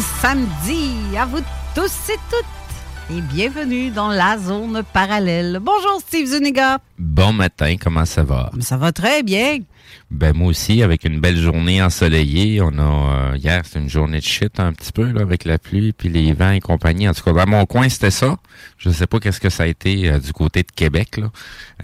Bon samedi à vous tous et toutes et bienvenue dans la zone parallèle. Bonjour Steve Zuniga. Bon matin, comment ça va? Ça va très bien. Ben moi aussi, avec une belle journée ensoleillée. On a euh, hier, c'était une journée de shit un petit peu là, avec la pluie puis les vents et compagnie. En tout cas, dans mon coin, c'était ça. Je sais pas qu'est-ce que ça a été euh, du côté de Québec là,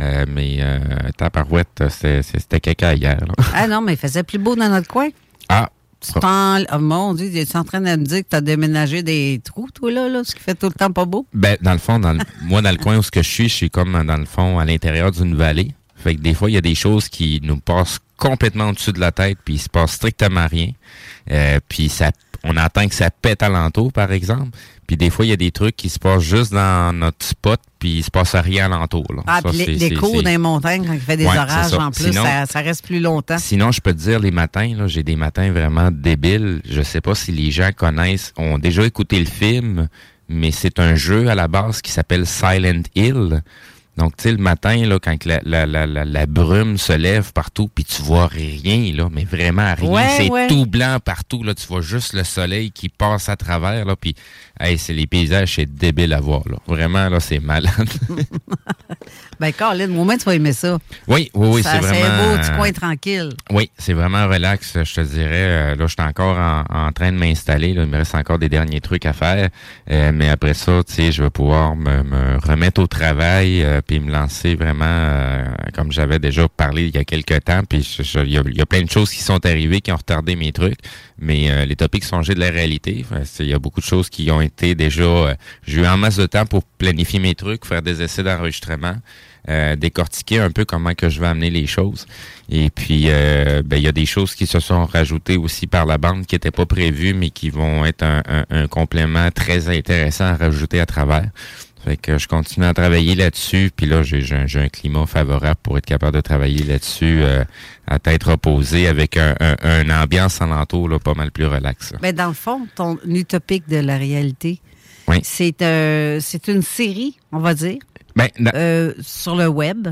Euh, mais euh, tabarouette, c'était c'était caca hier. là. Ah non, mais il faisait plus beau dans notre coin. Ah, Tu oh, mon Dieu, tu es en train de me dire que tu as déménagé des trous, toi, là, là, ce qui fait tout le temps pas beau? Ben, dans le fond, moi, dans le coin où je suis, je suis comme, dans le fond, à l'intérieur d'une vallée. Fait que des fois, il y a des choses qui nous passent complètement au-dessus de la tête, puis il se passe strictement rien. Euh, puis ça, on attend que ça pète alentour, par exemple. Puis des fois, il y a des trucs qui se passent juste dans notre spot, puis il se passe rien alentour. Là. Ah, dans les montagnes, quand il fait des Ouais, orages en plus, Sinon- ça, ça reste plus longtemps. Sinon, je peux te dire, les matins, là, j'ai des matins vraiment débiles. Je sais pas si les gens connaissent, ont déjà écouté le film, mais c'est un jeu à la base qui s'appelle Silent Hill. Donc, tu sais, le matin, là, quand la, la, la, la, la brume se lève partout, puis tu vois rien, là, mais vraiment rien. Ouais, c'est ouais. tout blanc partout, là. Tu vois juste le soleil qui passe à travers, là, puis, hey, c'est les paysages, c'est débile à voir, là. Vraiment, là, c'est malade. Ben, Colin, au moins, tu vas aimer ça. oui, oui, oui, c'est vraiment... beau, petit coin tranquille. oui, c'est vraiment relax, je te dirais. Euh, Là, je suis encore en, en train de m'installer. là. Il me reste encore des derniers trucs à faire. Euh, mais après ça, tu sais, je vais pouvoir me, me remettre au travail euh, puis me lancer vraiment euh, comme j'avais déjà parlé il y a quelques temps. Puis il y, a, il plein de choses qui sont arrivées qui ont retardé mes trucs. Mais euh, les topics sont de la réalité. Il y a beaucoup de choses qui ont été déjà... euh, J'ai eu en masse de temps pour planifier mes trucs, faire des essais d'enregistrement euh, décortiquer un peu comment que je vais amener les choses. Et puis, euh, ben, il y a des choses qui se sont rajoutées aussi par la bande qui n'étaient pas prévues, mais qui vont être un, un- un complément très intéressant à rajouter à travers. Fait que je continue à travailler là-dessus. Puis là, j'ai un, climat favorable pour être capable de travailler là-dessus euh, à tête reposée avec un, un, un ambiance alentour là, pas mal plus relax. Ben, dans le fond, ton utopique de la réalité, Oui. c'est euh, c'est une série, on va dire, Ben, euh, sur le web.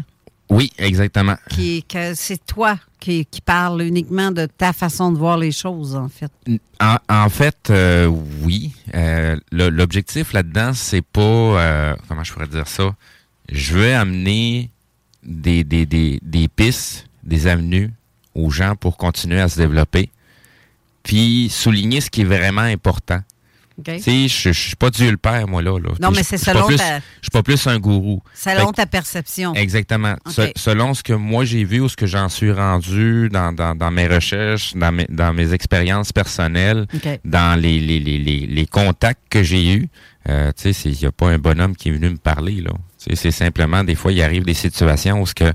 oui, exactement. qui que c'est toi qui, parle uniquement de ta façon de voir les choses, en fait. En, fait, euh, oui. Euh, L'objectif là-dedans, c'est pas... euh, comment je pourrais dire ça? Je veux amener des, des, des, des pistes, des avenues aux gens pour continuer à se développer, puis souligner ce qui est vraiment important. OK. Tu sais, je suis pas Dieu le Père, moi, là. là. Non, mais c'est selon plus- ta- Je suis pas plus un gourou. Selon ta perception. Exactement. Se- selon ce que moi j'ai vu ou ce que j'en suis rendu dans, dans, dans mes recherches, dans mes, dans mes expériences personnelles, dans les, les, les, les, les contacts que j'ai eus, euh, tu sais, il n'y a pas un bonhomme qui est venu me parler, là. C'est simplement, des fois, il arrive des situations où ce que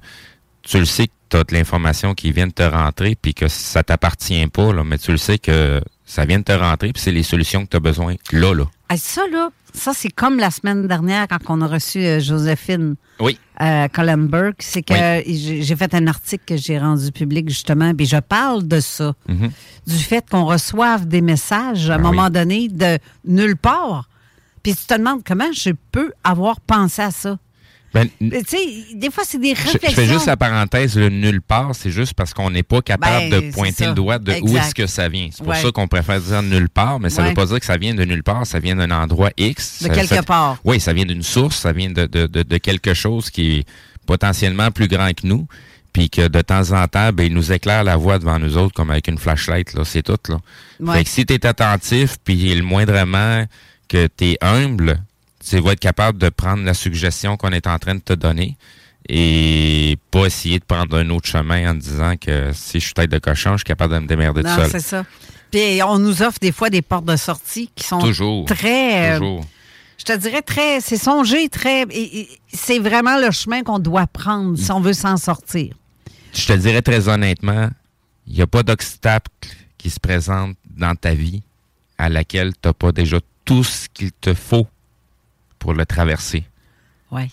tu le sais que tu as de l'information qui vient de te rentrer, puis que ça t'appartient pas, là, mais tu le sais que ça vient de te rentrer, puis c'est les solutions que tu as besoin là, là. Ah, ça, là, ça, c'est comme la semaine dernière quand on a reçu euh, Joséphine Oui. euh, Collenberg. C'est que j'ai j'ai fait un article que j'ai rendu public, justement, puis je parle de ça. Mhm. Du fait qu'on reçoive des messages à un Ah oui. moment donné de nulle part. Puis tu te demandes comment je peux avoir pensé à ça. Ben, Tu sais, des fois, c'est des réflexions. je fais juste la parenthèse, le nulle part, c'est juste parce qu'on n'est pas capable Ben, de pointer le doigt de où est-ce que ça vient. C'est pour Ouais. ça qu'on préfère dire nulle part, mais ça Ouais. veut pas dire que ça vient de nulle part, ça vient d'un endroit X. De Ça- quelque ça- part. Oui, ça vient d'une source, ça vient de, de, de, de quelque chose qui est potentiellement plus grand que nous, puis que de temps en temps, ben, il nous éclaire la voie devant nous autres comme avec une flashlight, là, c'est tout. Là. Ouais. Fait que si tu es attentif, puis le moindrement que tu es humble, tu vas être capable de prendre la suggestion qu'on est en train de te donner et pas essayer de prendre un autre chemin en disant que si je suis tête de cochon, je suis capable de me démerder Non, tout c'est seul. ça. Puis on nous offre des fois des portes de sortie qui sont Toujours. très... euh, Toujours. je te dirais très... C'est songé, très... C'est vraiment le chemin qu'on doit prendre si on veut s'en sortir. Je te dirais très honnêtement, il n'y a pas d'obstacle qui se présente dans ta vie à laquelle tu n'as pas déjà tout ce qu'il te faut pour le traverser. Oui.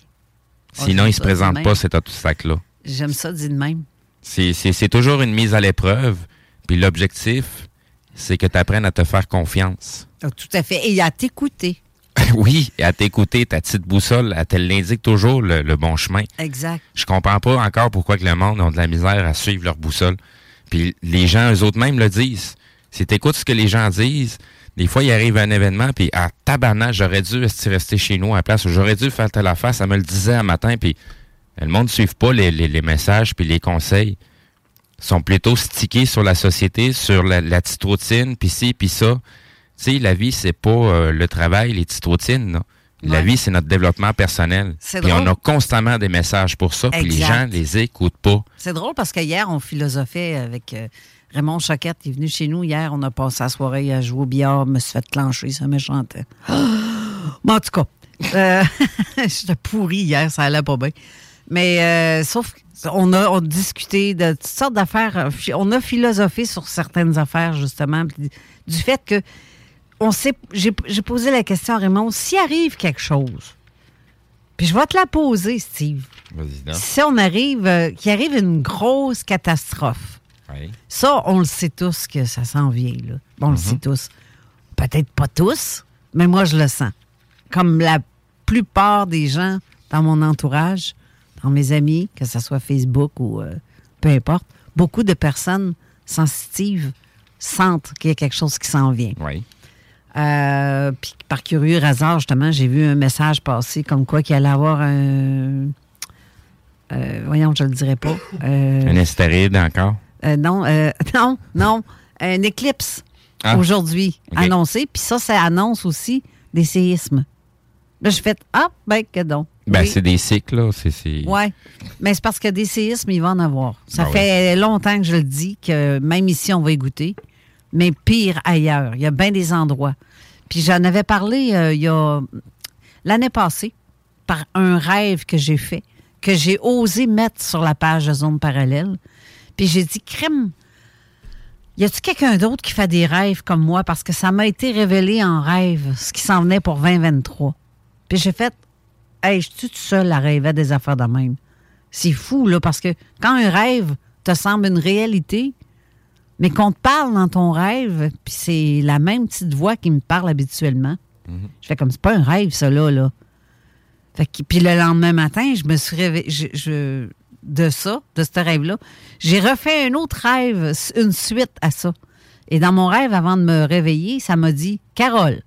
Sinon, j'aime il se ça, présente c'est pas cet obstacle-là. J'aime ça dit de même. C'est- toujours une mise à l'épreuve. Puis l'objectif, c'est que tu apprennes à te faire confiance. Ah, Tout à fait. Et à t'écouter. oui, et à t'écouter, ta petite boussole, elle te l'indique toujours le, le bon chemin. Exact. Je comprends pas encore pourquoi que le monde a de la misère à suivre leur boussole. Puis les gens, eux autres même le disent. Si t'écoutes ce que les gens disent, des fois, il arrive un événement, puis à tabarnak, j'aurais dû rester chez nous à la place, ou j'aurais dû faire telle affaire, ça me le disait un matin, puis le monde ne suit pas les, les- les messages puis les conseils. Ils sont plutôt stickés sur la société, sur la, la petite routine, puis ci, puis ça. Tu sais, la vie, c'est pas euh, le travail, les petites routines, là. La Ouais. vie, c'est notre développement personnel. C'est Puis on drôle. a constamment des messages pour ça, puis les gens les écoutent pas. C'est drôle parce que hier, on philosophait avec euh, Raymond Choquette. Est venu chez nous hier. On a passé la soirée à jouer au billard. me suis fait clencher. Ça me chantait. Mais en tout cas, euh, j'étais pourri hier. Ça allait pas bien. Mais euh, sauf qu'on a, on a discuté de toutes sortes d'affaires. On a philosophé sur certaines affaires, justement, du fait que on sait. J'ai posé la question à Raymond s'il arrive quelque chose, puis je vais te la poser, Steve. Si on arrive, euh, qu'il arrive une grosse catastrophe, Oui. ça, on le sait tous que ça s'en vient. Là. On le sait tous. Peut-être pas tous, mais moi, je le sens. Comme la plupart des gens dans mon entourage, dans mes amis, que ce soit Facebook ou euh, peu importe, beaucoup de personnes sensitives sentent qu'il y a quelque chose qui s'en vient. Oui. Euh, puis par curieux hasard, justement, j'ai vu un message passer comme quoi qu'il allait avoir un. euh, voyons, je le dirais pas. Euh, Un astéroïde encore? Euh, non, euh, non, non. Un éclipse Ah. aujourd'hui OK. annoncé. Puis ça, ça annonce aussi des séismes. Là, je fais Ah, ben, que donc. Ben, Oui. c'est des cycles, là. Oui, mais c'est parce que des séismes, il va en avoir. Ça Ben oui. fait longtemps que je le dis, que même ici, on va y goûter, mais pire ailleurs. Il y a bien des endroits. Puis j'en avais parlé euh, il y a l'année passée par un rêve que j'ai fait, que j'ai osé mettre sur la page de Zone Parallèle. Puis j'ai dit, crème, y a-tu quelqu'un d'autre qui fait des rêves comme moi? Parce que ça m'a été révélé en rêve, ce qui s'en venait pour 2023. Puis j'ai fait, hey, je suis toute seule à rêver des affaires de même. C'est fou, là, parce que quand un rêve te semble une réalité, mais qu'on te parle dans ton rêve, puis c'est la même petite voix qui me parle habituellement, je fais comme, c'est pas un rêve, ça, là, là. Fait que, puis le lendemain matin, je me suis réveillée je, je- de ça, de ce rêve-là. J'ai refait un autre rêve, une suite à ça. Et dans mon rêve, avant de me réveiller, ça m'a dit Carole,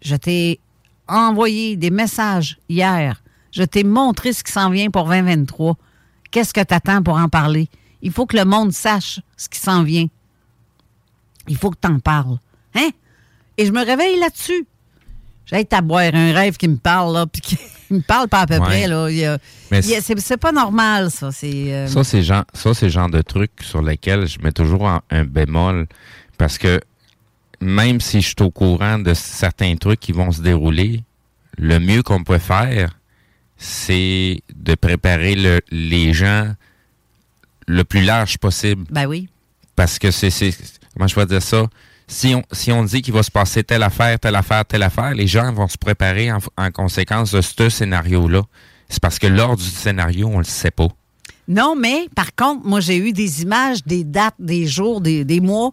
je t'ai envoyé des messages hier. Je t'ai montré ce qui s'en vient pour 2023. qu'est-ce que tu attends pour en parler? Il faut que le monde sache ce qui s'en vient. Il faut que tu en parles. Hein? Et je me réveille là-dessus. J'ai à boire un rêve qui me parle, là, puis qui me parle pas à peu près, là. c'est pas normal, ça. C'est, euh, Ça, c'est genre, ça, c'est genre de truc sur lesquels je mets toujours un bémol. Parce que même si je suis au courant de certains trucs qui vont se dérouler, le mieux qu'on peut faire, c'est de préparer le, les gens le plus large possible. Ben oui. Parce que c'est, comment je vais dire ça? Si on, dit qu'il va se passer telle affaire, telle affaire, telle affaire, les gens vont se préparer en, conséquence de ce scénario-là. C'est parce que lors du scénario, on le sait pas. Non, mais par contre, moi, j'ai eu des images, des dates, des jours, des, des mois.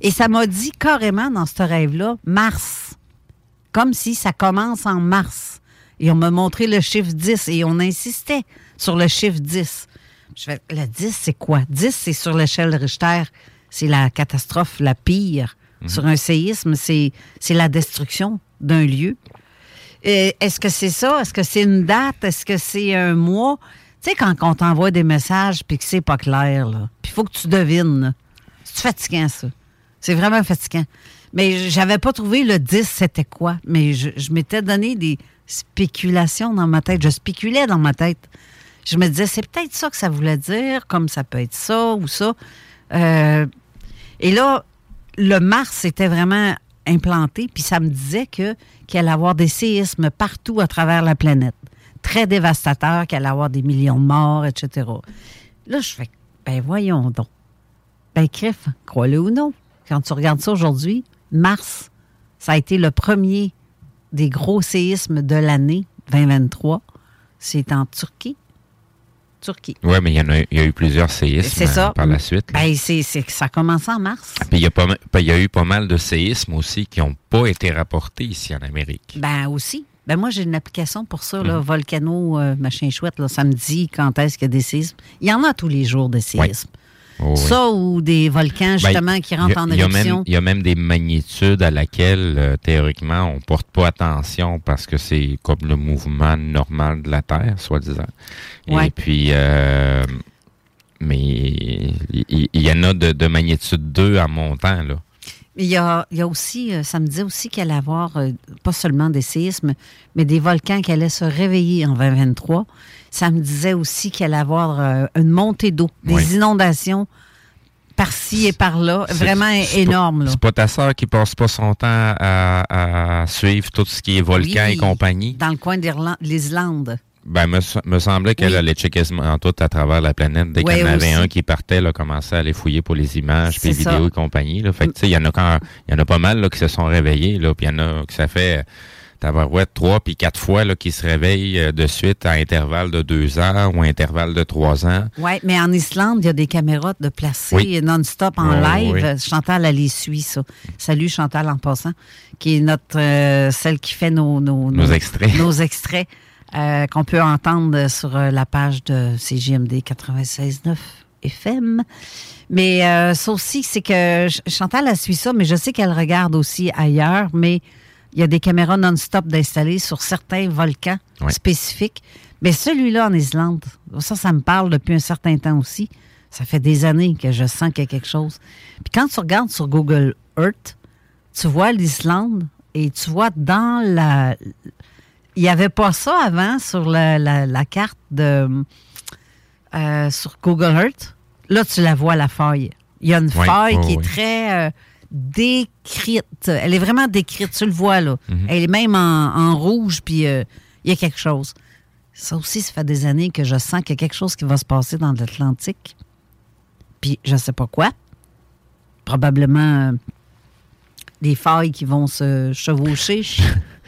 Et ça m'a dit carrément dans ce rêve-là, mars. Comme si ça commence en mars. Et on m'a montré le chiffre 10 et on insistait sur le chiffre 10. Je fais, le 10, c'est quoi? 10, c'est sur l'échelle Richter. C'est la catastrophe la pire. Mhm. Sur un séisme, c'est la destruction d'un lieu. Est-ce que c'est ça? Est-ce que c'est une date? Est-ce que c'est un mois? Tu sais, quand on t'envoie des messages puis que c'est pas clair, là, puis il faut que tu devines. C'est fatigant, ça. C'est vraiment fatigant. Mais j'avais pas trouvé le 10, c'était quoi? Mais je, je m'étais donné des spéculation dans ma tête. Je spéculais dans ma tête. Je me disais, c'est peut-être ça que ça voulait dire, comme ça peut être ça ou ça. Euh, et là, le Mars était vraiment implanté, puis ça me disait que qu'il allait avoir des séismes partout à travers la planète. Très dévastateurs, qu'il allait avoir des millions de morts, etc. Là, je fais, ben voyons donc. Ben, crif, crois-le ou non. Quand tu regardes ça aujourd'hui, Mars, ça a été le premier des gros séismes de l'année 2023, c'est en Turquie. Turquie. Oui, mais il y, en a, il y a eu plusieurs séismes par la suite. Ben, c'est, ça a commencé en mars. Puis il y, a pas, il y a eu pas mal de séismes aussi qui n'ont pas été rapportés ici en Amérique. Ben aussi. Ben moi, j'ai une application pour ça, là, mhm. Volcano, euh, machin chouette. Là, ça me dit quand est-ce qu'il y a des séismes. Il y en a tous les jours des séismes. Oh, ça ou des volcans, ben, justement, qui rentrent en éruption. Il y a même des magnitudes à laquelle, euh, théoriquement, on porte pas attention parce que c'est comme le mouvement normal de la Terre, soi-disant. Et puis, euh, mais il y, en a de, de, magnitude 2 en montant, là. Il y, a, il y a aussi, euh, ça me dit aussi qu'il allait avoir pas seulement des séismes, mais des volcans qui allaient se réveiller en 2023 ça me disait aussi qu'il allait avoir euh, une montée d'eau, des inondations par-ci et par-là, vraiment énorme. C'est pas ta soeur qui passe pas son temps à, suivre tout ce qui est volcan et compagnie? Dans le coin de l'Islande. Ben, me, me semblait qu'elle allait checker en tout à travers la planète. Dès qu'il y en avait un qui partait, commencé à aller fouiller pour les images, puis les vidéos et compagnie. Là. Fait que, tu sais, il y en a quand, il y en a pas mal là, qui se sont réveillés, là, puis il y en a que ça fait ouais, trois puis quatre fois là, qui se réveillent euh, de suite à intervalle de deux ans ou intervalle de trois ans. Oui, mais en Islande, il y a des caméras de placer non-stop en live. Chantal, elle les suit, ça. Salut Chantal en passant, qui est notre euh, celle qui fait nos, nos, nos, extraits. Nos extraits euh, qu'on peut entendre sur la page de CGMD 96.9 FM. Mais ça aussi, c'est que Chantal, elle suit ça, mais je sais qu'elle regarde aussi ailleurs, mais il y a des caméras non-stop d'installer sur certains volcans spécifiques. Mais celui-là en Islande, ça, ça me parle depuis un certain temps aussi. Ça fait des années que je sens qu'il y a quelque chose. Puis quand tu regardes sur Google Earth, tu vois l'Islande et tu vois dans la. Il n'y avait pas ça avant sur la, carte de. Euh, sur Google Earth. Là, tu la vois, la faille. Il y a une faille qui est très. Euh, décrite. Elle est vraiment décrite, tu le vois là. Mhm. Elle est même en, rouge, puis euh, il y a quelque chose. Ça aussi, ça fait des années que je sens qu'il y a quelque chose qui va se passer dans l'Atlantique. Puis je ne sais pas quoi. Probablement des failles qui vont se chevaucher.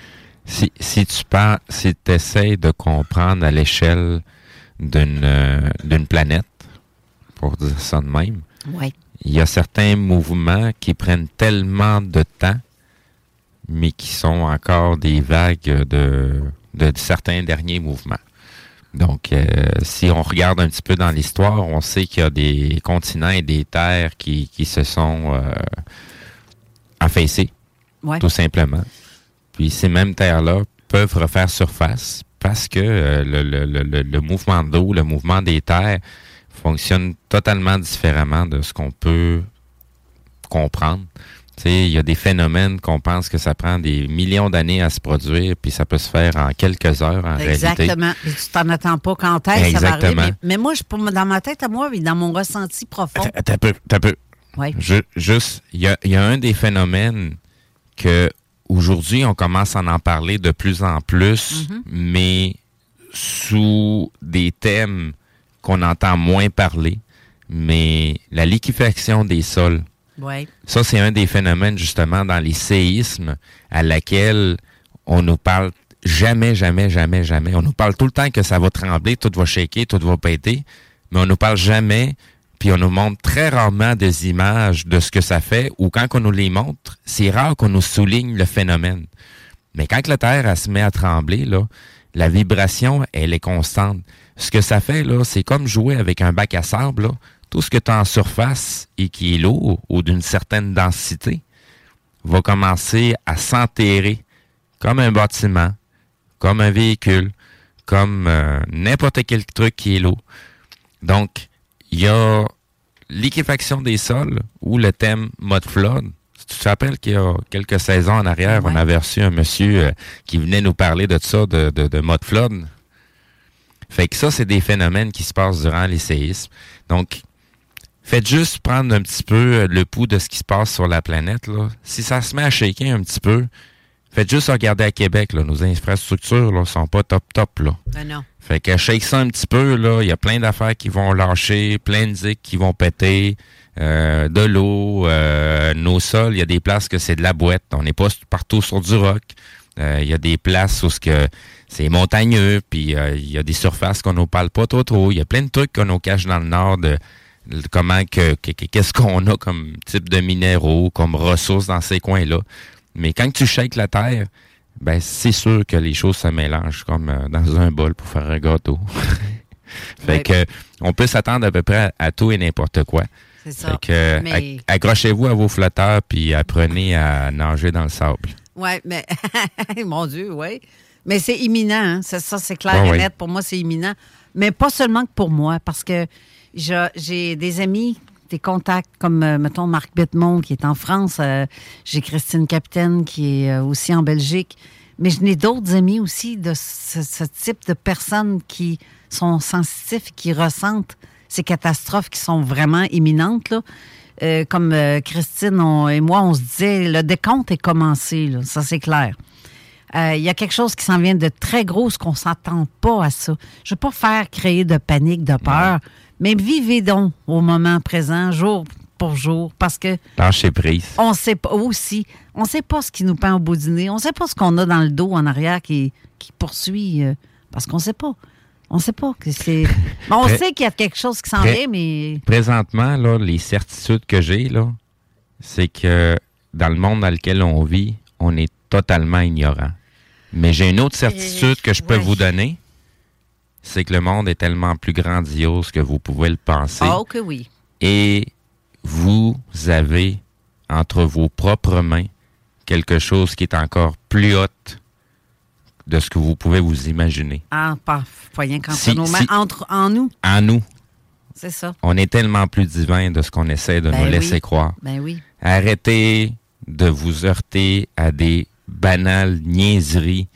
si, si tu parles, si tu essaies de comprendre à l'échelle d'une euh, d'une planète, pour dire ça de même, ouais il y a certains mouvements qui prennent tellement de temps, mais qui sont encore des vagues de, de certains derniers mouvements. Donc, euh, si on regarde un petit peu dans l'histoire, on sait qu'il y a des continents et des terres qui, qui se sont euh, affaissés, tout simplement. Puis ces mêmes terres-là peuvent refaire surface, parce que euh, le, le, le, le mouvement d'eau, le mouvement des terres fonctionne totalement différemment de ce qu'on peut comprendre. Tu sais, il y a des phénomènes qu'on pense que ça prend des millions d'années à se produire, puis ça peut se faire en quelques heures en réalité. Exactement. Tu t'en attends pas quand est-ce que ça va arriver. Exactement. Mais, mais moi, je, pour- dans ma tête à moi, et dans mon ressenti profond. T'as peu, t'as peu. Oui. Ju- juste, il y a, il y a un des phénomènes que aujourd'hui on commence à en parler de plus en plus, mais sous des thèmes qu'on entend moins parler. Mais la liquéfaction des sols, ça c'est un des phénomènes justement dans les séismes à laquelle on nous parle jamais, jamais, jamais, jamais. On nous parle tout le temps que ça va trembler, tout va shaker, tout va péter, mais on nous parle jamais, puis on nous montre très rarement des images de ce que ça fait, ou quand on nous les montre, c'est rare qu'on nous souligne le phénomène. Mais quand la Terre elle se met à trembler, là, la vibration, elle est constante. Ce que ça fait, là, c'est comme jouer avec un bac à sable. Tout ce que tu as en surface et qui est lourd ou d'une certaine densité va commencer à s'enterrer comme un bâtiment, comme un véhicule, comme euh, n'importe quel truc qui est lourd. Donc, il y a liquéfaction des sols ou le thème mode flood. Tu te rappelles qu'il y a quelques saisons en arrière, Ouais. on avait reçu un monsieur euh, qui venait nous parler de ça, de, de, de mode flood. Fait que ça, c'est des phénomènes qui se passent durant les séismes. Donc, faites juste prendre un petit peu euh, le pouls de ce qui se passe sur la planète. Là. Si ça se met à shaker un petit peu, faites juste regarder à Québec. Là. Nos infrastructures là, sont pas top top. Là. Ben non. Fait que shake ça un petit peu, là. Il y a plein d'affaires qui vont lâcher, plein de zics qui vont péter, euh, de l'eau, euh, nos sols, il y a des places que c'est de la boîte. On n'est pas partout sur du roc. Euh, Il y a des places où ce que c'est montagneux, puis euh, il y a des surfaces qu'on nous parle pas trop trop. Il y a plein de trucs qu'on nous cache dans le nord de, de comment que- qu'est-ce qu'on a comme type de minéraux, comme ressources dans ces coins-là. Mais quand tu shakes la terre, ben c'est sûr que les choses se mélangent comme euh, dans un bol pour faire un gâteau. fait Ouais. que on peut s'attendre à peu près à, à tout et n'importe quoi. C'est ça. Fait que Mais- acc- accrochez-vous à vos flotteurs puis apprenez à nager dans le sable. Oui, mais mon Dieu, oui. Mais c'est imminent, hein. C'est ça, c'est clair Ouais, et ouais. net. Pour moi, c'est imminent. Mais pas seulement que pour moi, parce que j'ai des amis, des contacts comme, euh, mettons, Marc Bitmont qui est en France. euh, j'ai Christine Capitaine qui est euh, aussi en Belgique. Mais je n'ai d'autres amis aussi de ce, ce type de personnes qui sont sensitifs, qui ressentent ces catastrophes qui sont vraiment imminentes. Là. Euh, comme euh, Christine on- et moi, on se disait, le décompte est commencé, là, ça c'est clair. Euh, Il y a quelque chose qui s'en vient de très gros, ce qu'on s'attend pas à ça. Je veux pas faire créer de panique, de peur, mais vivez donc au moment présent, jour pour jour, parce que Lâchez prise. on sait pas aussi, on sait pas ce qui nous pend au bout du nez, on sait pas ce qu'on a dans le dos en arrière qui, qui poursuit, euh, parce qu'on sait pas. On sait pas que c'est. Mais on sait qu'il y a quelque chose qui s'en vient, mais Présentement, là, les certitudes que j'ai, là, c'est que dans le monde dans lequel on vit, on est totalement ignorant. Mais j'ai une autre certitude que je peux ouais. vous donner, c'est que le monde est tellement plus grandiose que vous pouvez le penser. oh que oui. Et vous avez entre vos propres mains quelque chose qui est encore plus haute de ce que vous pouvez vous imaginer. Ah, pas rien qu'entre Si- nos mains, si- entre en nous, En nous, c'est ça. on est tellement plus divin de ce qu'on essaie de Ben nous oui. laisser croire. Ben oui. Arrêtez de vous heurter à des banales niaiseries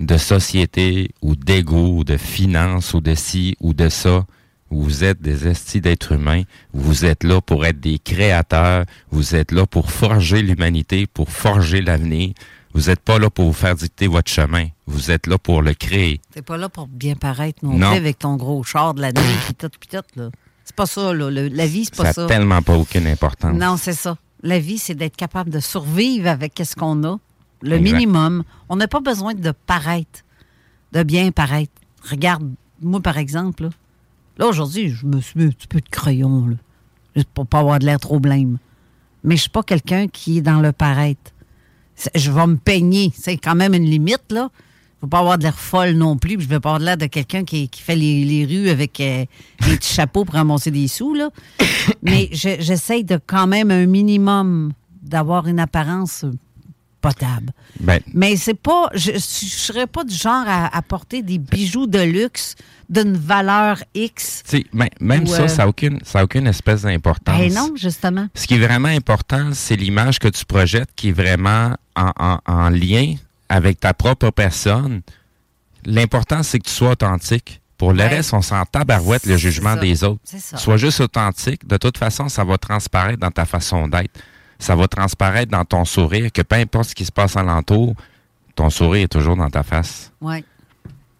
de société ou d'ego ou de finance ou de ci ou de ça. Vous êtes des estis d'êtres humains. Vous êtes là pour être des créateurs. Vous êtes là pour forger l'humanité, pour forger l'avenir. Vous n'êtes pas là pour vous faire dicter votre chemin. Vous êtes là pour le créer. T'es pas là pour bien paraître non, Non. plus avec ton gros char de la nuit pis tout pis tout, là. C'est pas ça, là. Le- la vie, c'est Ça pas n'a ça. tellement pas aucune importance. Non, c'est ça. La vie, c'est d'être capable de survivre avec ce qu'on a, le Exact. minimum. On n'a pas besoin de paraître, de bien paraître. Regarde, moi, par exemple, là, là, aujourd'hui, je me suis mis un petit peu de crayon, là, juste pour pas avoir de l'air trop blême. Mais je suis pas quelqu'un qui est dans le paraître. Je vais me peigner. C'est quand même une limite, là. Je ne veux pas avoir de l'air folle non plus, puis je veux pas avoir de l'air de quelqu'un qui, qui fait les, les rues avec euh, un petit chapeau pour ramasser des sous, là. Mais je- j'essaye de quand même un minimum d'avoir une apparence potable. Ben, Mais c'est pas, je, je serais pas du genre à apporter des bijoux de luxe d'une valeur X. ben, même Ou, ça, euh, ça n'a aucune, ça a aucune espèce d'importance. Ben non, justement. Ce qui est vraiment important, c'est l'image que tu projettes qui est vraiment en, en- en lien avec ta propre personne. L'important, c'est que tu sois authentique. Pour le Ouais. reste, on s'en tabarouette le jugement ça. des autres. Sois juste authentique. De toute façon, ça va transparaître dans ta façon d'être. Ça va transparaître dans ton sourire, que peu importe ce qui se passe alentour, ton sourire est toujours dans ta face. Ouais.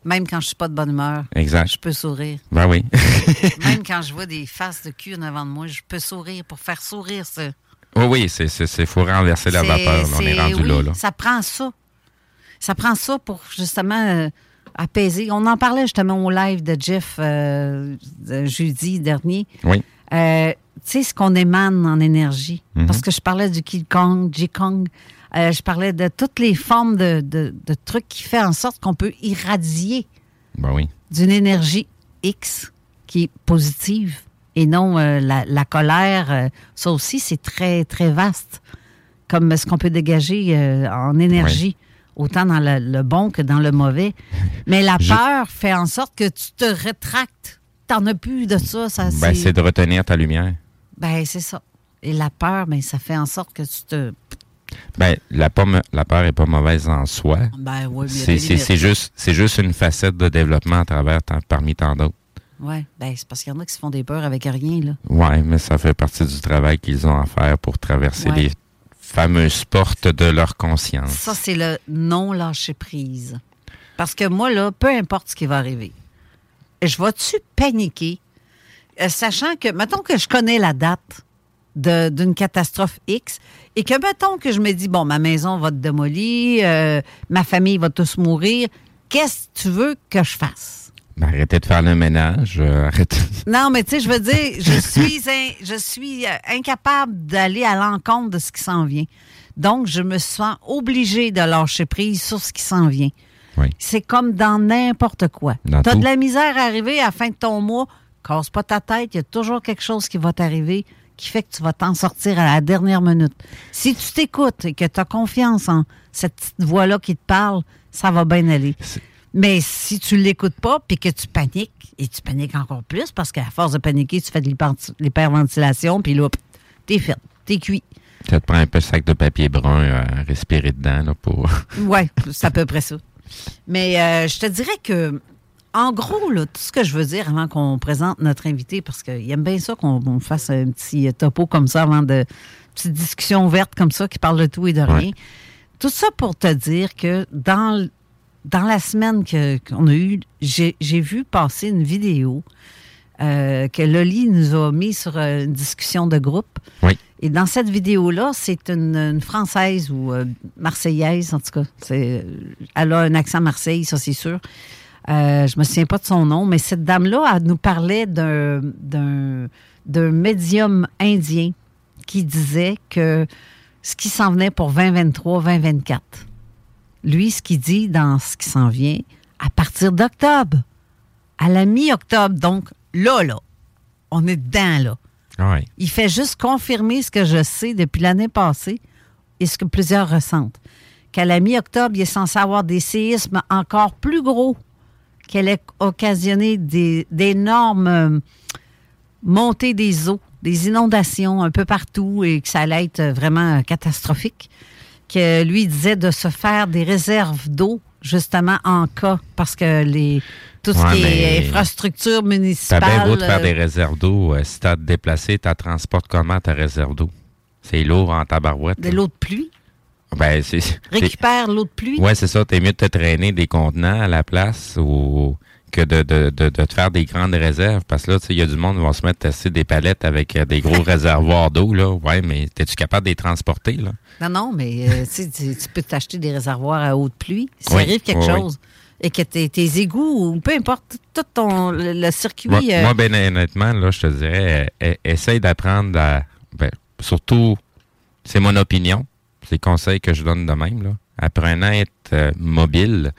Même quand je suis pas de bonne humeur, Exact. je peux sourire. Ben oui. Même quand je vois des faces de cul en avant de moi, je peux sourire pour faire sourire ça. oui, oui, c'est, c'est, c'est- faut renverser la vapeur. là. On est rendu oui, là, là. Ça prend ça. Ça prend ça pour justement euh, apaiser. On en parlait justement au live de Jeff euh, de jeudi dernier. Oui. Euh, tu sais, ce qu'on émane en énergie. Mhm. Parce que je parlais du Qigong, Jikong. Euh, je parlais de toutes les formes de, de- de trucs qui font en sorte qu'on peut irradier Ben oui. d'une énergie X qui est positive et non euh, la, la colère. euh, ça aussi, c'est très, très vaste. Comme ce qu'on peut dégager euh, en énergie, autant dans le, le bon que dans le mauvais. Mais la Je- peur fait en sorte que tu te rétractes. T'en as plus de ça. ça Ben, c'est de retenir ta lumière. Ben, c'est ça. Et la peur, ben, ça fait en sorte que tu te. Ben, la, pomme, la peur est pas mauvaise en soi. Ben, oui, C'est, juste, c'est juste une facette de développement à travers tant- parmi tant d'autres. Ouais, ben, c'est parce qu'il y en a qui se font des peurs avec rien, là. Ouais, mais ça fait partie du travail qu'ils ont à faire pour traverser Ouais. les fameuses portes de leur conscience. Ça, c'est le non-lâcher-prise. Parce que moi, là, peu importe ce qui va arriver, je vais-tu paniquer, euh, sachant que, mettons que je connais la date d'une catastrophe X et que, mettons que je me dis, bon, ma maison va être démolie, euh, ma famille va tous mourir, qu'est-ce que tu veux que je fasse? Ben, arrêtez de faire le ménage. euh, arrêtez. Non, mais tu sais, je veux dire, je suis, in- je suis incapable d'aller à l'encontre de ce qui s'en vient. Donc, je me sens obligée de lâcher prise sur ce qui s'en vient. Oui. C'est comme dans n'importe quoi. Tu as tout. de la misère à arriver à la fin de ton mois, casse pas ta tête, il y a toujours quelque chose qui va t'arriver qui fait que tu vas t'en sortir à la dernière minute. Si tu t'écoutes et que tu as confiance en cette petite voix-là qui te parle, ça va bien aller. Mais si tu l'écoutes pas puis que tu paniques, et tu paniques encore plus parce qu'à force de paniquer, tu fais de l'hyper- l'hyperventilation, puis là, t'es fait, t'es cuit. Ça te prend un peu de sac de papier brun euh, à respirer dedans là, pour. Ouais, c'est à peu près ça. Mais euh, je te dirais que, en gros, là, tout ce que je veux dire avant qu'on présente notre invité, parce qu'il aime bien ça qu'on on fasse un petit topo comme ça avant de. petite discussion ouverte comme ça qui parle de tout et de rien. Ouais. Tout ça pour te dire que dans, la semaine que- qu'on a eue, j'ai vu passer une vidéo euh, que Loli nous a mis sur euh, une discussion de groupe. Oui. Et dans cette vidéo-là, c'est une, une Française ou euh, Marseillaise, en tout cas. C'est, euh, elle a un accent Marseille, ça c'est sûr. Euh, je me souviens pas de son nom, mais cette dame-là, elle nous parlait d'un, d'un, d'un médium indien qui disait que ce qui s'en venait pour 2023-2024, lui, ce qu'il dit dans ce qui s'en vient, à partir d'octobre, à la mi-octobre, donc là, là, on est dedans, là. Ouais. Il fait juste confirmer ce que je sais depuis l'année passée et ce que plusieurs ressentent. Qu'à la mi-octobre, il est censé avoir des séismes encore plus gros, qu'elle ait occasionné des- d'énormes euh, montées des eaux, des inondations un peu partout et que ça allait être vraiment catastrophique. Que lui disait de se faire des réserves d'eau, justement, en cas, parce que les, tout ce qui est infrastructure T'as municipale. bien beau de faire euh, des réserves d'eau. euh, si t'as déplacer, t'as transportes comment ta réserve d'eau? C'est lourd en tabarouette. de l'eau de pluie. Ben, c'est. Récupère l'eau de pluie. Ouais, c'est ça. T'es mieux de te traîner des contenants à la place ou que de, de, de, de te faire des grandes réserves. Parce que là, tu sais, il y a du monde qui va se mettre à tester des palettes avec euh, des gros réservoirs d'eau, là. Ouais, mais es-tu capable de les transporter, là? Non, non, mais euh, tu peux t'acheter des réservoirs à eau de pluie. Si Oui, arrive quelque oui, oui. chose et que tes, tes égouts ou peu importe, tout ton, le, le circuit. Moi, euh, moi, ben honnêtement, là, je te dirais, euh, e- essaye d'apprendre à. Ben, surtout, c'est mon opinion. C'est le conseil que je donne de même, là. Apprenez à être euh, mobile,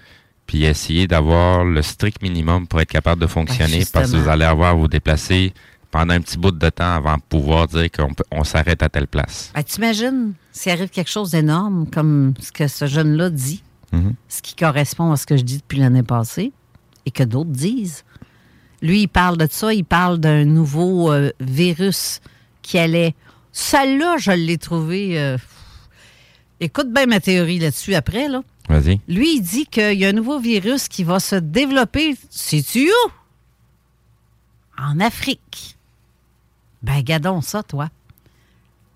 puis essayer d'avoir le strict minimum pour être capable de fonctionner, parce que vous allez avoir à vous déplacer pendant un petit bout de temps avant de pouvoir dire qu'on on s'arrête à telle place. Ben, T'imagines s'il arrive quelque chose d'énorme comme ce que ce jeune-là dit, Mhm. ce qui correspond à ce que je dis depuis l'année passée et que d'autres disent. Lui, il parle de ça, il parle d'un nouveau euh, virus qui allait. Celle-là, je l'ai trouvé. euh, Écoute bien ma théorie là-dessus après, là. Vas-y. Lui, il dit qu'il y a un nouveau virus qui va se développer. Sais-tu où? En Afrique. Ben, gardons ça, toi.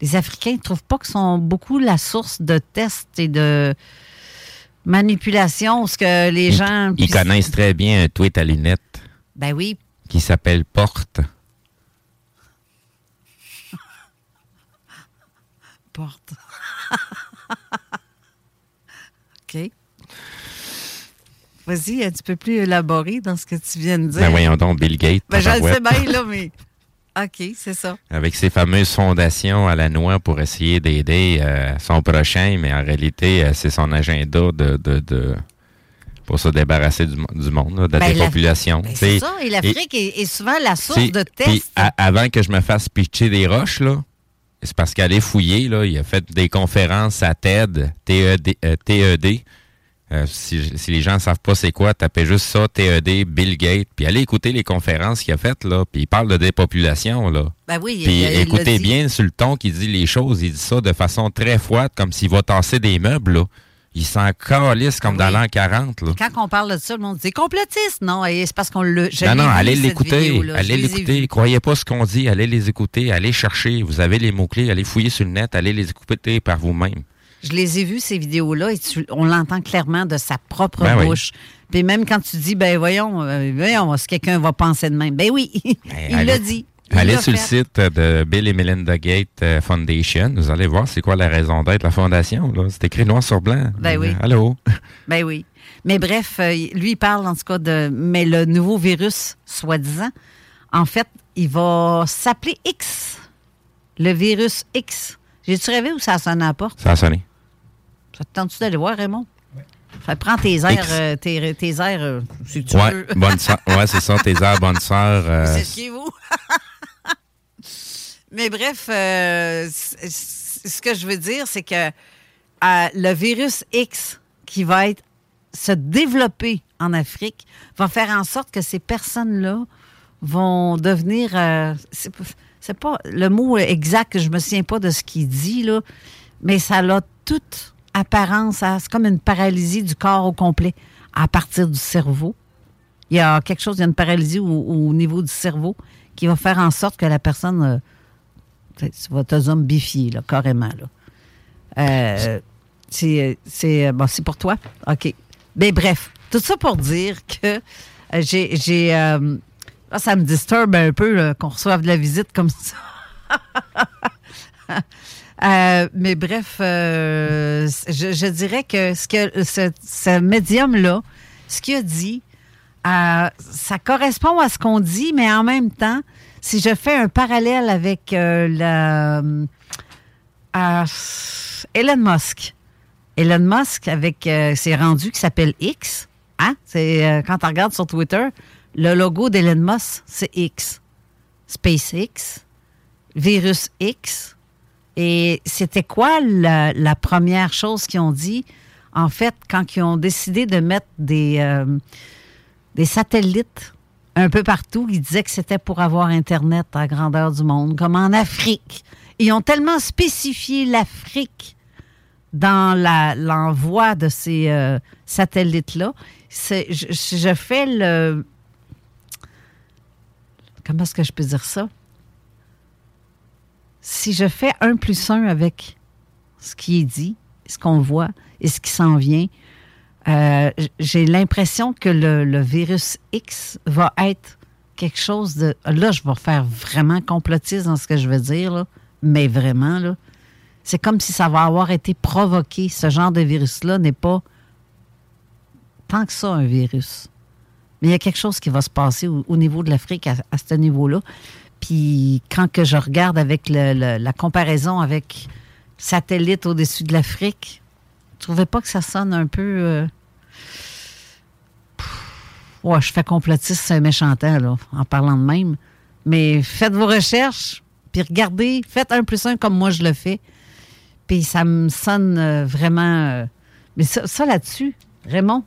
Les Africains ne trouvent pas que sont beaucoup la source de tests et de manipulation, ce que les gens. Ils connaissent très bien un tweet à lunettes Ben oui. qui s'appelle Porte. Porte. OK. Vas-y, un petit peu plus élaboré dans ce que tu viens de dire. Ben voyons donc, Bill Gates. Ben, je le sais bien, là, mais. OK, c'est ça. Avec ses fameuses fondations à la noix pour essayer d'aider euh, son prochain, mais en réalité, euh, c'est son agenda de, de, de- pour se débarrasser du, du monde, là, de la Ben, la- dépopulation. Ben, c'est ça. Et l'Afrique est, est souvent la source de tests. a- avant que je me fasse pitcher des roches, là, c'est parce qu'elle est fouillée, là. Il a fait des conférences à TED, TED. euh, TED. Euh, si, si les gens ne savent pas c'est quoi, tapez juste ça, TED, Bill Gates, puis allez écouter les conférences qu'il a faites, là. Puis il parle de dépopulation, là. Ben oui, Puis il- écoutez bien sur le ton qu'il dit les choses. Il dit ça de façon très froide, comme s'il va tasser des meubles, là. Il s'en calisse comme Ah dans l'an 40, là. Quand on parle de ça, le monde dit complotiste. Non, et c'est parce qu'on le. Non, non, allez l'écouter. Allez l'écouter. Croyez pas ce qu'on dit. Allez les écouter. Allez chercher. Vous avez les mots-clés. Allez fouiller sur le net. Allez les écouter par vous-même. Je les ai vus, ces vidéos-là, et tu- on l'entend clairement de sa propre Ben oui. bouche. Puis même quand tu dis, ben voyons, euh, voyons, si quelqu'un va penser de même? Ben oui, il allez- l'a dit. Allez sur le fait. site de Bill et Melinda Gates euh, Foundation. Vous allez voir c'est quoi la raison d'être, la fondation. là. C'est écrit noir sur blanc. Ben oui. Allô? Ben oui. Mais bref, euh, lui, il parle en tout cas de. Mais le nouveau virus, soi-disant, en fait, il va s'appeler X. Le virus X. J'ai-tu rêvé ou ça a sonné à la porte? Ça a sonné. Ça te tente-tu d'aller voir, Raymond? Ça prend tes airs, euh, tes, tes airs, euh, si tu Ouais, veux. bonne. Ouais, c'est ça, tes airs, bonne sœur. euh, C'est chez vous. Mais bref, euh, ce que je veux dire, c'est que euh, le virus X qui va être se développer en Afrique va faire en sorte que ces personnes-là vont devenir. euh, c'est pas le mot exact, je me souviens pas de ce qu'il dit là, mais ça a toute apparence c'est comme une paralysie du corps au complet à partir du cerveau. Il y a quelque chose, il y a une paralysie au, au niveau du cerveau qui va faire en sorte que la personne tu vas te zombifier, là, carrément. Là. Euh, c'est, euh, bon, pour toi? OK. Mais bref, tout ça pour dire que euh, j'ai. j'ai ça me disturbe un peu qu'on reçoive de la visite comme ça. Mais bref, euh, je, dirais que ce que ce, médium-là, ce qu'il a dit, ça correspond à ce qu'on dit, mais en même temps, si je fais un parallèle avec euh, la, euh, Elon Musk, Elon Musk avec euh, ses rendus qui s'appelle X, hein? C'est euh, quand on regarde sur Twitter, le logo d'Elon Musk, c'est X. SpaceX, Virus X. Et c'était quoi la, première chose qu'ils ont dit? En fait, quand ils ont décidé de mettre euh, des satellites un peu partout, ils disaient que c'était pour avoir Internet à la grandeur du monde, comme en Afrique. Ils ont tellement spécifié l'Afrique dans l'envoi de ces euh, satellites-là. Je, je fais le... Comment est-ce que je peux dire ça? Si je fais un plus un avec ce qui est dit, ce qu'on voit et ce qui s'en vient, euh, j'ai l'impression que le, virus X va être quelque chose de... Là, je vais faire vraiment complotiste dans ce que je veux dire, là, mais vraiment, là. C'est comme si ça va avoir été provoqué. Ce genre de virus-là n'est pas tant que ça un virus. Mais il y a quelque chose qui va se passer au, au niveau de l'Afrique à, ce niveau-là. Puis quand que je regarde avec la comparaison avec satellite au-dessus de l'Afrique, je trouvais pas que ça sonne un peu... euh, Ouais, je fais complotiste, c'est un méchant temps, là, en parlant de même. Mais faites vos recherches, puis regardez, faites un plus un comme moi je le fais. Puis ça me sonne euh, vraiment. euh, mais ça, ça là-dessus, Raymond,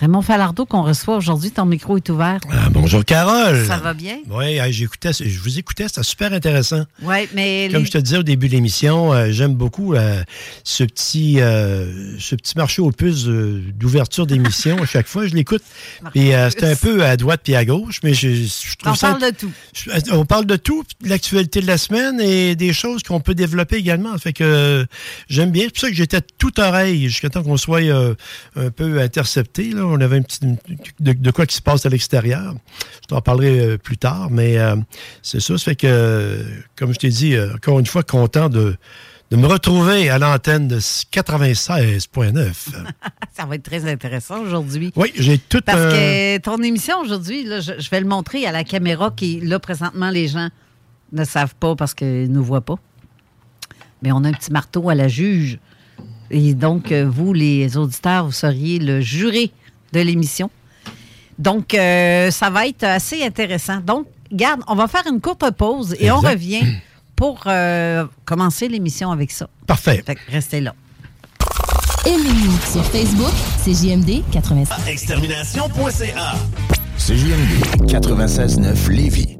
Raymond Falardeau qu'on reçoit aujourd'hui, ton micro est ouvert. Ah, bonjour Carole. Ça va bien? Oui, j'écoutais, je vous écoutais, c'était super intéressant. Oui, mais. Comme les- je te disais au début de l'émission, euh, j'aime beaucoup euh, ce petit euh, ce petit marché aux puces d'ouverture d'émission. à chaque fois, je l'écoute. Euh, c'est un peu à droite puis à gauche, mais je, je trouve T'en ça. parles de tout. je- on parle de tout, de l'actualité de la semaine et des choses qu'on peut développer également. Fait que j'aime bien. C'est pour ça que j'étais tout oreille jusqu'à temps qu'on soit un peu intercepté. Là. On avait un petit de, de quoi qui se passe à l'extérieur. Je t'en parlerai euh, plus tard, mais euh, c'est ça. Ça fait que, comme je t'ai dit, euh, encore une fois, content de, de me retrouver à l'antenne de 96.9. Ça va être très intéressant aujourd'hui. oui, j'ai tout Parce un- que ton émission aujourd'hui, je, je vais le montrer à la caméra qui, là, présentement, les gens ne savent pas parce qu'ils ne nous voient pas. Mais on a un petit marteau à la juge. Et donc, vous, les auditeurs, vous seriez le juré de l'émission. Donc, euh, ça va être assez intéressant. Donc, garde, on va faire une courte pause et on revient pour euh, commencer l'émission avec ça. Parfait. Fait que restez là. Aimez-nous sur Facebook, c'est JMD 85. Extermination.ca CJMD 96.9 Lévis.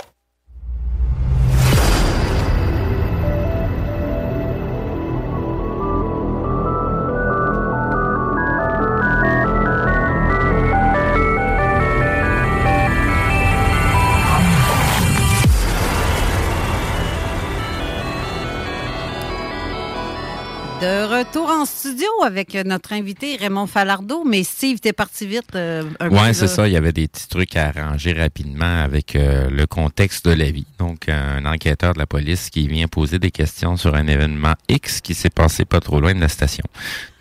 Retour en studio avec notre invité Raymond Falardeau. Mais Steve, t'es parti vite. euh, un peu, Ouais, là. c'est ça. Il y avait des petits trucs à arranger rapidement avec euh, le contexte de la vie. Donc, un enquêteur de la police qui vient poser des questions sur un événement X qui s'est passé pas trop loin de la station.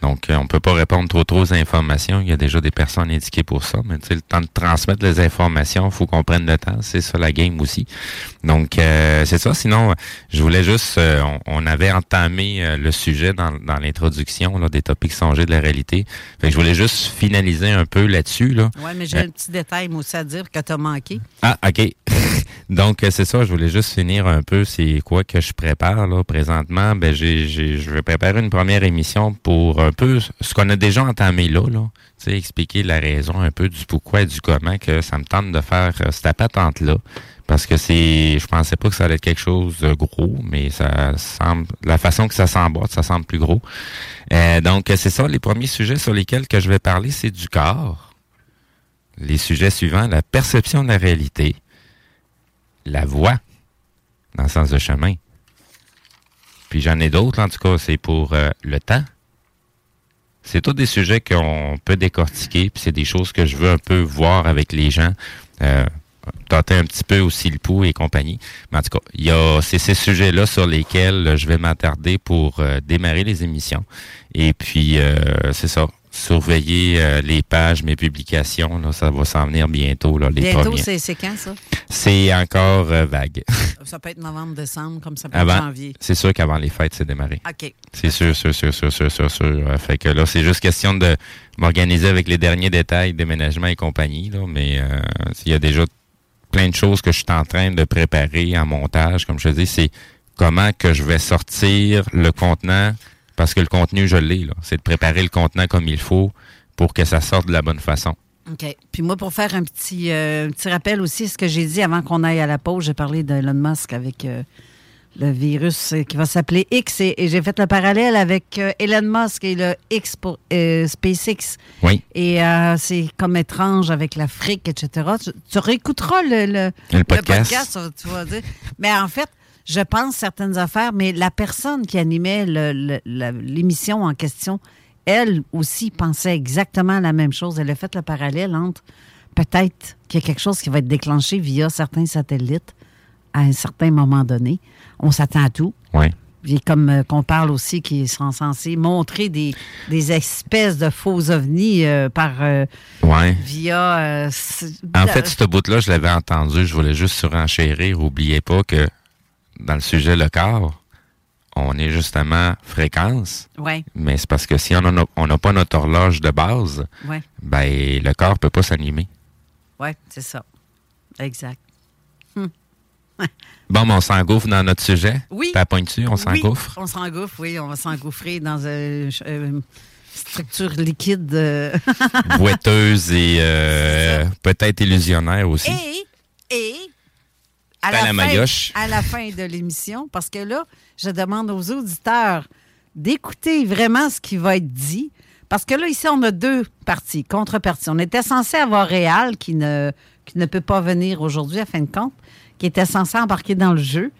Donc, euh, on peut pas répondre trop trop aux informations. Il y a déjà des personnes indiquées pour ça. Mais tu sais, le temps de transmettre les informations, faut qu'on prenne le temps. C'est ça la game aussi. Donc, euh, c'est ça. Sinon, je voulais juste... euh, on, on avait entamé euh, le sujet dans, dans l'introduction là, des topics songés de la réalité. Fait que je voulais juste finaliser un peu là-dessus. Là. Oui, mais j'ai Euh, un petit détail moi aussi à dire que t'as manqué. ah, OK. Donc, c'est ça, je voulais juste finir un peu, c'est quoi que je prépare là présentement. Ben, j'ai, j'ai, je vais préparer une première émission pour un peu ce qu'on a déjà entamé là, là. Expliquer la raison un peu du pourquoi et du comment que ça me tente de faire euh, cette patente-là. Parce que c'est, je pensais pas que ça allait être quelque chose de gros, mais ça semble, la façon que ça s'emboîte, ça semble plus gros. Euh, donc, c'est ça, les premiers sujets sur lesquels que je vais parler, c'est du corps. Les sujets suivants, la perception de la réalité, la voix dans le sens de chemin. Puis j'en ai d'autres, en tout cas, c'est pour euh, le temps. C'est tous des sujets qu'on peut décortiquer, puis c'est des choses que je veux un peu voir avec les gens, euh, tâter un petit peu aussi le pouls et compagnie. Mais en tout cas, il y a c'est ces sujets-là sur lesquels euh, je vais m'attarder pour euh, démarrer les émissions. Et puis, euh, c'est ça, surveiller euh, les pages, mes publications, là, ça va s'en venir bientôt, là, les Bientôt, c'est c'est quand ça? C'est encore euh, vague. Ça peut être novembre, décembre, comme ça peut être Avant, janvier. c'est sûr qu'avant les fêtes, c'est démarré. OK. C'est sûr, sûr, sûr, sûr, sûr, sûr, sûr. Euh, Fait que là, c'est juste question de m'organiser avec les derniers détails, déménagement et compagnie, là. Mais euh, il y a déjà plein de choses que je suis en train de préparer en montage. Comme je te dis, c'est comment que je vais sortir le contenant, parce que le contenu, je l'ai. C'est de préparer le contenant comme il faut pour que ça sorte de la bonne façon. OK. Puis moi, pour faire un petit, euh, petit rappel aussi, ce que j'ai dit avant qu'on aille à la pause, j'ai parlé d'Elon Musk avec euh, le virus euh, qui va s'appeler X et, et j'ai fait le parallèle avec euh, Elon Musk et le X pour SpaceX. Oui. Et c'est comme étrange avec l'Afrique, etc. Tu, tu réécouteras le, le, Le podcast. tu vas dire. Mais en fait, je pense certaines affaires, mais la personne qui animait l'émission en question, elle aussi pensait exactement la même chose. Elle a fait le parallèle entre peut-être qu'il y a quelque chose qui va être déclenché via certains satellites à un certain moment donné. On s'attend à tout. Oui. Puis comme euh, qu'on parle aussi qu'ils sont censés montrer des, des espèces de faux ovnis euh, par euh, Ouais. via En fait, ce bout-là, je l'avais entendu. Je voulais juste surenchérir. Oubliez pas que dans le sujet le corps, on est justement fréquence. Ouais. Mais c'est parce que si on n'a on pas notre horloge de base, Ouais. ben le corps peut pas s'animer. Ouais, c'est ça. Exact. Bon, mais on s'engouffre dans notre sujet. Oui. T'as pointu, on Oui, s'engouffre? on s'engouffre, oui. On va s'engouffrer dans une euh, structure liquide. euh. Boiteuse et euh, peut-être illusionnaire aussi. et, et, à la fin, maillotche. à la fin de l'émission, parce que là, je demande aux auditeurs d'écouter vraiment ce qui va être dit. Parce que là, ici, on a deux parties, contre-parties. On était censé avoir Réal qui ne, qui ne peut pas venir aujourd'hui, à fin de compte, qui était censé embarquer dans le jeu.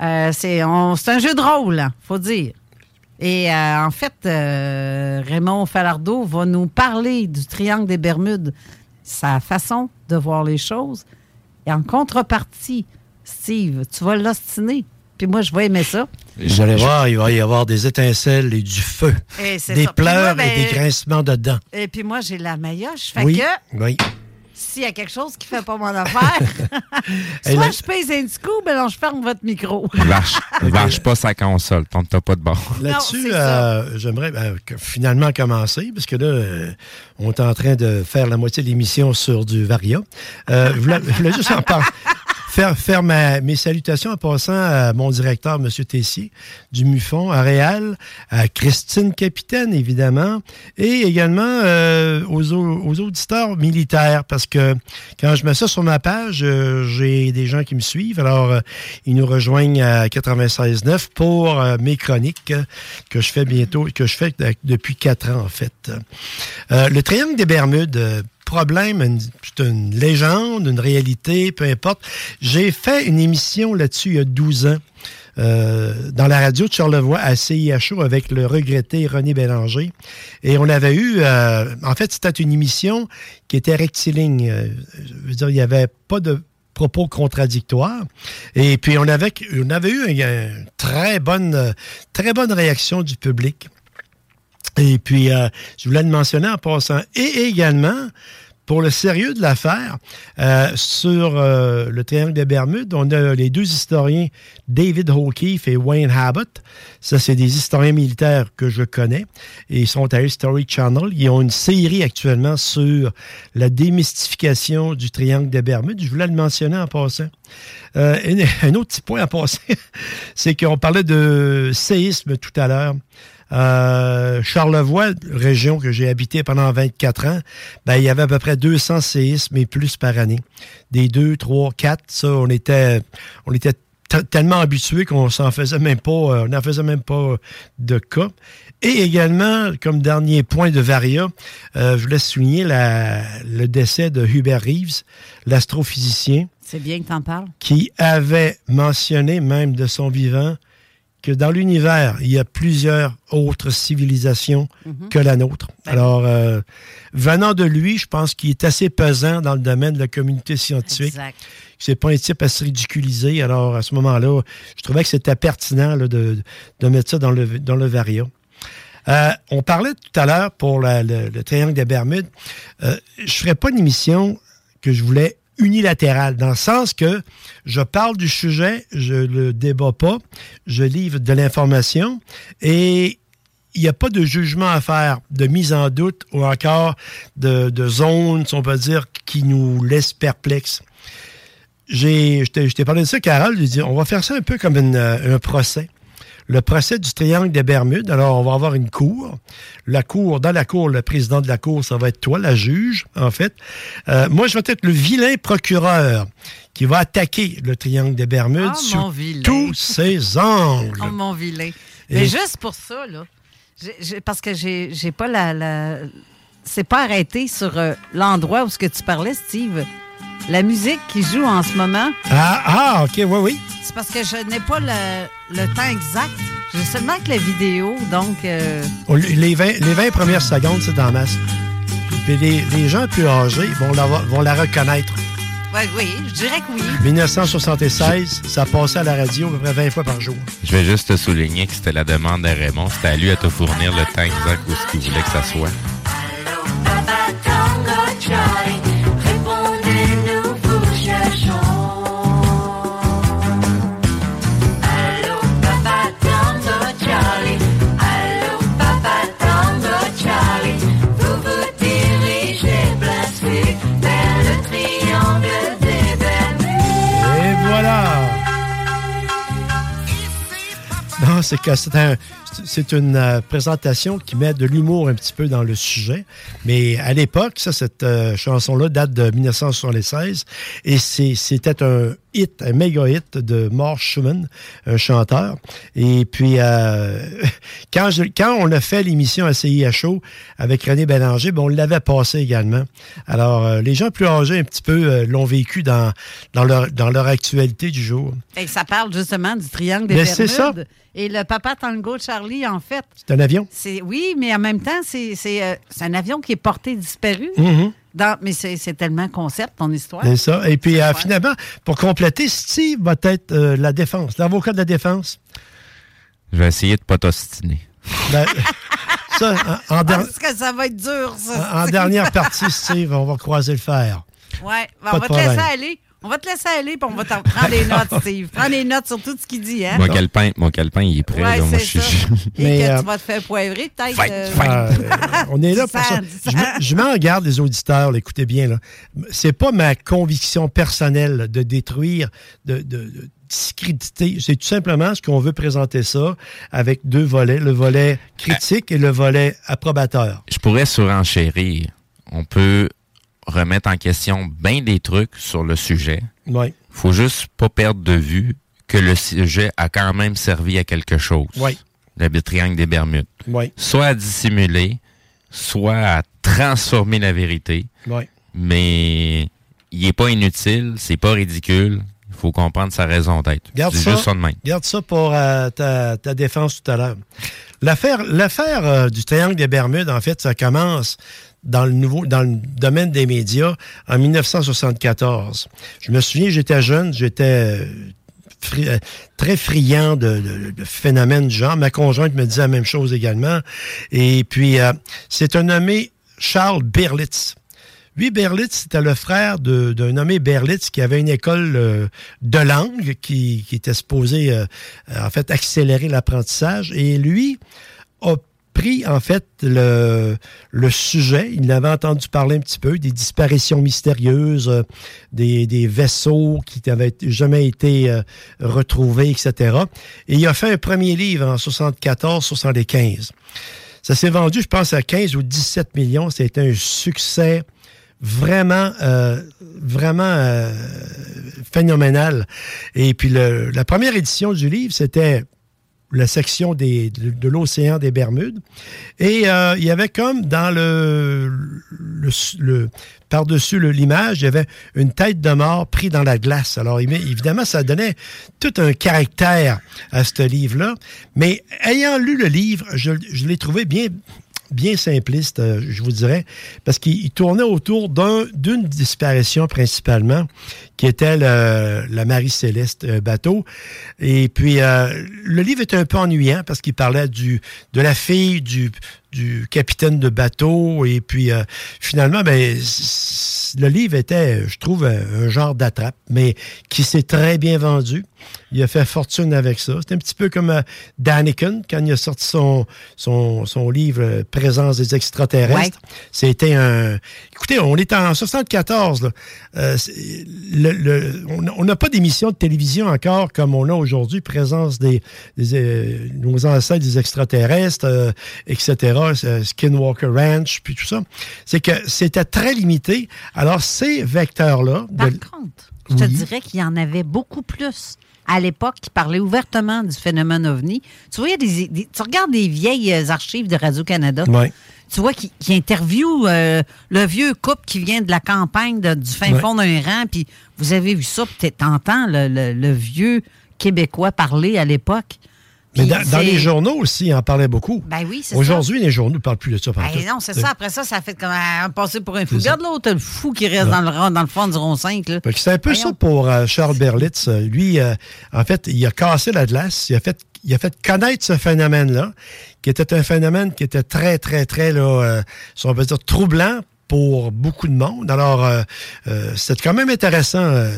Euh, c'est on- c'est un jeu de rôle, il faut dire. Et euh, en fait, euh, Raymond Falardeau va nous parler du triangle des Bermudes, sa façon de voir les choses. Et en contrepartie, Steve, tu vas l'ostiner. Puis moi, je vais aimer ça. Vous allez voir, il va y avoir des étincelles et du feu. Et Des ça. Puis moi, pleurs ben, et des grincements de dents. Et puis moi, j'ai la maillotche. Fait Oui, que oui. s'il y a quelque chose qui fait pas mon affaire, soit là- je pèse un petit coup, ben non, je ferme votre micro. Lâche, lâche pas sa console. Tente pas de bord. Là-dessus, euh, j'aimerais que- finalement commencer, parce que là, euh, on est en train de faire la moitié de l'émission sur du Varia. Euh, je voulais juste en parler. Faire, faire ma- mes salutations en passant à mon directeur, M. Tessier, du MUFON, à Réal, à Christine Capitaine, évidemment, et également euh, aux, au- aux auditeurs militaires, parce que quand je mets ça sur ma page, euh, j'ai des gens qui me suivent, alors euh, ils nous rejoignent à 96.9 pour euh, mes chroniques que je fais bientôt, que je fais de- depuis quatre ans, en fait. Euh, le triangle des Bermudes, problème, c'est une légende, une réalité, peu importe. J'ai fait une émission là-dessus il y a 12 ans. euh, dans la radio de Charlevoix à CIHO avec le regretté René Bélanger. Et on avait eu, euh, en fait, c'était une émission qui était rectiligne. Euh, je veux dire, il n'y avait pas de propos contradictoires. Et puis, on avait, eu une, une très, bonne, très bonne réaction du public. Et puis, euh, je voulais le mentionner en passant. Et également, pour le sérieux de l'affaire, euh, sur euh, le triangle des Bermudes, on a les deux historiens, David O'Keefe et Wayne Abbott. Ça, c'est des historiens militaires que je connais. Et ils sont à History Channel. Ils ont une série actuellement sur la démystification du triangle des Bermudes. Je voulais le mentionner en passant. Euh, un autre petit point à passer, c'est qu'on parlait de séisme tout à l'heure. Euh, Charlevoix, région que j'ai habité pendant 24 ans, ben, il y avait à peu près 200 séismes et plus par année. Des 2, 3, 4, ça, on était, on était tellement habitués qu'on s'en faisait même pas, euh, on n'en faisait même pas de cas. Et également, comme dernier point de Varia, euh, je voulais souligner la- le décès de Hubert Reeves, l'astrophysicien, C'est bien que t'en parles. qui avait mentionné même de son vivant que dans l'univers, il y a plusieurs autres civilisations Mhm. que la nôtre. Alors, euh, venant de lui, je pense qu'il est assez pesant dans le domaine de la communauté scientifique. C'est pas un type à se ridiculiser. Alors, à ce moment-là, je trouvais que c'était pertinent là, de, de mettre ça dans le, dans le varia. Euh, on parlait tout à l'heure pour la- le, le triangle des Bermudes. Euh, je ne ferais pas une émission que je voulais unilatérale, dans le sens que je parle du sujet, je le débat pas, je livre de l'information et il n'y a pas de jugement à faire, de mise en doute ou encore de, de zone, si on peut dire, qui nous laisse perplexes. J'ai, je t'ai je parlé de ça, Carole. J'ai dit, on va faire ça un peu comme un procès. Le procès du triangle des Bermudes. Alors, on va avoir une cour. La cour, dans la cour, le président de la cour, ça va être toi, la juge, en fait. Euh, moi, je vais être le vilain procureur qui va attaquer le triangle des Bermudes mon vilain. tous ses angles. Oh, mon vilain. Et- Mais juste pour ça, là, parce que j'ai j'ai pas la. la- c'est pas arrêté sur euh, l'endroit où ce que tu parlais, Steve. La musique qui joue en ce moment, Ah, ah, OK, oui, oui. c'est parce que je n'ai pas le, le temps exact. J'ai seulement que la vidéo, donc. euh, Les 20, les 20 premières secondes, c'est en masse. Puis les, les gens plus âgés vont la, vont la reconnaître. Ouais, oui, je dirais que oui. 1976, ça passait à la radio à peu près 20 fois par jour. Je vais juste te souligner que c'était la demande de Raymond. C'était à lui à te fournir le temps exact où ce qu'il voulait que ça soit. C'est que c'est un- c'est une euh, présentation qui met de l'humour un petit peu dans le sujet. Mais à l'époque, ça, cette euh, chanson-là date de 1976 et c'était un hit, un méga hit de Mark Schumann, un chanteur. Et puis, euh, quand, je- quand on a fait l'émission à CIHO avec René Bélanger, ben, on l'avait passé également. Alors, euh, les gens plus âgés un petit peu l'ont vécu dans, dans, leur, dans leur actualité du jour. Et ça parle justement du triangle des Bermudes. c'est ça. Et le papa Tango Charlie, en fait. C'est un avion? C'est oui, mais en même temps, c'est c'est, euh, c'est un avion qui est porté disparu. Mhm. Dans- mais c'est tellement concept, ton histoire. C'est ça. Et puis, euh, finalement, pour compléter, Steve va être euh, la défense, l'avocat de la défense. Je vais essayer de pas t'ostiner. Ben, ça, en, en der- Parce que ça va être dur, ça. en dernière partie, Steve, on va croiser le fer. Ouais, ben, on va te laisser aller. On va te laisser aller, puis on va t'en prendre des notes, Steve. Prends des notes sur tout ce qu'il dit, hein? Mon calepin, mon calepin, il est prêt. Ouais, là. Moi, c'est je suis- ça. Et Mais, que euh, tu vas te faire poivrer, peut-être. Fight, euh, fight. Euh, on est là pour ça. Je, m'en garde les auditeurs, là, écoutez bien. C'est pas ma conviction personnelle de détruire, de, de- de discréditer. C'est tout simplement ce qu'on veut présenter ça avec deux volets, le volet critique et le volet approbateur. je pourrais surenchérir. On peut remettre en question bien des trucs sur le sujet. Oui. faut juste pas perdre de vue que le sujet a quand même servi à quelque chose. Oui. Le triangle des Bermudes. Oui. Soit à dissimuler, soit à transformer la vérité. Oui. Mais il est pas inutile, c'est pas ridicule. Il faut comprendre sa raison d'être. Garde C'est ça, juste ça de même. garde ça pour euh, ta, ta défense tout à l'heure. L'affaire, l'affaire euh, du triangle des Bermudes, en fait, ça commence dans le nouveau, dans le domaine des médias en 1974. Je me souviens, j'étais jeune, j'étais euh, fri- euh, très friand de, de- de phénomènes du genre. Ma conjointe me disait la même chose également. Et puis, euh, c'est un nommé Charles Berlitz. Lui, Berlitz, c'était le frère d'un nommé Berlitz qui avait une école euh, de langue qui, qui était supposée, euh, en fait, accélérer l'apprentissage. Et lui a pris, en fait, le, sujet. Il avait entendu parler un petit peu des disparitions mystérieuses, euh, des, vaisseaux qui n'avaient jamais été euh, retrouvés, etc. Et il a fait un premier livre en 74-75. Ça s'est vendu, je pense, à 15 ou 17 millions. C'était un succès vraiment, euh, vraiment phénoménal. Et puis, la première édition du livre, c'était la section de, l'océan des Bermudes. Et euh, il y avait comme dans le, par-dessus l'image, il y avait une tête de mort prise dans la glace. Alors, évidemment, ça donnait tout un caractère à ce livre-là. Mais ayant lu le livre, je, l'ai trouvé bien, bien simpliste, euh, je vous dirais, parce qu'il il tournait autour d'un- d'une disparition principalement, qui était le- la Marie-Céleste euh, bateau. Et puis, euh, le livre était un peu ennuyant parce qu'il parlait du, de la fille du, du capitaine de bateau. Et puis, euh, finalement, ben, le livre était, je trouve, un, un genre d'attrape, mais qui s'est très bien vendu. Il a fait fortune avec ça. C'est un petit peu comme euh, Daniken, quand il a sorti son, son, son livre Présence des extraterrestres. C'était un... Écoutez, on est en 74. Là. Euh, le- le- on n'a- pas d'émission de télévision encore comme on a aujourd'hui, Présence des, des, euh, nos ancêtres des extraterrestres, euh, etc., euh, Skinwalker Ranch, puis tout ça. C'est que c'était très limité. Alors, ces vecteurs-là... Par de- contre, je te Oui. dirais qu'il y en avait beaucoup plus à l'époque qui parlaient ouvertement du phénomène OVNI. Tu des, des- tu regardes des vieilles archives de Radio-Canada. Ouais. Tu vois, qui, qui interviewent euh, le vieux couple qui vient de la campagne de- du fin Ouais. fond d'un rang, puis vous avez vu ça, puis t'entends le, le- le vieux Québécois parler à l'époque. Mais dans, les journaux aussi, ils en parlaient beaucoup. Ben oui, c'est ça. Aujourd'hui, les journaux ne parlent plus de ça. Ben non, c'est ça. Après ça, ça fait comme un passer pour un fou. Regarde l'autre, le fou qui reste dans le, dans le fond du rond 5. Là. Fait que C'est un peu Voyons. ça pour euh, Charles Berlitz. Euh, Lui, euh, en fait, il a cassé la glace. Il a fait, il a fait connaître ce phénomène-là, qui était un phénomène qui était très, très, très, là, euh, si on peut dire, troublant pour beaucoup de monde. Alors, euh, euh, c'est quand même intéressant euh,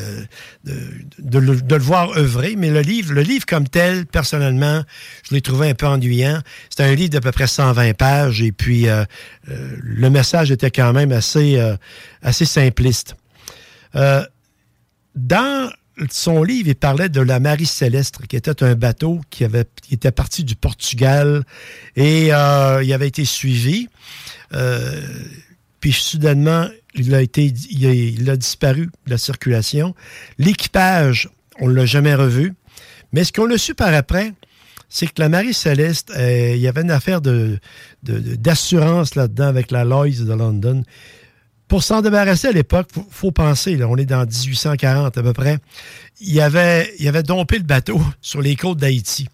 de, de le, de le voir œuvrer, mais le livre, le livre comme tel, personnellement, je l'ai trouvé un peu ennuyant. C'est un livre d'à peu près 120 pages, et puis euh, euh, le message était quand même assez, euh, assez simpliste. Dans son livre, il parlait de la Marie Céleste, qui était un bateau qui, avait, qui était parti du Portugal et euh, il avait été suivi. Euh, puis soudainement, il a, été, il a, disparu de la circulation. L'équipage, on ne l'a jamais revu. Mais ce qu'on a su par après, c'est que la Marie Céleste, euh, il y avait une affaire de, de- de- d'assurance là-dedans avec la Lloyds de London. Pour s'en débarrasser à l'époque, faut, faut penser, là, on est dans 1840 à peu près, il avait, il dompé le bateau sur les côtes d'Haïti.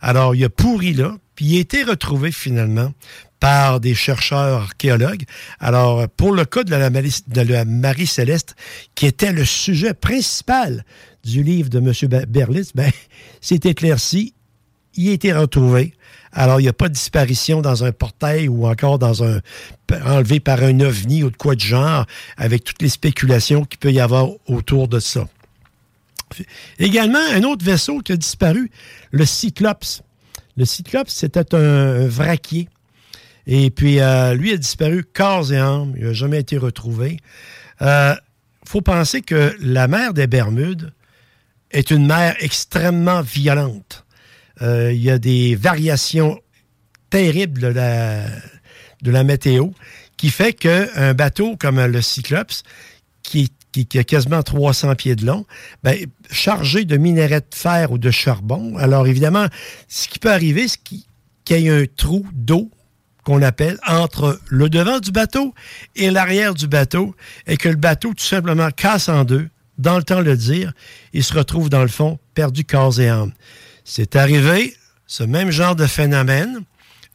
Alors, il a pourri là, puis il a été retrouvé finalement par des chercheurs archéologues. Alors, pour le cas de la, de la Marie Céleste, qui était le sujet principal du livre de M. Berlitz, ben, c'est éclairci. Il a été retrouvé. Alors, il n'y a pas de disparition dans un portail ou encore dans un enlevé par un ovni ou de quoi de genre, avec toutes les spéculations qu'il peut y avoir autour de ça. Également, un autre vaisseau qui a disparu, le Cyclops. Le Cyclops, c'était un, vraquier. Et puis, euh, lui a disparu corps et âme. Il n'a jamais été retrouvé. Il faut penser que la mer des Bermudes est une mer extrêmement violente. Euh, Il y a des variations terribles de la, de la météo qui fait qu'un bateau comme le Cyclops, qui, qui- a quasiment 300 pieds de long, ben, chargé de minerais de fer ou de charbon, alors évidemment, ce qui peut arriver, c'est qu'il qu'il y ait un trou d'eau qu'on appelle entre le devant du bateau et l'arrière du bateau et que le bateau tout simplement casse en deux, dans le temps de le dire, et se retrouve dans le fond perdu corps et âme. C'est arrivé, ce même genre de phénomène,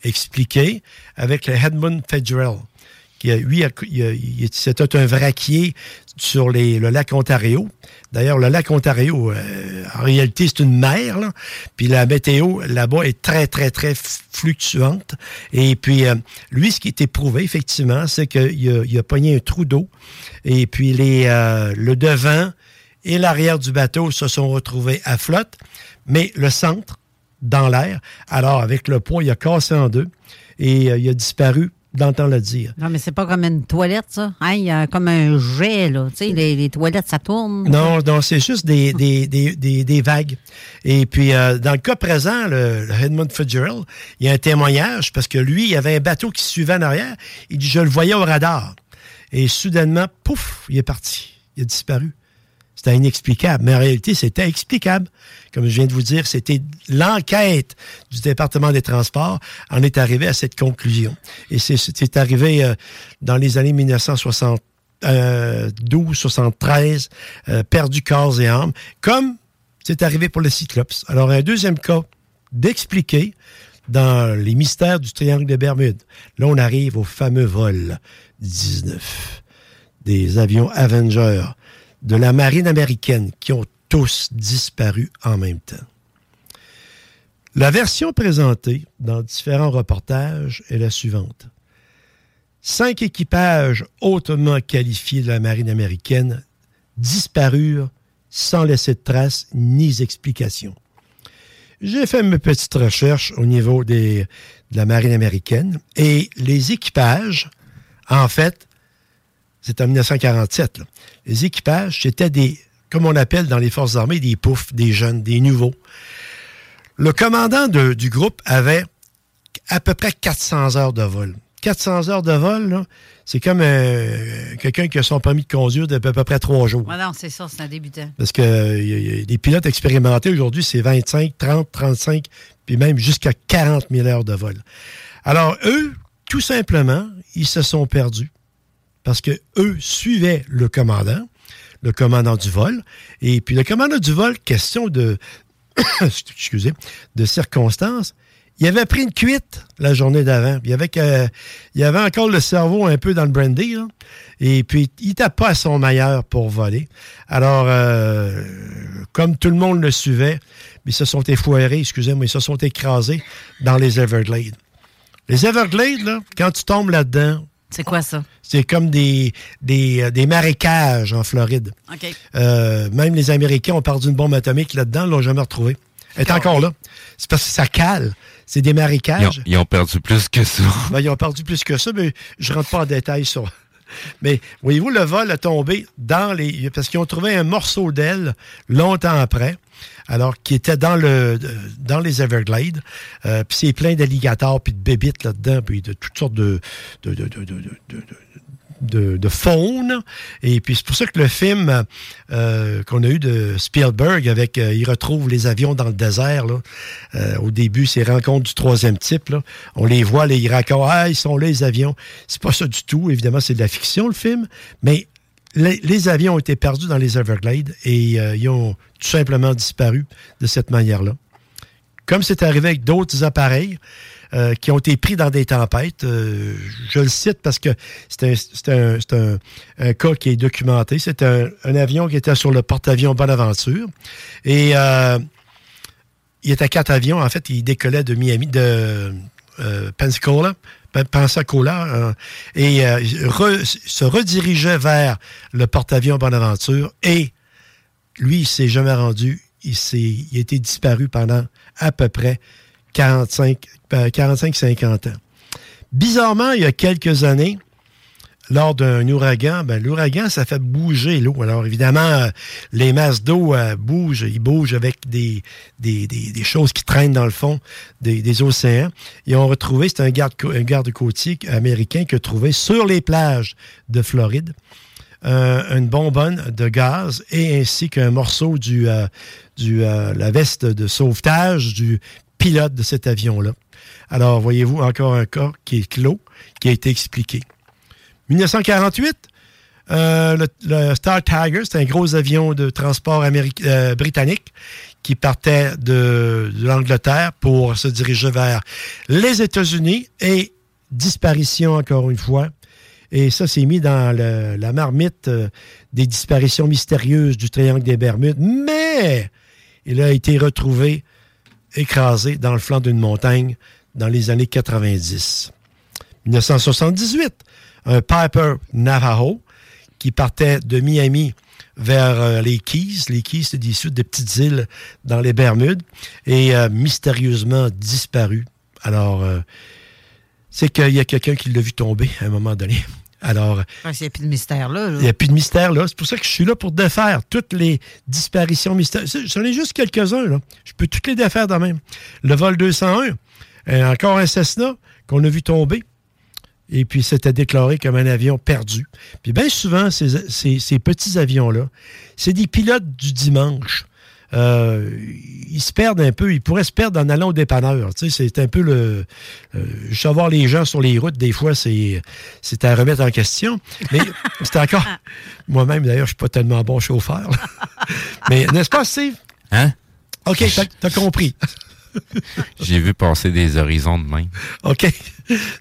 expliqué avec le Edmund Fitzgerald, qui a, lui, a- il- c'était un vraquier sur le lac Ontario. D'ailleurs, le lac Ontario, euh, en réalité, c'est une mer, puis la météo là-bas est très, très, très fluctuante. Et puis, euh, lui, ce qui est éprouvé, effectivement, c'est qu'il a, a pogné un trou d'eau, et puis les, euh, le devant et l'arrière du bateau se sont retrouvés à flotte, mais le centre, dans l'air. Alors, avec le poids, il a cassé en deux et euh, il a disparu dans le dire. Non, mais c'est pas comme une toilette, ça. Hein, Il y a comme un jet, là. Tu sais, les, les toilettes, ça tourne. Non, non, c'est juste des, des, des, des, des vagues. Et puis, euh, dans le cas présent, le, le Edmund Fitzgerald, il y a un témoignage parce que lui, il y avait un bateau qui suivait en arrière. Il dit, je le voyais au radar. Et soudainement, pouf, il est parti. Il a disparu. C'était inexplicable. Mais en réalité, c'était explicable. Comme je viens de vous dire, c'était l'enquête du département des transports en est arrivé à cette conclusion. Et c'est- arrivé euh, dans les années 1960. 12, 73, euh, perdu corps et âme, comme c'est arrivé pour le Cyclops. Alors, un deuxième cas d'expliquer dans les mystères du triangle des Bermudes. Là, on arrive au fameux vol 19 des avions Avenger de la marine américaine qui ont tous disparu en même temps. La version présentée dans différents reportages est la suivante. Cinq équipages hautement qualifiés de la marine américaine disparurent sans laisser de traces ni explications. J'ai fait mes petites recherches au niveau de la marine américaine et les équipages, en fait, c'est en 1947, là. les équipages, c'était des, comme on appelle dans les forces armées, des poufs, des jeunes, des nouveaux. Le commandant de- du groupe avait à peu près 400 heures de vol. 400 heures de vol, c'est comme euh, quelqu'un qui a son permis de conduire d'à peu près trois jours. Ah non, c'est ça, c'est un débutant. Parce que euh, y a- y a des pilotes expérimentés aujourd'hui, c'est 25, 30, 35, puis même jusqu'à 40 000 heures de vol. Alors, eux, tout simplement, ils se sont perdus. Parce que eux suivaient le commandant, le commandant du vol. Et puis le commandant du vol, question de excusez, de circonstances, il avait pris une cuite la journée d'avant. Il avait, il avait encore le cerveau un peu dans le brandy. là. Et puis, il n'était pas à son meilleur pour voler. Alors, euh, comme tout le monde le suivait, ils se sont effoirés, excusez-moi, ils se sont écrasés dans les Everglades. Les Everglades, quand tu tombes là-dedans, C'est quoi ça? c'est comme des, des, euh, des marécages en Floride. OK. Euh, même les Américains ont perdu une bombe atomique là-dedans, ils l'ont jamais retrouvée. Elle est encore là. C'est parce que ça cale. C'est des Ils ont, marécages. ils ont perdu plus que ça. Ben, ils ont perdu plus que ça, mais je rentre pas en détail sur. Mais voyez-vous, le vol a tombé dans les. Parce qu'ils ont trouvé un morceau d'aile longtemps après, alors qui était dans le dans les Everglades. Euh, puis c'est plein d'alligators puis de bébites là-dedans, puis de toutes sortes de de, faune. Et puis c'est pour ça que le film euh, qu'on a eu de Spielberg avec euh, il retrouve les avions dans le désert. Là. Euh, au début, c'est rencontres du troisième type. On les voit, les ils racontent Ah, ils sont là, les avions. C'est pas ça du tout. Évidemment, c'est de la fiction, le film. Mais les, avions ont été perdus dans les Everglades et euh, ils ont tout simplement disparu de cette manière-là. Comme c'est arrivé avec d'autres appareils euh, qui ont été pris dans des tempêtes, euh, je le cite parce que c'est un, cas qui est documenté. C'est un, avion qui était sur le porte-avions Bonaventure. Et il était quatre avions. En fait, il décollait de Miami, de Pensacola, Pen- Pensacola, euh, et euh, se redirigeait vers le porte-avions Bonaventure. Et lui, il s'est jamais rendu. Il, il a été disparu pendant à peu près 45, euh, 45-50 ans. Bizarrement, il y a quelques années, lors d'un ouragan, ben, l'ouragan, ça fait bouger l'eau. Alors, évidemment, euh, les masses d'eau euh, bougent. Ils bougent avec des, des, des- choses qui traînent dans le fond des, des océans. Ils ont retrouvé, c'est un garde, un garde-côtier américain qui a trouvé sur les plages de Floride euh, une bonbonne de gaz et ainsi qu'un morceau du, du la veste de sauvetage du pilote de cet avion-là. Alors, voyez-vous, encore un cas qui est clos, qui a été expliqué. 1948, euh, le, Star Tiger, c'est un gros avion de transport euh, britannique qui partait de, l'Angleterre pour se diriger vers les États-Unis et disparition encore une fois. Et ça, c'est mis dans la marmite euh, des disparitions mystérieuses du triangle des Bermudes. Mais il a été retrouvé écrasé dans le flanc d'une montagne dans les années 90. 1978, un Piper Navajo qui partait de Miami vers euh, les Keys. Les Keys, c'est des, petites îles dans les Bermudes et euh, mystérieusement disparu. Alors, euh, c'est qu'il y a quelqu'un qui l'a vu tomber à un moment donné. Alors, Il n'y a plus de mystère là. il n'y a plus de mystère là. C'est pour ça que je suis là pour défaire toutes les disparitions mystérieuses. J'en ai juste quelques-uns. là. Je peux toutes les défaire de même. Le vol 201, euh, encore un Cessna qu'on a vu tomber. Et puis, c'était déclaré comme un avion perdu. Puis bien souvent, ces, ces- ces petits avions-là, c'est des pilotes du dimanche. Euh, ils se perdent un peu. Ils pourraient se perdre en allant au dépanneur. Tu sais, c'est un peu le... euh, je sais voir les gens sur les routes, des fois, c'est c'est à remettre en question. Mais c'est encore... Moi-même, d'ailleurs, je suis pas tellement bon chauffeur. là. Mais n'est-ce pas, Steve? Hein? OK, t'as- t'as compris. J'ai vu passer des horizons de même. OK.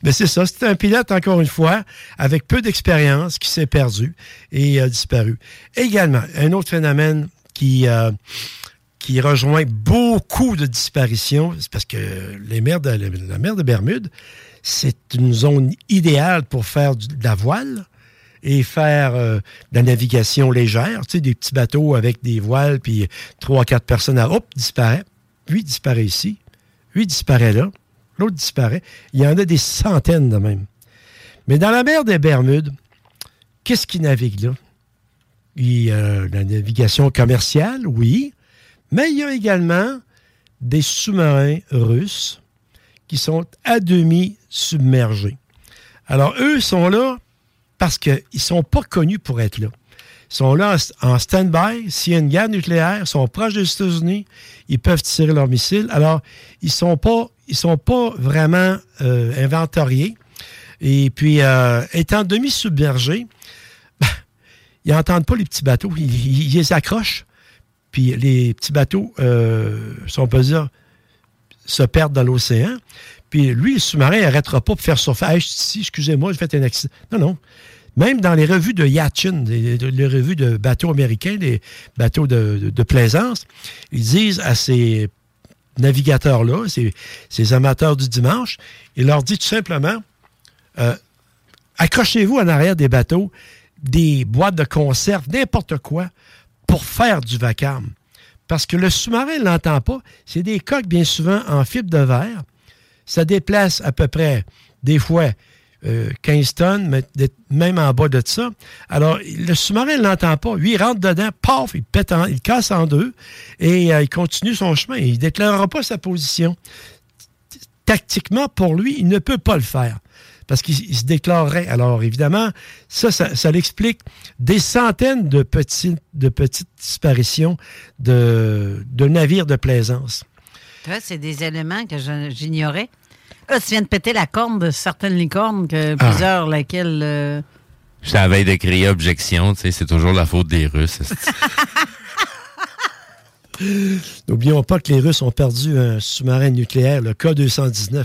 Mais c'est ça. C'était un pilote, encore une fois, avec peu d'expérience, qui s'est perdu et a disparu. Également, un autre phénomène qui, euh, qui rejoint beaucoup de disparitions, c'est parce que les mers de, la mer de Bermude, c'est une zone idéale pour faire de la voile et faire euh, de la navigation légère, tu sais, des petits bateaux avec des voiles, puis trois, quatre personnes à hop, disparaît. Lui disparaît ici, lui disparaît là, l'autre disparaît. Il y en a des centaines de même. Mais dans la mer des Bermudes, qu'est-ce qui navigue là? Il y a la navigation commerciale, oui, mais il y a également des sous-marins russes qui sont à demi submergés. Alors, eux sont là parce qu'ils ne sont pas connus pour être là. Sont là en stand-by. S'il y a une guerre nucléaire, ils sont proches des États-Unis, ils peuvent tirer leurs missiles. Alors, ils ne sont, pas- vraiment euh, inventoriés. Et puis, euh, étant demi-submergés, ils n'entendent pas les petits bateaux. Ils, les accrochent. puis les petits bateaux, euh, si on peut dire, se perdent dans l'océan. Puis lui, le sous-marin n'arrêtera pas pour faire surface. Excusez-moi, j'ai fait un accident. Non, non. Même dans les revues de Yachin, les, revues de bateaux américains, les bateaux de, plaisance, ils disent à ces navigateurs-là, ces, ces amateurs du dimanche, ils leur disent tout simplement, euh, accrochez-vous en arrière des bateaux, des boîtes de conserve, n'importe quoi, pour faire du vacarme. Parce que le sous-marin ne l'entend pas. C'est des coques, bien souvent, en fibre de verre. Ça déplace à peu près, des fois, euh, 15 tonnes, même en bas de ça. Alors, le sous-marin ne l'entend pas. Lui, il rentre dedans, paf, il, pète en- il casse en deux et euh, il continue son chemin. Il ne déclarera pas sa position. Tactiquement, pour lui, il ne peut pas le faire parce qu'il il se déclarerait. Alors, évidemment, ça, ça, l'explique des centaines de, petites disparitions de, de navires de plaisance. C'est des éléments que j'ignorais. Là, tu viens de péter la corne de certaines licornes, que Ah. plusieurs, lesquelles. euh, la veille de crier objection, tu sais, c'est toujours la faute des Russes. N'oublions pas que les Russes ont perdu un sous-marin nucléaire, le K-219,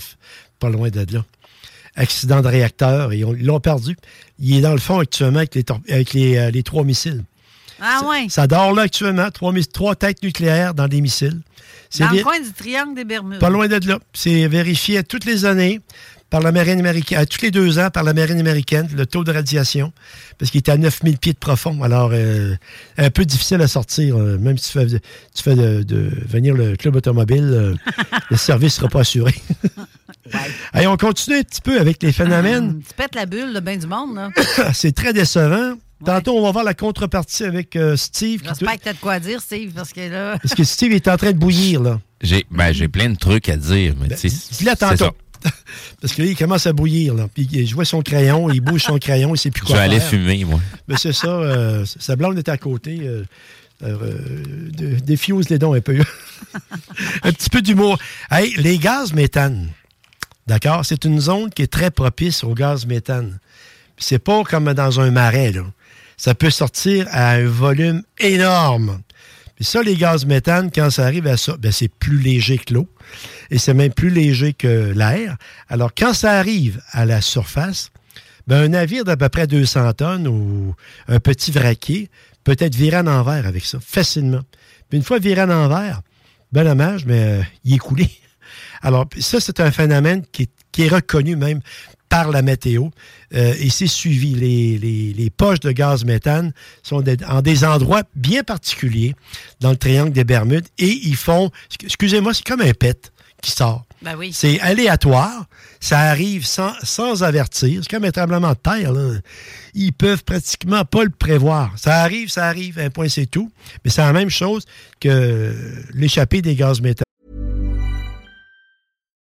pas loin de là. Accident de réacteur, et on- ils l'ont perdu. Il est dans le fond actuellement avec les, tor- avec les, euh, les trois missiles. Ah, ouais. Ça dort là actuellement, trois, trois têtes nucléaires dans des missiles. Dans le coin du triangle des Bermudes. Pas loin de là. C'est vérifié toutes les années par la marine américaine, à tous les deux ans par la marine américaine, le taux de radiation, parce qu'il est à 9000 pieds de profond. Alors, euh, un peu difficile à sortir, euh, même si tu fais, tu fais de, de venir le club automobile, euh, le service ne sera pas assuré. Allez, on continue un petit peu avec les phénomènes. Tu pètes la bulle de bien du monde, là. C'est très décevant. Tantôt, on va voir la contrepartie avec euh, Steve. qui- J'espère que tu as de quoi dire, Steve, parce que là. Parce que Steve est en train de bouillir, là. J'ai ben, j'ai plein de trucs à dire, mais tu sais. Dis-le tantôt. Parce que là, il commence à bouillir. Là. Puis, il joue son crayon, il bouge son crayon, il sait plus Je quoi vais aller fumer, moi. Mais c'est ça. euh, sa blonde est à côté. Euh, euh, de- défuse les dons un peu. un petit peu d'humour. Hey, les gaz méthane. D'accord? C'est une zone qui est très propice au gaz méthane. Puis C'est pas comme dans un marais, là. Ça peut sortir à un volume énorme. Puis ça, les gaz méthane, quand ça arrive à ça, ben c'est plus léger que l'eau. Et c'est même plus léger que l'air. Alors, quand ça arrive à la surface, ben, un navire d'à peu près 200 tonnes ou un petit vraquier peut être viré en envers avec ça, facilement. Puis une fois viré en envers, ben dommage, mais euh, il est coulé. Alors, ça, c'est un phénomène qui est reconnu même par la météo euh, et c'est suivi. Les, les- les poches de gaz méthane sont des- en des endroits bien particuliers dans le triangle des Bermudes et ils font, excusez-moi, c'est comme un pet qui sort. Ben oui. C'est aléatoire. Ça arrive sans, sans avertir. C'est comme un tremblement de terre. Là. Ils peuvent pratiquement pas le prévoir. Ça arrive, ça arrive. Un point, c'est tout. Mais c'est la même chose que l'échappée des gaz méthane.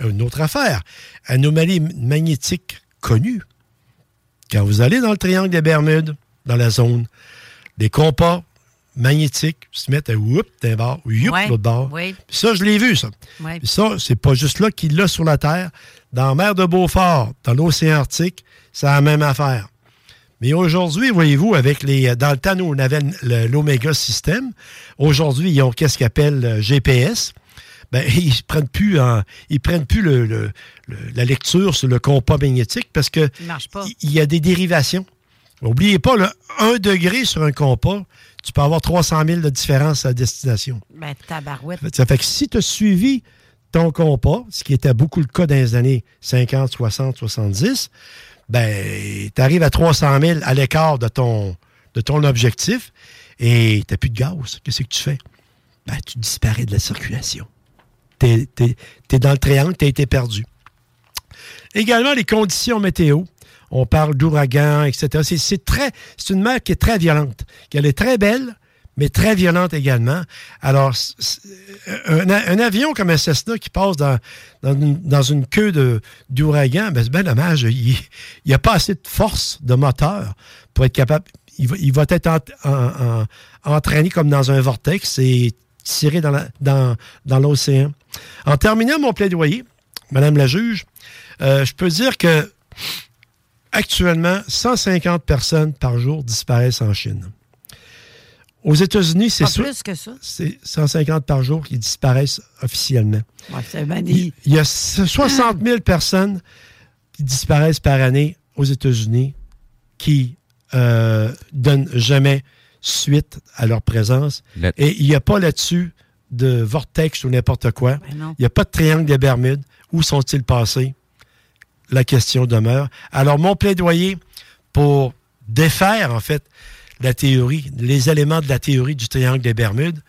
une autre affaire. Anomalie magnétique connue. Quand vous allez dans le triangle des Bermudes, dans la zone, des compas magnétiques se mettent à whoop d'un bord, youp Ouais, de l'autre bord. oui. Puis ça, je l'ai vu, ça. Ouais. Ça, c'est pas juste là qu'il l'a sur la Terre. Dans la mer de Beaufort, dans l'océan Arctique, c'est la même affaire. Mais aujourd'hui, voyez-vous, avec les. Dans le temps, nous, on avait l'Omega système. Aujourd'hui, ils ont qu'est-ce qu'ils appellent euh, GPS. Ben, ils prennent plus, en- ils prennent plus le- le- le- la lecture sur le compas magnétique parce que Il y a des dérivations. N'oubliez pas, là, 1 degré sur un compas, tu peux avoir 300 000 de différence à destination. Ben, tabarouette. Ça fait que si tu as suivi ton compas, ce qui était beaucoup le cas dans les années 50, 60, 70, ben, tu arrives à 300 000 à l'écart de ton, de ton objectif et tu n'as plus de gaz. Qu'est-ce que tu fais? Ben, tu disparais de la circulation. Tu es, dans le triangle, tu as été perdu. Également, les conditions météo. On parle d'ouragan, etc. C'est- très, c'est une mer qui est très violente. Elle est très belle, mais très violente également. Alors, c- un, avion comme un Cessna qui passe dans, une, queue d'ouragan, ben, c'est bien dommage. Il n'y a pas assez de force de moteur pour être capable. Il va, être en- en- en- entraîné comme dans un vortex et tiré dans l'océan. En terminant mon plaidoyer, Madame la juge, euh, je peux dire que actuellement, 150 personnes par jour disparaissent en Chine. Aux États-Unis, c'est plus que ça. c'est 150 par jour qui disparaissent officiellement. Ouais, c'est bien Il, dit. il y a 60 000 personnes qui disparaissent par année aux États-Unis qui euh, donnent jamais suite à leur présence. Et il n'y a pas là-dessus de vortex ou n'importe quoi. Il n'y a pas de triangle des Bermudes. Où sont-ils passés? La question demeure. Alors, mon plaidoyer pour défaire, en fait, la théorie, les éléments de la théorie du triangle des Bermudes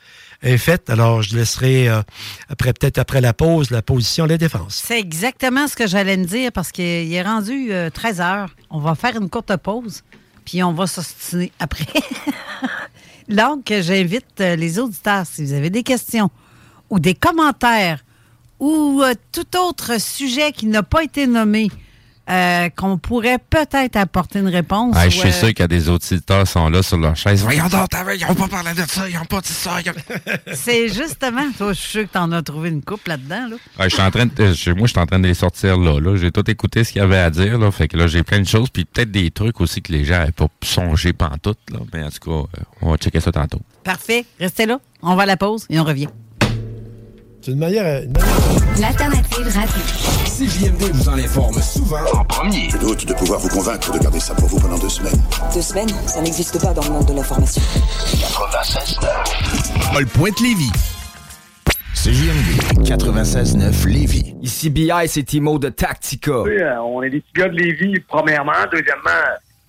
est fait. Alors, je laisserai, euh, après peut-être après la pause, la position, la défense. C'est exactement ce que j'allais me dire parce qu'il est rendu 13 heures. On va faire une courte pause, puis on va s'ostiner après. Donc, j'invite euh, les auditeurs, si vous avez des questions ou des commentaires ou euh, tout autre sujet qui n'a pas été nommé, euh, qu'on pourrait peut-être apporter une réponse. Ah, je suis euh, sûr qu'il y a des auditeurs qui sont là sur leur chaise. Voyons donc, ils n'ont pas parlé de ça, ils n'ont pas dit ça. ont- C'est justement, toi, je suis sûr que tu en as trouvé une couple là-dedans. Là. Je suis en train de, je- moi, je suis en train de les sortir là. là. J'ai tout écouté ce qu'il y avait à dire. Là. Fait que là, j'ai plein de choses. Puis peut-être des trucs aussi que les gens n'avaient pas songé pantoute. Là. Mais en tout cas, euh, on va checker ça tantôt. Parfait. Restez là. On va à la pause et on revient. C'est une manière. L'alternative radio. CJMD vous en informe souvent en premier. Je doute de pouvoir vous convaincre de garder ça pour vous pendant deux semaines. Deux semaines, ça n'existe pas dans le monde de l'information. 96 Paul Pointe-Lévis. CJMD 96.9 Lévis. Ici BI, c'est Timo de Tactica. Oui, euh, on est des petits gars de Lévis, premièrement. Deuxièmement,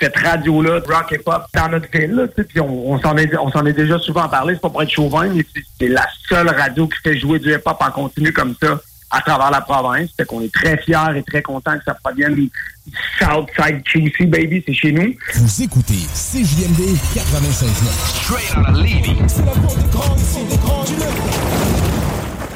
cette radio-là, de rock et pop, dans notre ville. là, tu sais, Puis on, on s'en est, on s'en est déjà souvent parlé, c'est pas pour être chauvin, mais c'est- la seule radio qui fait jouer du hip-hop en continu comme ça à travers la province. Fait qu'on est très fiers et très contents que ça provienne du Southside QC, baby, c'est chez nous. Vous écoutez CJMD 96.9. Straight out of Lévis. C'est la porte des grands, ici, des grands du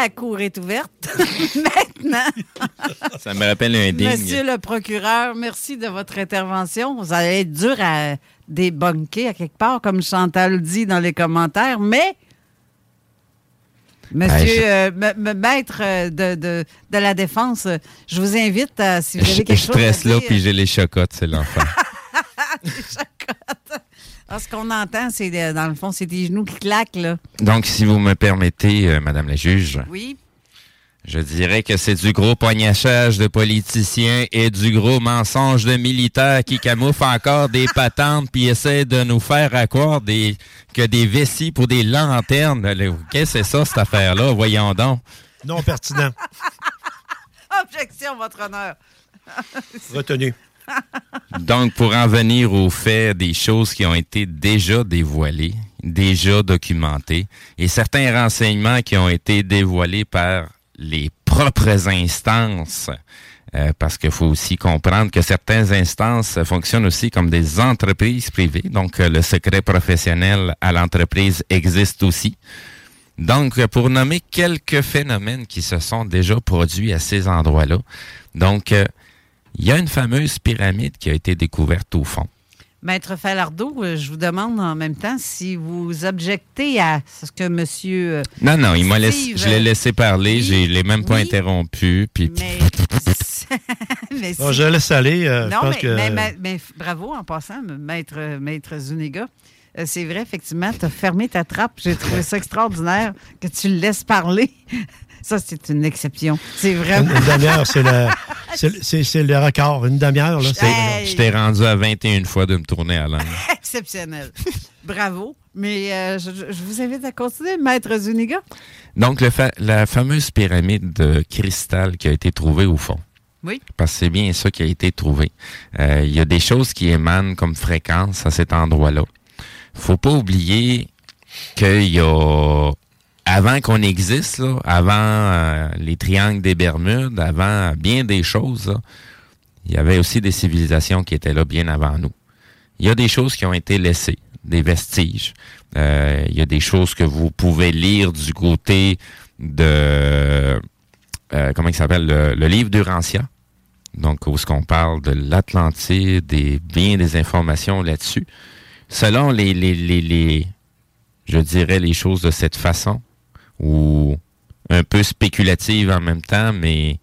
La cour est ouverte. Maintenant. Ça me rappelle un ding. Monsieur le procureur, merci de votre intervention. Ça allait être dur à débunker à quelque part, comme Chantal dit dans les commentaires, mais Monsieur, je- euh, maître euh, de, de, de la défense, euh, je vous invite à, si vous avez Je, quelque je chose à stresse là, puis j'ai les chocottes, c'est l'enfer. Ah, ce qu'on entend, c'est euh, dans le fond, c'est des genoux qui claquent, là. Donc, si vous me permettez, euh, Madame la juge, Oui. Je dirais que c'est du gros poignachage de politiciens et du gros mensonge de militaires qui camouflent encore des patentes puis essaient de nous faire à croire des, que des vessies pour des lanternes. Qu'est-ce que c'est ça, cette affaire-là? Voyons donc. Non pertinent. Objection, votre honneur. Retenu. Donc, pour en venir au fait des choses qui ont été déjà dévoilées, déjà documentées, et certains renseignements qui ont été dévoilés par les propres instances, euh, parce qu'il faut aussi comprendre que certaines instances fonctionnent aussi comme des entreprises privées, donc euh, le secret professionnel à l'entreprise existe aussi. Donc, euh, pour nommer quelques phénomènes qui se sont déjà produits à ces endroits-là, donc, il y a une fameuse pyramide qui a été découverte au fond. Maître Falardeau, euh, je vous demande en même temps si vous objectez à ce que monsieur. euh, Non, non, il m'a laissé, je l'ai laissé parler, je l'ai même pas oui. interrompu, puis Mais. mais Bon, si- je laisse aller. euh, je non, pense mais, que... mais- mais- bravo en passant, maître, maître Zuniga. Euh, C'est vrai, effectivement, tu as fermé ta trappe. J'ai trouvé ça extraordinaire que tu le laisses parler. Ça, c'est une exception. C'est Une, vraiment. une demi-heure, c'est le, c'est- c'est- c'est le record. Une demi-heure, là, c'est... Hey! je t'ai rendu à 21 fois de me tourner à l'angle. Exceptionnel. Bravo. Mais euh, je, vous invite à continuer, maître Zuniga. Donc, le fa- la fameuse pyramide de cristal qui a été trouvée au fond. Oui. Parce que c'est bien ça qui a été trouvé. Euh, Il y a des choses qui émanent comme fréquence à cet endroit-là. Faut pas oublier qu'il y a avant qu'on existe, là, avant euh, les triangles des Bermudes, avant bien des choses, là, il y avait aussi des civilisations qui étaient là bien avant nous. Il y a des choses qui ont été laissées, des vestiges. Euh, il y a des choses que vous pouvez lire du côté de euh, comment il s'appelle le, livre d'Urantia. Donc où est-ce qu'on parle de l'Atlantide et bien des informations là-dessus. Selon les, les, les, les je dirais les choses de cette façon ou un peu spéculatives en même temps, mais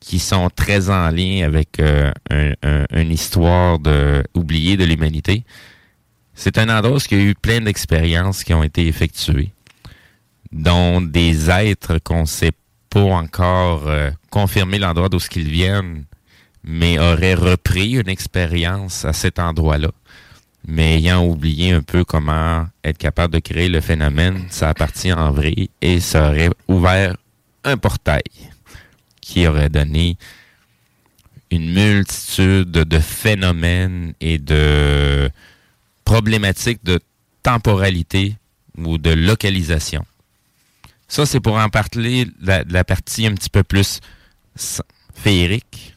qui sont très en lien avec euh, un- un- une histoire oubliée de l'humanité. C'est un endroit où il y a eu plein d'expériences qui ont été effectuées, dont des êtres qu'on ne sait pas encore euh, confirmer l'endroit d'où ils viennent, mais auraient repris une expérience à cet endroit-là, mais ayant oublié un peu comment être capable de créer le phénomène, ça a parti en vrai et ça aurait ouvert un portail qui aurait donné une multitude de phénomènes et de problématiques de temporalité ou de localisation. Ça, c'est pour en parler la, la partie un petit peu plus féerique,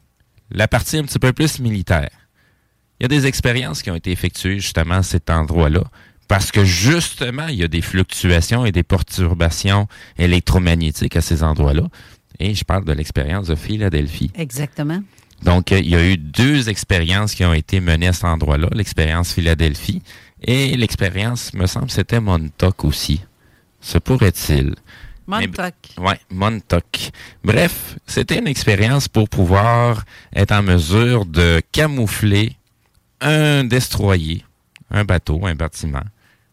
la partie un petit peu plus militaire. Il y a des expériences qui ont été effectuées justement à cet endroit-là, parce que justement, il y a des fluctuations et des perturbations électromagnétiques à ces endroits-là. Et je parle de l'expérience de Philadelphie. Exactement. Donc, euh, il y a eu deux expériences qui ont été menées à cet endroit-là. L'expérience Philadelphie et l'expérience, me semble, c'était Montauk aussi. Se pourrait-il? Montauk. Oui, Montauk. Bref, c'était une expérience pour pouvoir être en mesure de camoufler un destroyer, un bateau, un bâtiment,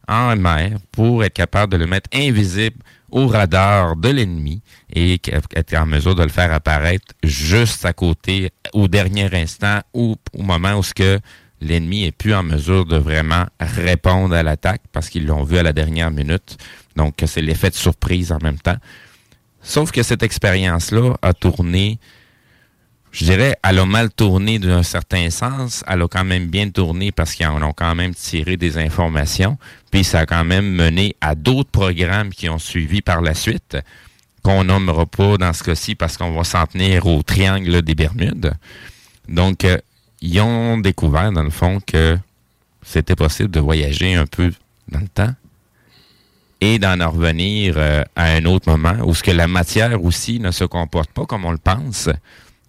en mer pour être capable de le mettre invisible au radar de l'ennemi et être en mesure de le faire apparaître juste à côté au dernier instant ou au moment où ce que l'ennemi est plus en mesure de vraiment répondre à l'attaque parce qu'ils l'ont vu à la dernière minute. Donc, c'est l'effet de surprise en même temps. Sauf que cette expérience-là a tourné, je dirais, elle a mal tourné d'un certain sens. Elle a quand même bien tourné parce qu'ils en ont quand même tiré des informations. Puis ça a quand même mené à d'autres programmes qui ont suivi par la suite, qu'on nommera pas dans ce cas-ci parce qu'on va s'en tenir au triangle des Bermudes. Donc, euh, ils ont découvert, dans le fond, que c'était possible de voyager un peu dans le temps et d'en en revenir euh, à un autre moment où ce que la matière aussi ne se comporte pas comme on le pense.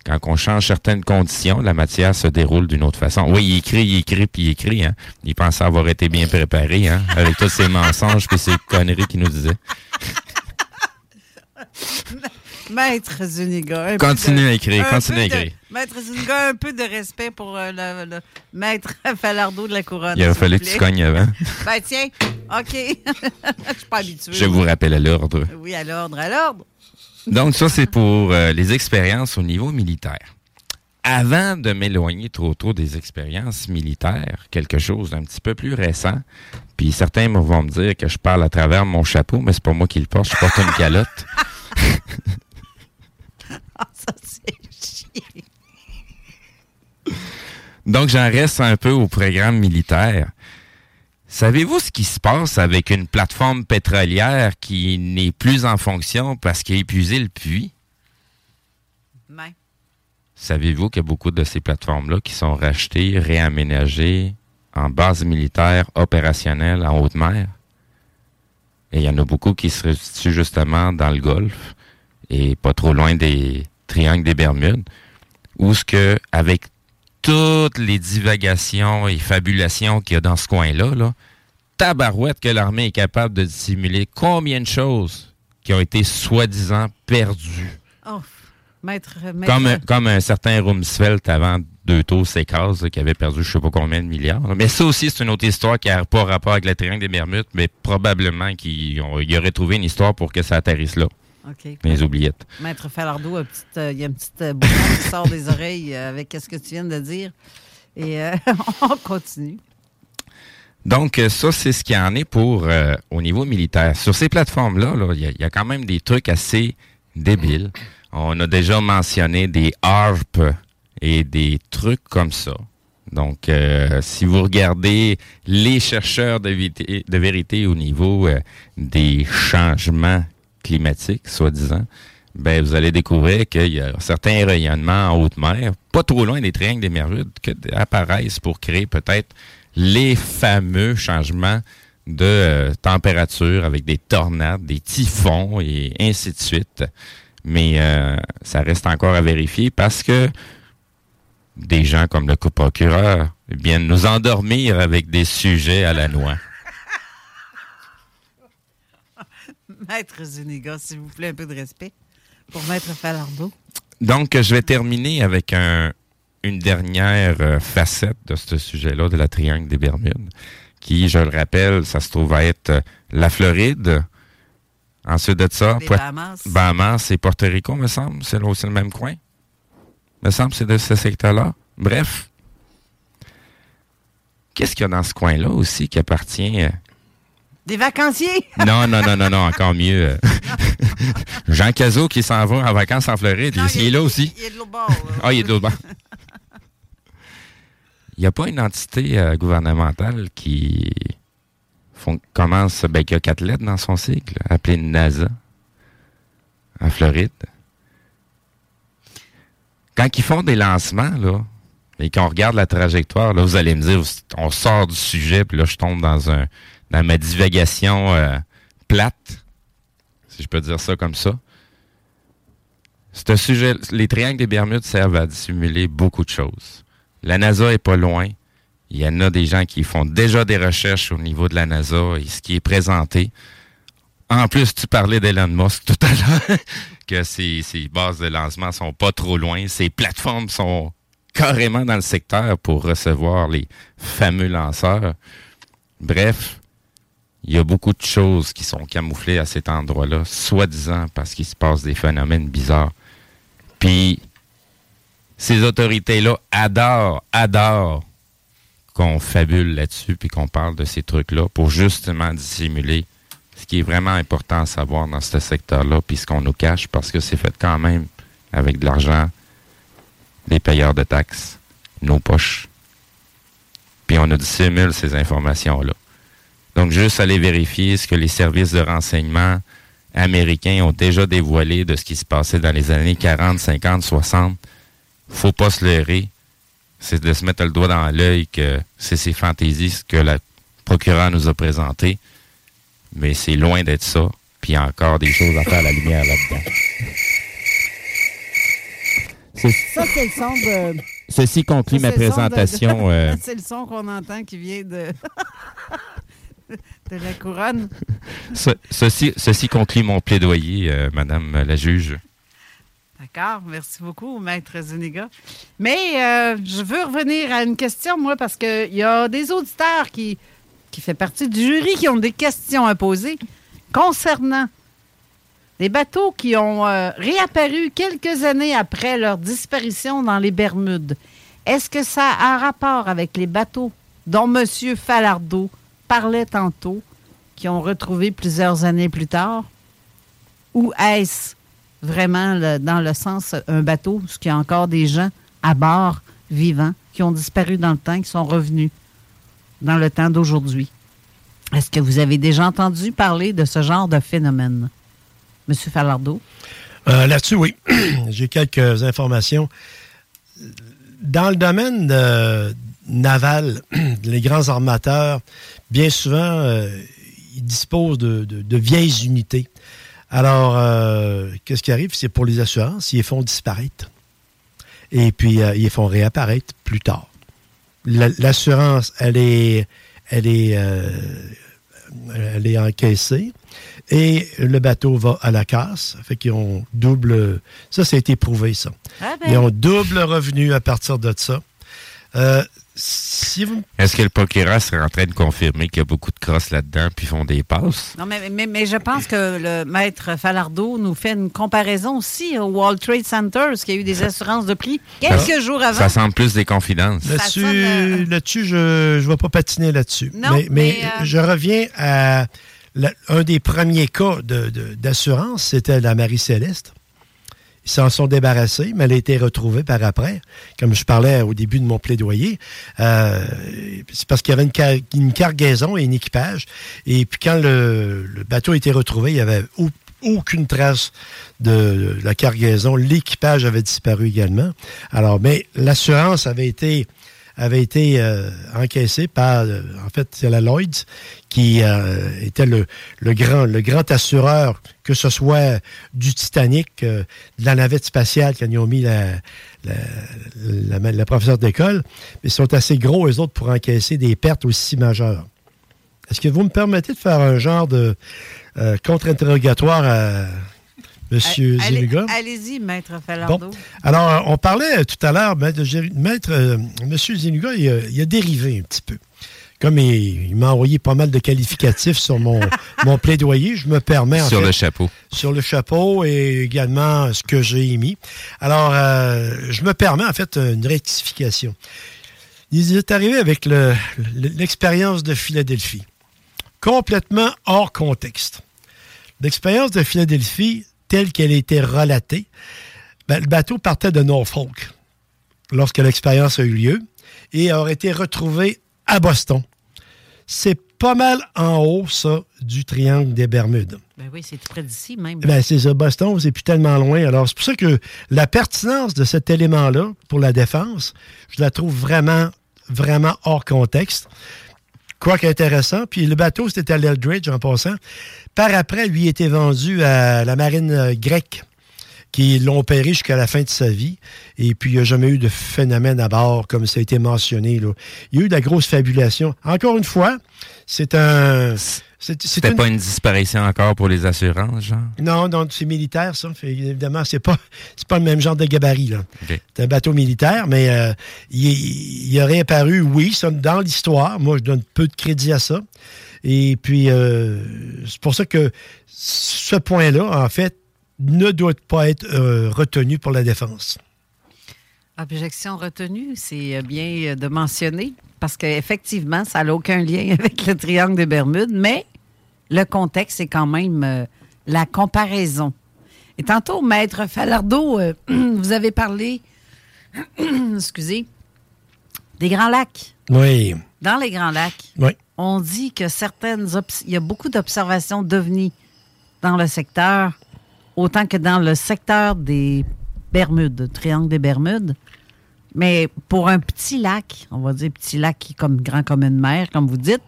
Quand on change certaines conditions, la matière se déroule d'une autre façon. Oui, il écrit, il écrit, puis il écrit. Hein. Il pensait avoir été bien préparé, hein, avec tous ces mensonges et ces conneries qu'il nous disait. Maître Zuniga. un peu Continue de- à écrire, continue à de- écrire. Maître Zuniga, un peu de respect pour euh, le, le maître Falardeau de la couronne. Il s'il fallu que tu cognes avant. Ben tiens, OK. Je suis pas habituée. Je vous rappelle à l'ordre. Oui, à l'ordre, à l'ordre. Donc, ça, c'est pour euh, les expériences au niveau militaire. Avant de m'éloigner trop tôt des expériences militaires, quelque chose d'un petit peu plus récent, puis certains vont me dire que je parle à travers mon chapeau, mais c'est pas moi qui le porte, je porte une calotte. Ah, ça, c'est chier. Donc, j'en reste un peu au programme militaire. Savez-vous ce qui se passe avec une plateforme pétrolière qui n'est plus en fonction parce qu'il a épuisé le puits? Ben, Savez-vous qu'il y a beaucoup de ces plateformes-là qui sont rachetées, réaménagées en base militaire opérationnelle en haute mer? Et il y en a beaucoup qui se situent justement dans le Golfe et pas trop loin des triangles des Bermudes, où ce que, avec toutes les divagations et fabulations qu'il y a dans ce coin-là, là, tabarouette que l'armée est capable de dissimuler combien de choses qui ont été soi-disant perdues. oh, maître, maître. Comme, un- comme un certain Rumsfeld avant deux tours là, qui avait perdu je sais pas combien de milliards. là. Mais ça aussi, c'est une autre histoire qui n'a pas rapport avec le triangle des Bermudes, mais probablement qu'il il aurait trouvé une histoire pour que ça atterrisse là. OK. Les oubliettes. Maître Falardeau, euh, il y a une petite euh, bouchon qui sort des oreilles euh, avec ce que tu viens de dire. Et on continue. Donc, ça, c'est ce qu'il y en est pour au niveau militaire. Sur ces plateformes-là, là, il y, a- il y a quand même des trucs assez débiles. On a déjà mentionné des ARP et des trucs comme ça. Donc, euh, si vous regardez les chercheurs de, vérité- de vérité au niveau euh, des changements climatiques, soi-disant, ben, vous allez découvrir qu'il y a certains rayonnements en haute mer, pas trop loin des triangles des Bermudes, qui apparaissent pour créer peut-être les fameux changements de euh, température avec des tornades, des typhons et ainsi de suite. Mais euh, ça reste encore à vérifier parce que des gens comme le procureur viennent nous endormir avec des sujets à la noix. Maître Zuniga, s'il vous plaît, un peu de respect pour Maître Falardeau. Donc, je vais terminer avec un- une dernière euh, facette de ce sujet-là, de la triangle des Bermudes, qui, je le rappelle, ça se trouve à être euh, la Floride. Ensuite de ça, Les Bahamas. Bahamas et Porto Rico, me semble. C'est là aussi le même coin. Me semble que c'est de ce secteur-là. Bref. Qu'est-ce qu'il y a dans ce coin-là aussi qui appartient... Des vacanciers! non, non, non, non, non, encore mieux. Jean Cazot qui s'en va en vacances en Floride, il, il est là aussi. Il est de l'autre bord. Ah, il est de l'autre bord. Il n'y a pas une entité euh, gouvernementale qui commence, ben, qui a quatre lettres dans son cycle, appelée NASA, en Floride. Quand ils font des lancements, là, et qu'on regarde la trajectoire, là, vous allez me dire, on sort du sujet, puis là, je tombe dans un dans ma divagation euh, plate, si je peux dire ça comme ça. Ce sujet, les triangles des Bermudes servent à dissimuler beaucoup de choses. La NASA est pas loin. Il y en a des gens qui font déjà des recherches au niveau de la NASA et ce qui est présenté. En plus, tu parlais d'Elon Musk tout à l'heure, que ses, ses bases de lancement sont pas trop loin. Ses plateformes sont carrément dans le secteur pour recevoir les fameux lanceurs. Bref, il y a beaucoup de choses qui sont camouflées à cet endroit-là, soi-disant parce qu'il se passe des phénomènes bizarres. Puis, ces autorités-là adorent, adorent qu'on fabule là-dessus puis qu'on parle de ces trucs-là pour justement dissimuler ce qui est vraiment important à savoir dans ce secteur-là puis ce qu'on nous cache parce que c'est fait quand même avec de l'argent des payeurs de taxes, nos poches. Puis on nous dissimule ces informations-là. Donc, juste aller vérifier ce que les services de renseignement américains ont déjà dévoilé de ce qui se passait dans les années 40, 50, 60. Faut pas se leurrer. C'est de se mettre le doigt dans l'œil que c'est ces fantaisies ce que la procureure nous a présenté. Mais c'est loin d'être ça. Puis il y a encore des choses à faire à la lumière là-dedans. Ça, c'est le son de. Ceci conclut ça, ma de- présentation. euh, c'est le son qu'on entend qui vient de. de la couronne. ce- ceci, ceci conclut mon plaidoyer, euh, Madame la juge. D'accord, merci beaucoup, Maître Zuniga. Mais euh, je veux revenir à une question, moi, parce qu'il y a des auditeurs qui qui fait partie du jury, qui ont des questions à poser concernant les bateaux qui ont euh, réapparu quelques années après leur disparition dans les Bermudes. Est-ce que ça a un rapport avec les bateaux dont M. Falardeau parlait tantôt, qui ont retrouvé plusieurs années plus tard? Ou est-ce vraiment dans le sens un bateau, ce qu'il y a encore des gens à bord vivants qui ont disparu dans le temps, qui sont revenus dans le temps d'aujourd'hui? Est-ce que vous avez déjà entendu parler de ce genre de phénomène, M. Falardeau? Euh, Là-dessus, oui. J'ai quelques informations. Dans le domaine euh, naval, les grands armateurs, bien souvent, euh, ils disposent de, de- de vieilles unités. Alors, euh, qu'est-ce qui arrive? C'est pour les assurances, ils les font disparaître. Et puis, euh, ils les font réapparaître plus tard. La- L'assurance, elle est, elle est, elle est encaissée et le bateau va à la casse. Fait qu'ils ont double. Ça, ça a été prouvé, ça. Ah ben. Ils ont double revenu à partir de ça. Euh, si vous. Est-ce que le Pokera serait en train de confirmer qu'il y a beaucoup de crosses là-dedans puis font des passes? Non, mais, mais, mais je pense que le maître Falardeau nous fait une comparaison aussi au World Trade Center, qui a eu des assurances de prix quelques Ça- jours avant. Ça semble plus des confidences. Là-dessus, là-dessus, je ne vais pas patiner là-dessus. Non, mais mais, mais, euh, je reviens à la- un des premiers cas de- de- d'assurance, c'était la Marie-Céleste. Ils s'en sont débarrassés, mais elle a été retrouvée par après. Comme je parlais au début de mon plaidoyer, euh, c'est parce qu'il y avait une, car- une cargaison et un équipage. Et puis quand le, bateau a été retrouvé, il n'y avait au- aucune trace de la cargaison. L'équipage avait disparu également. Alors, mais l'assurance avait été avait été euh, encaissée par, euh, en fait, c'est la Lloyds qui euh, était le, le grand le grand assureur, que ce soit du Titanic, euh, de la navette spatiale quand ils ont mis la, la, la, la professeure d'école, mais ils sont assez gros, eux autres, pour encaisser des pertes aussi majeures. Est-ce que vous me permettez de faire un genre de euh, contre-interrogatoire à M. Allez- Zuniga? Allez-y, maître Falardeau. Bon. Alors, on parlait tout à l'heure, maître, maître M. Zinuga, il, a- il a dérivé un petit peu. Comme il, il m'a envoyé pas mal de qualificatifs sur mon, mon plaidoyer, je me permets. en Sur fait, le chapeau. Sur le chapeau et également ce que j'ai émis. Alors, euh, je me permets en fait une rectification. Il est arrivé avec le- le- l'expérience de Philadelphie, complètement hors contexte. L'expérience de Philadelphie, telle qu'elle a été relatée, ben, le bateau partait de Norfolk lorsque l'expérience a eu lieu et aurait été retrouvé à Boston. C'est pas mal en haut, ça, du triangle des Bermudes. Ben oui, c'est tout près d'ici même. Ben, c'est ça, Boston, c'est plus tellement loin. Alors, c'est pour ça que la pertinence de cet élément-là pour la défense, je la trouve vraiment, vraiment hors contexte. Quoi qu'intéressant. Puis le bateau, c'était à l'Eldridge, en passant. Par après, lui, était vendu à la marine euh, grecque, qui l'ont opéré jusqu'à la fin de sa vie. Et puis, il n'y a jamais eu de phénomène à bord, comme ça a été mentionné. Là. Il y a eu de la grosse fabulation. Encore une fois, c'est un... C'était une- pas une disparition encore pour les assurances, genre? non, non, c'est militaire, ça. Fait, évidemment, c'est pas, c'est pas le même genre de gabarit, là. C'est un bateau militaire, mais euh, il, il aurait apparu, oui, ça, dans l'histoire. Moi, je donne peu de crédit à ça. Et puis, euh, c'est pour ça que ce point-là, en fait, ne doit pas être euh, retenu pour la défense. Objection retenue, c'est euh, bien euh, de mentionner, parce qu'effectivement, ça n'a aucun lien avec le triangle des Bermudes, mais le contexte, c'est quand même euh, la comparaison. Et tantôt, Maître Falardeau, euh, vous avez parlé, excusez, des Grands Lacs. Oui. Dans les Grands Lacs, Oui. on dit que certaines... Il y a beaucoup d'observations d'ovnis dans le secteur, autant que dans le secteur des Bermudes, triangle des Bermudes. Mais pour un petit lac, on va dire petit lac qui est comme grand comme une mer, comme vous dites,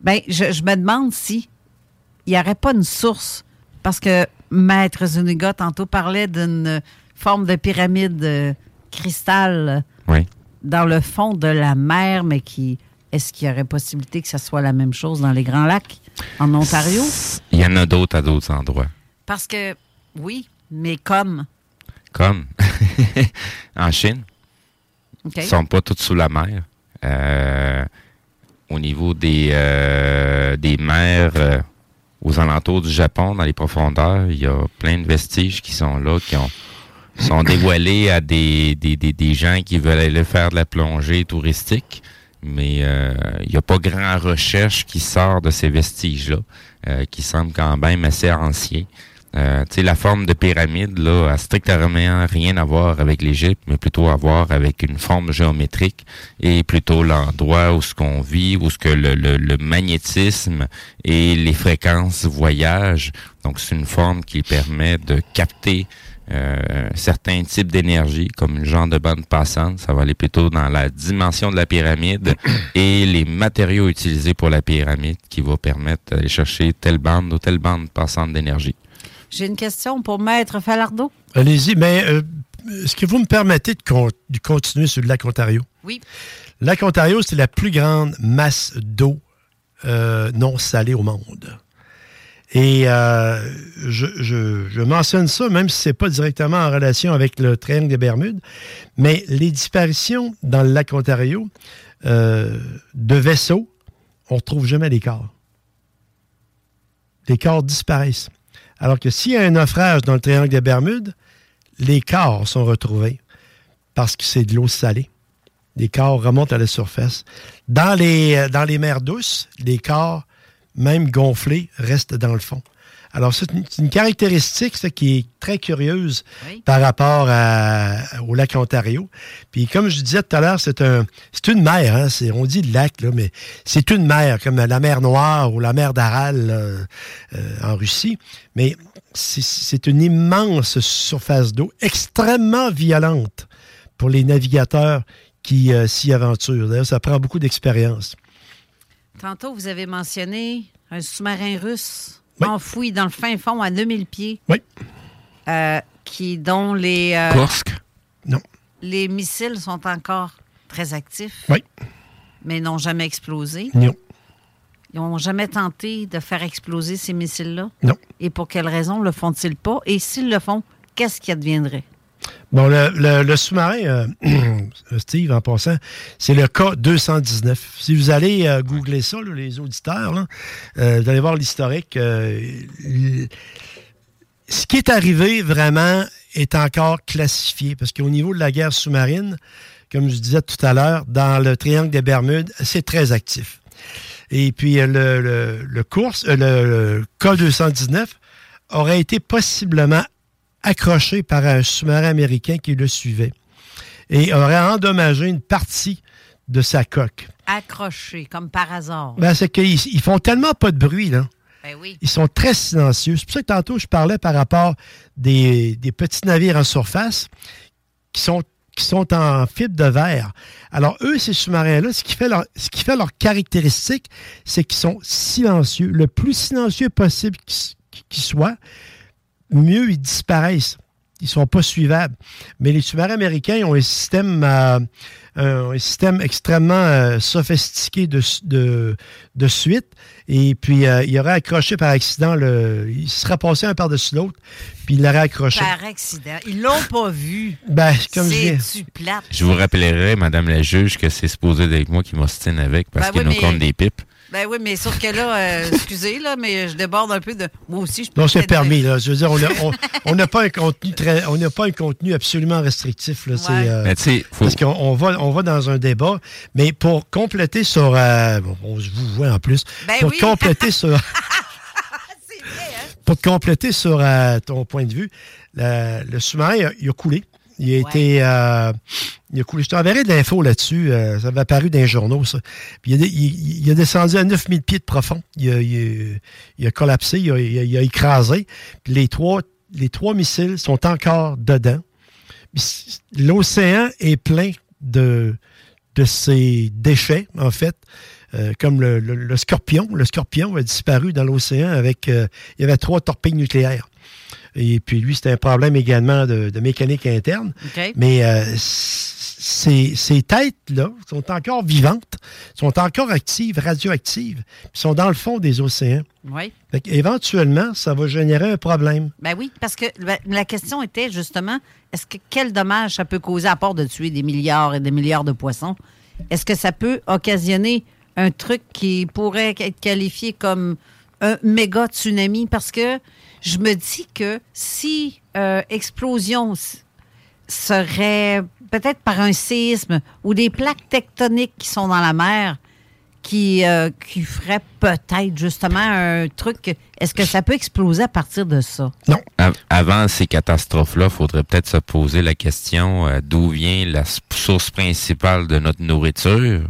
ben, je, je me demande si il n'y aurait pas une source. Parce que Maître Zuniga, tantôt, parlait d'une forme de pyramide euh, cristal Oui. dans le fond de la mer, mais qui. Est-ce qu'il y aurait possibilité que ça soit la même chose dans les Grands Lacs, en Ontario? Il y en a d'autres à d'autres endroits. Parce que, oui, mais comme. Comme en Chine. Ils sont pas tous sous la mer. Euh, au niveau des, euh, des mers euh, aux alentours du Japon, dans les profondeurs, il y a plein de vestiges qui sont là, qui ont sont dévoilés à des, des, des, des gens qui veulent aller faire de la plongée touristique. Mais il n'y a pas grand recherche qui sort de ces vestiges-là, qui semblent quand même assez anciens. Euh, tu sais, la forme de pyramide, là, a strictement rien à voir avec l'Égypte, mais plutôt à voir avec une forme géométrique et plutôt l'endroit où ce qu'on vit, où ce que le, le, le magnétisme et les fréquences voyagent. Donc, c'est une forme qui permet de capter euh, certains types d'énergie, comme une genre de bande passante. Ça va aller plutôt dans la dimension de la pyramide et les matériaux utilisés pour la pyramide qui va permettre d'aller chercher telle bande ou telle bande passante d'énergie. J'ai une question pour Maître Falardeau. Allez-y, mais euh, est-ce que vous me permettez de, con- de continuer sur le lac Ontario? Oui. Le lac Ontario, c'est la plus grande masse d'eau euh, non salée au monde. Et euh, je, je- je mentionne ça, même si ce n'est pas directement en relation avec le triangle des Bermudes, mais les disparitions dans le lac Ontario euh, de vaisseaux, on ne retrouve jamais les corps. Les corps disparaissent. Alors que s'il y a un naufrage dans le triangle des Bermudes, les corps sont retrouvés parce que c'est de l'eau salée. Les corps remontent à la surface. Dans les, euh, dans les mers douces, les corps, même gonflés, restent dans le fond. Alors, c'est une, caractéristique ça, qui est très curieuse par rapport à- au lac Ontario. Puis, comme je disais tout à l'heure, c'est un, c'est une mer. Hein, c'est- on dit lac, là, mais c'est une mer, comme la mer Noire ou la mer d'Aral euh, en Russie. Mais c'est- c'est une immense surface d'eau extrêmement violente pour les navigateurs qui euh, s'y aventurent. D'ailleurs, ça prend beaucoup d'expérience. Tantôt, vous avez mentionné un sous-marin russe enfoui dans le fin fond à 2000 pieds. Oui. Euh, qui, dont les, euh, Kursk? Non. les missiles sont encore très actifs. Oui. Mais n'ont jamais explosé. Non. Ils n'ont jamais tenté de faire exploser ces missiles-là. Non. Et pour quelles raisons le font-ils pas? Et s'ils le font, qu'est-ce qui adviendrait? Bon, le, sous-marin, euh, Steve, en passant, c'est le K-219. Si vous allez euh, googler ça, les auditeurs, euh, vous allez voir l'historique. ce qui est arrivé vraiment est encore classifié parce qu'au niveau de la guerre sous-marine, comme je disais tout à l'heure, dans le triangle des Bermudes, c'est très actif. Et puis le, le, le course, euh, le, le K-219 aurait été possiblement accroché par un sous-marin américain qui le suivait et aurait endommagé une partie de sa coque. Accroché, comme par hasard. Ben, c'est qu'ils ils font tellement pas de bruit, là. Ben oui. Ils sont très silencieux. C'est pour ça que tantôt, je parlais par rapport des, des petits navires en surface qui sont, qui sont en fibre de verre. Alors, eux, ces sous-marins-là, ce qui fait leur, ce qui fait leur caractéristique, c'est qu'ils sont silencieux. Le plus silencieux possible qu'ils qu'ils soient, mieux ils disparaissent. Ils sont pas suivables. Mais les sous-marins américains ils ont un système, euh, un, système extrêmement euh, sophistiqué de, de, de suite. Et puis, euh, il aurait accroché par accident, le, il se serait passé un par-dessus l'autre, puis il l'aurait accroché. Par accident. Ils l'ont pas vu. Ben, comme je dis. Je vous rappellerai, Madame la juge, que c'est supposé d'être moi qui m'ostine avec parce Ben qu'il oui, nous mais- compte des pipes. Ben oui, mais sauf que là, euh, excusez, là, mais je déborde un peu de. Moi aussi, je peux Non, c'est permis. Là. Je veux dire, on n'a on, on n'a pas un contenu très, on n'a pas un contenu absolument restrictif. Là, c'est, euh, Mais tu sais, faut- Parce qu'on on va, on va dans un débat, mais pour compléter sur, euh, bon, on vous voit en plus, Ben pour oui. compléter sur, pour te compléter sur euh, ton point de vue, le, le sous-marin, il a- il a coulé. Il a été. euh, il a coulé. Je t'enverrai de l'info là-dessus. euh, ça avait apparu dans les journaux, ça. Puis il, a, il- il a descendu à 9000 pieds de profond. Il a, il a- il a collapsé, il a, il a- écrasé. Puis les trois, les trois missiles sont encore dedans. L'océan est plein de, de ces déchets, en fait. Euh, comme le, le- le scorpion. Le scorpion a disparu dans l'océan avec. euh, il y avait trois torpilles nucléaires. Et puis lui, c'était un problème également de, de mécanique interne. Mais euh, ces, ces têtes-là sont encore vivantes, sont encore actives, radioactives, puis sont dans le fond des océans. Oui. Éventuellement, ça va générer un problème. Ben oui, parce que ben, la question était justement, est-ce que quel dommage ça peut causer à part de tuer des milliards et des milliards de poissons? Est-ce que ça peut occasionner un truc qui pourrait être qualifié comme un méga tsunami? Parce que je me dis que si euh, explosion serait peut-être par un séisme ou des plaques tectoniques qui sont dans la mer qui, euh, qui ferait peut-être justement un truc. Est-ce que ça peut exploser à partir de ça? Av- Avant ces catastrophes-là, il faudrait peut-être se poser la question euh, d'où vient la source principale de notre nourriture?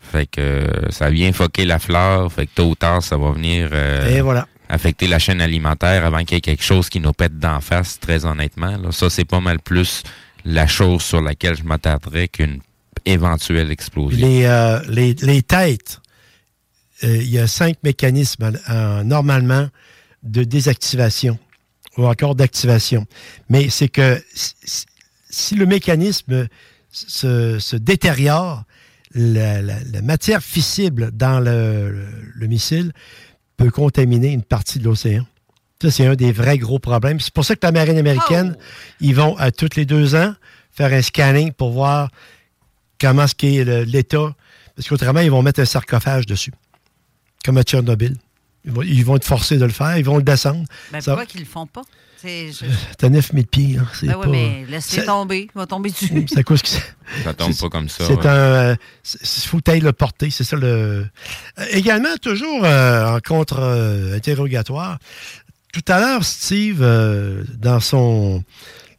Fait que euh, ça vient foquer la flore, fait que tôt ou tard, ça va venir euh, Et voilà. Affecter la chaîne alimentaire avant qu'il y ait quelque chose qui nous pète d'en face, très honnêtement. là. Ça, c'est pas mal plus la chose sur laquelle je m'attarderais qu'une éventuelle explosion. Les, euh, têtes, euh, il y a cinq mécanismes euh, normalement de désactivation ou encore d'activation. Mais c'est que si, le mécanisme se, détériore, la, matière fissible dans le missile peut contaminer une partie de l'océan. Ça, c'est un des vrais gros problèmes. C'est pour ça que la marine américaine, ils vont à tous les deux ans faire un scanning pour voir comment ce qu'est l'état. Parce qu'autrement, ils vont mettre un sarcophage dessus. Comme à Tchernobyl. Ils vont, ils vont être forcés de le faire, ils vont le descendre. Ben, Ça- pourquoi qu'ils le font pas? T'as 9000 pieds. Hein, c'est Ben oui, pas- mais laisse-les tomber. Il va tomber dessus. C'est que c'est- Ça tombe pas comme ça. C'est ouais. un. euh, Il faut que tu le porter, c'est ça le. Euh, également, toujours euh, en contre-interrogatoire. Tout à l'heure, Steve, euh, dans son.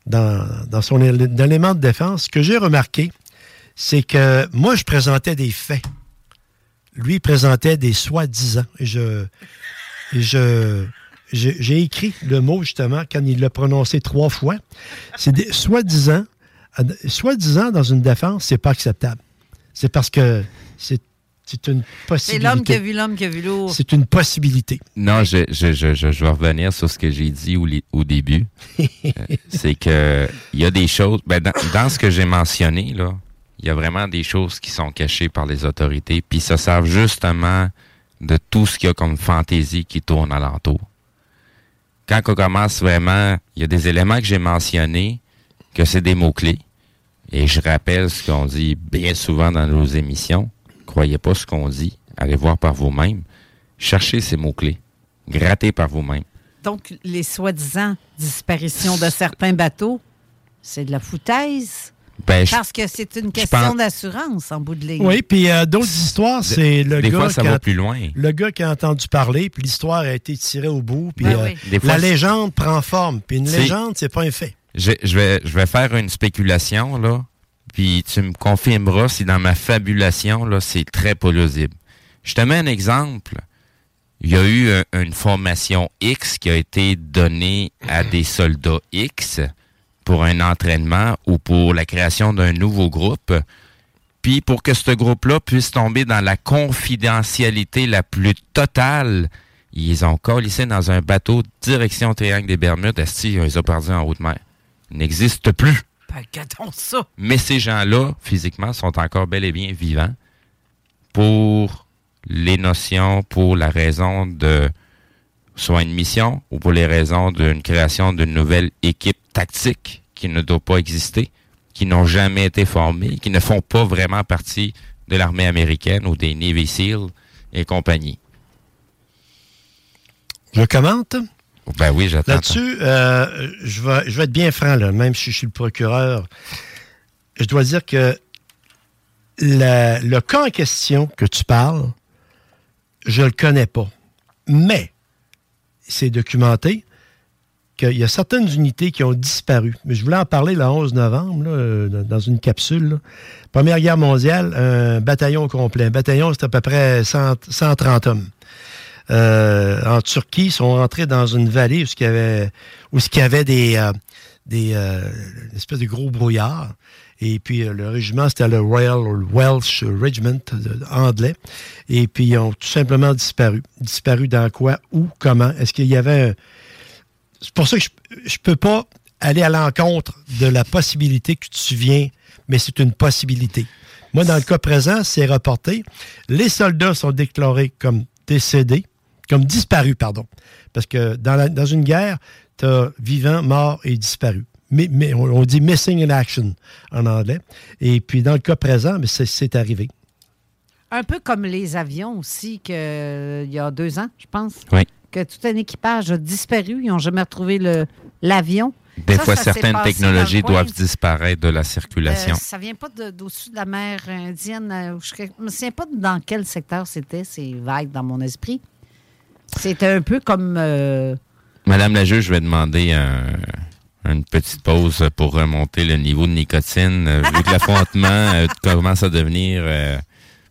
Dans, dans son él- dans l'élément de défense, ce que j'ai remarqué, c'est que moi, je présentais des faits. Lui, il présentait des soi-disant. Et je. et je j'ai écrit le mot, justement, quand il l'a prononcé trois fois. C'est soi-disant. Soi-disant, dans une défense, c'est pas acceptable. C'est parce que c'est c'est une C'est possibilité. l'homme qui a vu l'homme qui a vu l'eau. C'est une possibilité. Non, je, je, je, je, je vais revenir sur ce que j'ai dit au, début. Euh, c'est que il y a des choses. Ben, dans, dans ce que j'ai mentionné, là, il y a vraiment des choses qui sont cachées par les autorités, puis ça servent justement de tout ce qu'il y a comme fantaisie qui tourne alentour. Quand on commence vraiment, il y a des éléments que j'ai mentionnés, que c'est des mots-clés. Et je rappelle ce qu'on dit bien souvent dans nos émissions. Croyez pas ce qu'on dit. Allez voir par vous-même. Cherchez ces mots-clés. Grattez par vous-même. Donc, les soi-disant disparitions de certains bateaux, c'est de la foutaise? Ben, je- Parce que c'est une question pense- d'assurance en bout de ligne. Oui, puis euh, d'autres histoires, c'est le des gars fois, ça qui va a- plus loin. Le gars qui a entendu parler, puis l'histoire a été tirée au bout, puis Ben euh, oui. Des fois, la légende prend forme. Puis une légende, c'est pas un fait. Je, je vais, je vais faire une spéculation, là, puis tu me confirmeras si dans ma fabulation, là, c'est très plausible. Je te mets un exemple. Il y a eu un- une formation X qui a été donnée à des soldats X pour un entraînement ou pour la création d'un nouveau groupe. Puis pour que ce groupe-là puisse tomber dans la confidentialité la plus totale, ils ont collissé dans un bateau direction Triangle des Bermudes. Esti, ils ont perdus en haute mer. Ils n'existent plus. Ben, ça. Mais ces gens-là, physiquement, sont encore bel et bien vivants pour les notions, pour la raison de soit une mission ou pour les raisons d'une création d'une nouvelle équipe tactique qui ne doit pas exister, qui n'ont jamais été formées, qui ne font pas vraiment partie de l'armée américaine ou des Navy SEAL et compagnie. Je commente? Ben oui, j'attends. Là-dessus, euh, je, vais, je vais être bien franc, là, même si je suis le procureur. Je dois dire que la- le cas en question que tu parles, je le connais pas. Mais c'est documenté qu'il y a certaines unités qui ont disparu. Mais je voulais en parler le 11 novembre, euh, dans- une capsule. Première guerre mondiale, un bataillon complet. Un bataillon, c'est à peu près 100 130 hommes. Euh, en Turquie, ils sont rentrés dans une vallée où il y avait, des, euh, des euh, une espèce de gros brouillard. Et puis euh, le régiment, c'était le Royal Welsh Regiment anglais. Et puis ils ont tout simplement disparu. Disparu dans quoi, où, comment? Est-ce qu'il y avait un... C'est pour ça que je, je peux pas aller à l'encontre de la possibilité que tu viens, mais c'est une possibilité. Moi, dans le cas présent, c'est reporté. Les soldats sont déclarés comme décédés, comme disparus, pardon. Parce que dans, dans une guerre, tu as vivant, mort et disparu. Mais, mais on, dit missing in action en anglais. Et puis, dans le cas présent, mais c'est- arrivé. Un peu comme les avions aussi, que, il y a deux ans, je pense. Oui. Que tout un équipage a disparu. Ils n'ont jamais retrouvé l'avion. Des Ça, fois, ça certaines technologies doivent disparaître de la circulation. Euh, ça vient pas de- d'au-dessus de la mer Indienne. euh, Je ne me souviens pas dans quel secteur c'était. C'est vague dans mon esprit. C'était un peu comme. euh, Madame la juge, je vais demander un- une petite pause pour remonter le niveau de nicotine, euh, vu que l'affrontement euh, commence à devenir... euh,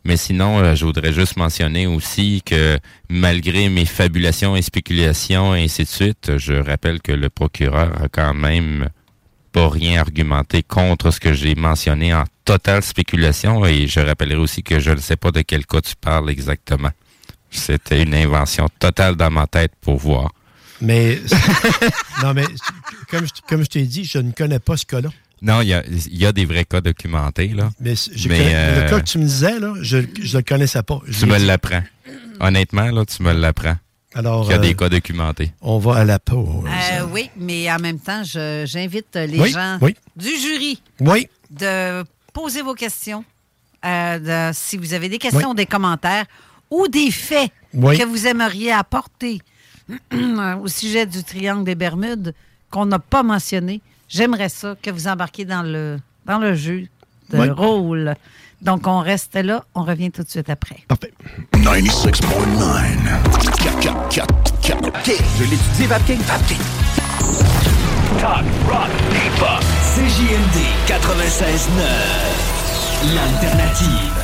mais sinon, euh, je voudrais juste mentionner aussi que malgré mes fabulations et spéculations et ainsi de suite, je rappelle que le procureur a quand même pas rien argumenté contre ce que j'ai mentionné en totale spéculation et je rappellerai aussi que je ne sais pas de quel cas tu parles exactement. C'était une invention totale dans ma tête pour voir. Mais, non, mais comme je, comme je t'ai dit, je ne connais pas ce cas-là. Non, il y a, il y a des vrais cas documentés, là. Mais, c- je Mais, connais- euh, le cas que tu me disais, là, je ne le connaissais pas. Je Tu me l'apprends. Honnêtement, là, tu me l'apprends. Alors, Il y a euh, des cas documentés. On va à la pause. euh, oui, mais en même temps, je- j'invite les Oui, gens oui. du jury Oui. de poser vos questions. euh, de- si vous avez des questions, Oui. des commentaires ou des faits Oui. que vous aimeriez apporter au sujet du triangle des Bermudes qu'on n'a pas mentionné, j'aimerais ça que vous embarquiez dans le, dans le jeu de Oui. rôle. Donc, on reste là. On revient tout de suite après. 96.9. Je l'étudie, Vapking. Vapking. Talk, rock, hip-hop. CJMD 96.9. L'alternative.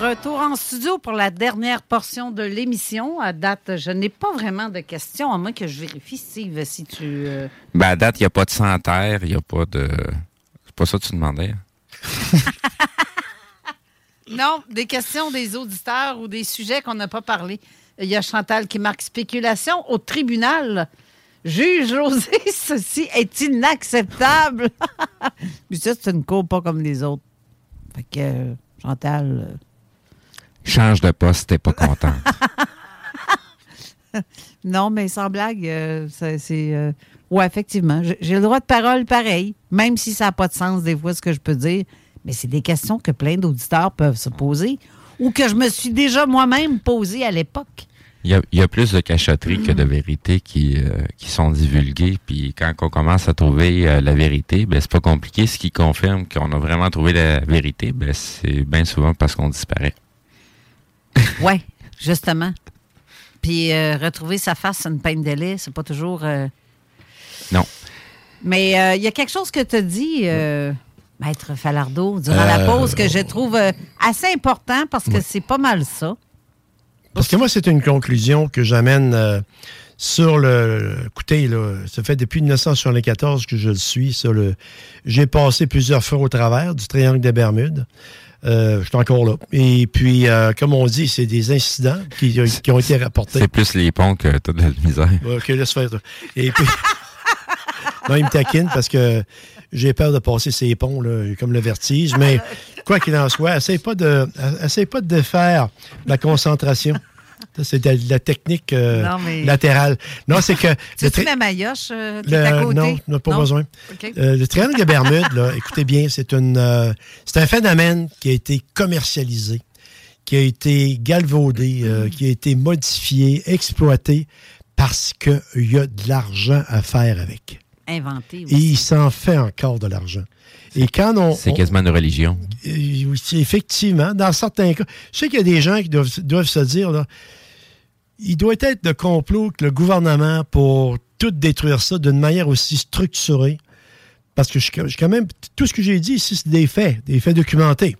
Retour en studio pour la dernière portion de l'émission. À date, je n'ai pas vraiment de questions, à moins que je vérifie, Steve, si tu... euh, Ben, à date, il n'y a pas de sang à terre, il n'y a pas de... C'est pas ça que tu demandais? hein? Non, des questions des auditeurs ou des sujets qu'on n'a pas parlé. Il y a Chantal qui marque spéculation au tribunal. Juge José, ceci est inacceptable. Mais ça, c'est une cour pas comme les autres. Fait que, euh, Chantal... Change de poste, t'es pas content. Non, mais sans blague, euh, c'est. euh, ouais, effectivement. J'ai le droit de parole pareil, même si ça n'a pas de sens des fois ce que je peux dire. Mais c'est des questions que plein d'auditeurs peuvent se poser ou que je me suis déjà moi-même posées à l'époque. Il y a, il y a plus de cachotteries que de vérités qui, euh, qui sont divulguées. Puis quand on commence à trouver euh, la vérité, ben c'est pas compliqué. Ce qui confirme qu'on a vraiment trouvé la vérité, ben c'est bien souvent parce qu'on disparaît. Ouais, justement. Puis euh, retrouver sa face une peine de lait, c'est pas toujours. euh, Non. Mais euh, il y a quelque chose que tu as dit, euh, Maître Falardeau, durant la pause, que je trouve euh, assez important parce que c'est pas mal ça. Parce que moi, c'est une conclusion que j'amène euh, sur le. Écoutez, là, ça fait depuis 1974 que je le suis. Sur le, j'ai passé plusieurs fois au travers du triangle des Bermudes. Euh, je suis encore là. Et puis, euh, comme on dit, c'est des incidents qui, qui ont été rapportés. C'est plus les ponts que t'as de la misère. OK, laisse faire. Et puis. non, il me taquine parce que j'ai peur de passer ces ponts, là, comme le vertige. Mais quoi qu'il en soit, essaye pas de, essaye pas de défaire la concentration. Ça, c'est de la technique euh, Non, mais- latérale. Non, c'est que. Le tri- ma maillotche euh, le- à côté? non, pas besoin. Euh, le triangle des Bermudes, là, écoutez bien, c'est une, euh, c'est un phénomène qui a été commercialisé, qui a été galvaudé, euh, Mm. qui a été modifié, exploité, parce qu'il y a de l'argent à faire avec. Inventé. Et il s'en fait encore de l'argent. Et quand on. C'est on- quasiment une religion. effectivement, dans certains cas, je sais qu'il y a des gens qui doivent, doivent se dire, là, il doit être de complot que le gouvernement pour tout détruire ça d'une manière aussi structurée parce que je, suis quand même, tout ce que j'ai dit ici, c'est des faits, des faits documentés.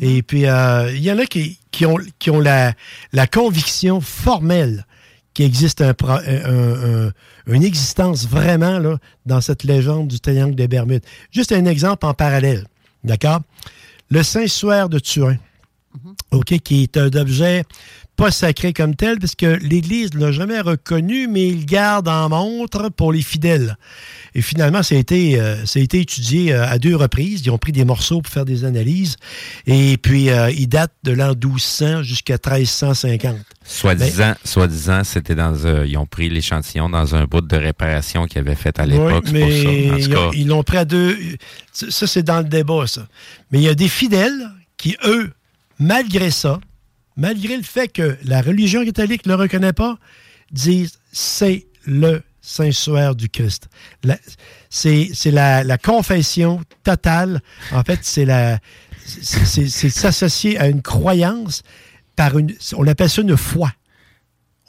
Et puis, euh, il y en a qui, qui ont, qui ont la, la conviction formelle qu'il existe un, un- un- une existence vraiment là, dans cette légende du triangle des Bermudes. Juste un exemple en parallèle, d'accord? Le Saint-Suaire de Turin, OK, qui est un objet pas sacré comme tel, parce que l'Église ne l'a jamais reconnu, mais il garde en montre pour les fidèles. Et finalement, ça a été, euh, ça a été étudié euh, à deux reprises. Ils ont pris des morceaux pour faire des analyses. Et puis, euh, il date de l'an 1200 jusqu'à 1350. Soi-disant, soi-disant, c'était dans un- ils ont pris l'échantillon dans un bout de réparation qu'ils avaient fait à l'époque. Oui, c'est pour ça. mais En tout ils cas, ont- ils l'ont pris à deux. Ça, c'est dans le débat, ça. Mais il y a des fidèles qui, eux, malgré ça, malgré le fait que la religion catholique ne le reconnaît pas, disent c'est le Saint-Suaire du Christ. C'est la, la confession totale. En fait, c'est la c'est s'associer à une croyance par une. On appelle ça une foi.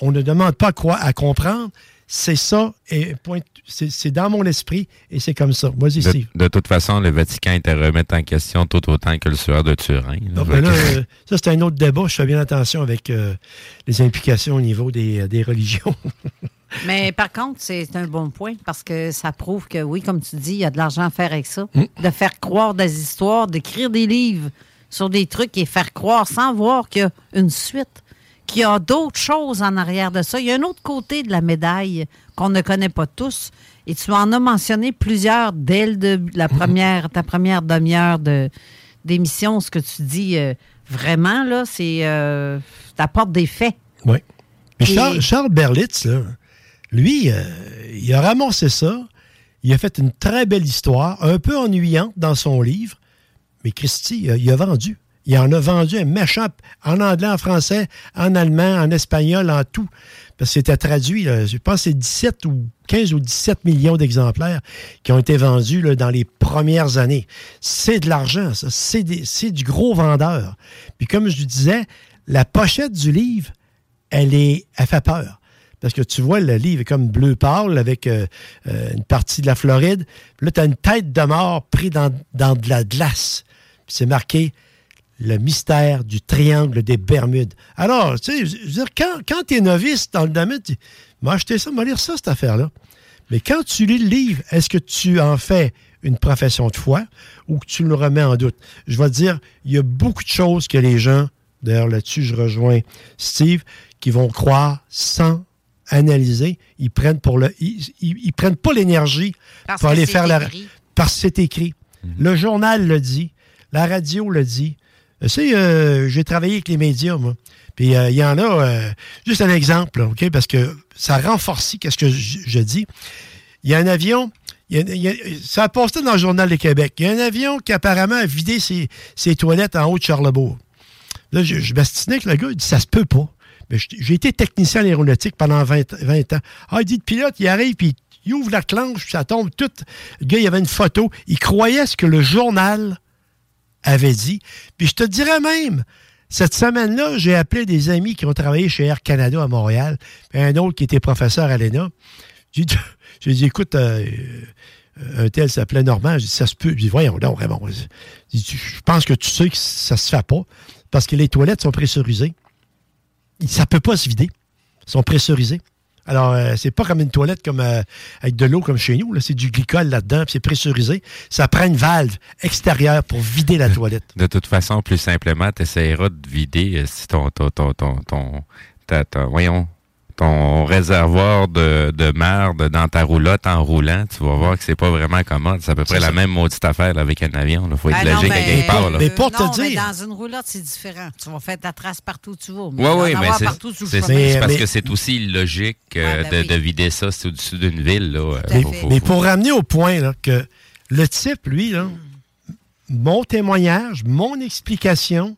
On ne demande pas quoi à comprendre. C'est ça, et point- c'est c'est dans mon esprit, et c'est comme ça. Vas-y, de, Steve. de toute façon, le Vatican était remis en question tout autant que le sueur de Turin. là. Non, ben là, euh, ça, c'est un autre débat. Je fais bien attention avec euh, les implications au niveau des, euh, des religions. Mais par contre, c'est un bon point parce que ça prouve que, oui, comme tu dis, il y a de l'argent à faire avec ça. Mm. De faire croire des histoires, d'écrire des livres sur des trucs et faire croire sans voir qu'il y a une suite, qu'il y a d'autres choses en arrière de ça. Il y a un autre côté de la médaille qu'on ne connaît pas tous. Et tu en as mentionné plusieurs dès le la première, ta première demi-heure de- d'émission. Ce que tu dis euh, vraiment, là, c'est. Euh, t'apportes des faits. Oui. Mais Et- Charles, Charles Berlitz, là, lui, euh, il a ramassé ça. Il a fait une très belle histoire, un peu ennuyante dans son livre. Mais Christy, il a vendu. Il en a vendu un méchant en anglais, en français, en allemand, en espagnol, en tout. Parce que c'était traduit, je pense que c'est 17 ou 15 ou 17 millions d'exemplaires qui ont été vendus dans les premières années. C'est de l'argent, ça. C'est du gros vendeur. Puis comme je disais, la pochette du livre, elle, est, elle fait peur. Parce que tu vois, le livre est comme bleu pâle avec euh, euh, une partie de la Floride. Puis là, tu as une tête de mort prise dans, dans de la glace. Puis c'est marqué le mystère du triangle des Bermudes. Alors, tu sais, je veux dire, quand, quand tu es novice dans le domaine, tu m'as acheté ça, m'a lire ça, cette affaire-là. Mais quand tu lis le livre, est-ce que tu en fais une profession de foi ou que tu le remets en doute? Je vais te dire, il y a beaucoup de choses que les gens, d'ailleurs là-dessus, je rejoins Steve, qui vont croire sans analyser. Ils prennent pour le. Ils, ils- ils prennent pas l'énergie pour aller faire la. Parce que c'est écrit. Le journal le dit. La radio le dit. Tu sais, euh, j'ai travaillé avec les médias, moi. Puis euh, il y en a, euh, juste un exemple, OK, parce que ça renforce qu'est-ce que je, dis. Il y a un avion, ça a posté dans le Journal de Québec. Il y a un avion qui apparemment a vidé ses, toilettes en haut de Charlebourg. Là, je, je m'astinais avec le gars, il dit ça se peut pas. Mais j'ai été technicien en aéronautique pendant 20, 20 ans. Ah, il dit le pilote, il arrive, puis il ouvre la clenche, puis ça tombe tout. Le gars, il avait une photo. Il croyait ce que le journal avait dit. Puis je te dirais même, cette semaine-là, j'ai appelé des amis qui ont travaillé chez Air Canada à Montréal, puis un autre qui était professeur à l'ENA. J'ai dit, dit, écoute, euh, un tel s'appelait Normand. J'ai dit, ça se peut. J'ai dit, voyons donc. J'ai dit, je pense que tu sais que ça se fait pas parce que les toilettes sont pressurisées. Ça peut pas se vider. Ils sont pressurisés. Alors, euh, c'est pas comme une toilette comme euh, avec de l'eau comme chez nous. là. C'est du glycol là-dedans, puis c'est pressurisé. Ça prend une valve extérieure pour vider la toilette. De toute façon, plus simplement, tu essaieras de vider euh, si ton, ton, ton, ton, ton- ta- ta- voyons, ton réservoir de, de merde dans ta roulotte en roulant, tu vas voir que c'est pas vraiment commode. C'est à peu près la ça. même maudite affaire là, avec un avion. Il faut être Ben non, logique à mais- quelque part. Là. Mais pour te mais dire- dans une roulotte, c'est différent. Tu vas faire ta trace partout où tu vas. Oui, oui, mais c'est parce Mais- que c'est aussi illogique euh, Ouais, ben de, oui. de vider ça c'est au-dessus d'une ville. Là. à Euh. Mais pour ramener au point là, que le type, lui, là, mon témoignage, mon explication,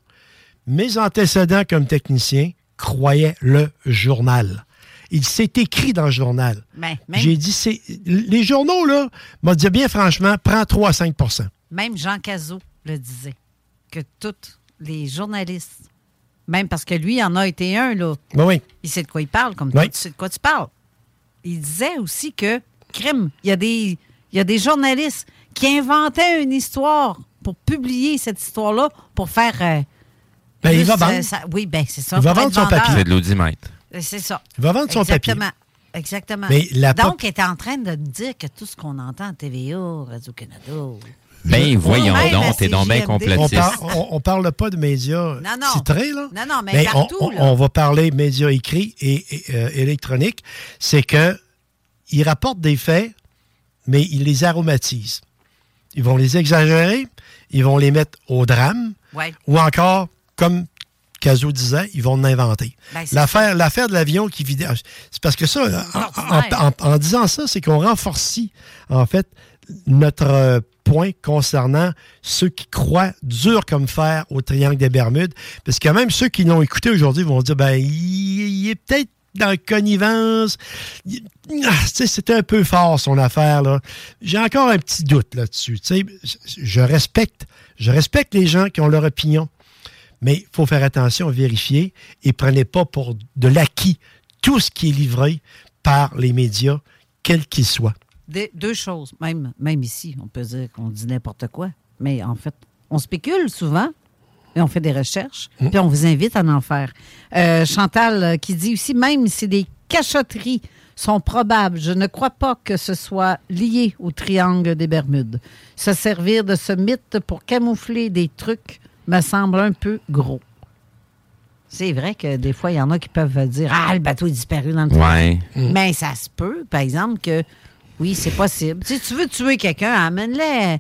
mes antécédents comme technicien croyaient le journal. Il s'est écrit dans le journal. Ben, même, J'ai dit, c'est les journaux, là, m'a dit bien franchement, prends 3 à 5 même Jean Cazot le disait, que tous les journalistes, même parce que lui, il en a été un, là, Ben oui. il sait de quoi il parle, comme Oui. toi, tu sais de quoi tu parles. Il disait aussi que, crime, il y a des, il y a des journalistes qui inventait une histoire pour publier cette histoire-là, pour faire. euh, Ben, il va euh, vendre. ça- oui, ben c'est ça. Il va vendre son papier. C'est de l'audimètre. Euh, C'est ça. Il va vendre son papier. Exactement. Exactement. Mais la Donc, elle est en train de me dire que tout ce qu'on entend à TVA, Radio-Canada. Ben, voyons à donc, t'es donc bien CJMD. On, complotiste. par- on, on parle pas de médias Non, non. titrés, là. Non, non, mais Ben, on- partout, on, là. on va parler médias écrits et, et, euh, électroniques. C'est que ils rapportent des faits, mais ils les aromatisent. Ils vont les exagérer, ils vont les mettre au drame, Ouais. ou encore, comme Cazot disait, ils vont en inventer. Ben, L'affaire, l'affaire de l'avion qui vidait. C'est parce que ça, en, en- en- en disant ça, c'est qu'on renforcit, en fait, notre euh, point concernant ceux qui croient dur comme fer au triangle des Bermudes. Parce que même ceux qui l'ont écouté aujourd'hui vont dire ben, il, est peut-être dans la connivence. Ah, C'était un peu fort, son affaire. là. J'ai encore un petit doute là-dessus. Tu sais, Je respecte, je respecte les gens qui ont leur opinion. Mais il faut faire attention, vérifier et prenez pas pour de l'acquis tout ce qui est livré par les médias, quels qu'ils soient. Des- deux choses. Même, même ici, on peut dire qu'on dit n'importe quoi. Mais en fait, on spécule souvent et on fait des recherches. Mm. Puis on vous invite à en faire. Euh, Chantal euh, qui dit aussi, même si des cachotteries sont probables, je ne crois pas que ce soit lié au triangle des Bermudes. Se servir de ce mythe pour camoufler des trucs me semble un peu gros. C'est vrai que des fois, il y en a qui peuvent dire Ah, le bateau est disparu dans le Ouais. triangle. Mais ça se peut, par exemple, que oui, c'est possible. Si tu veux tuer quelqu'un, amène-le.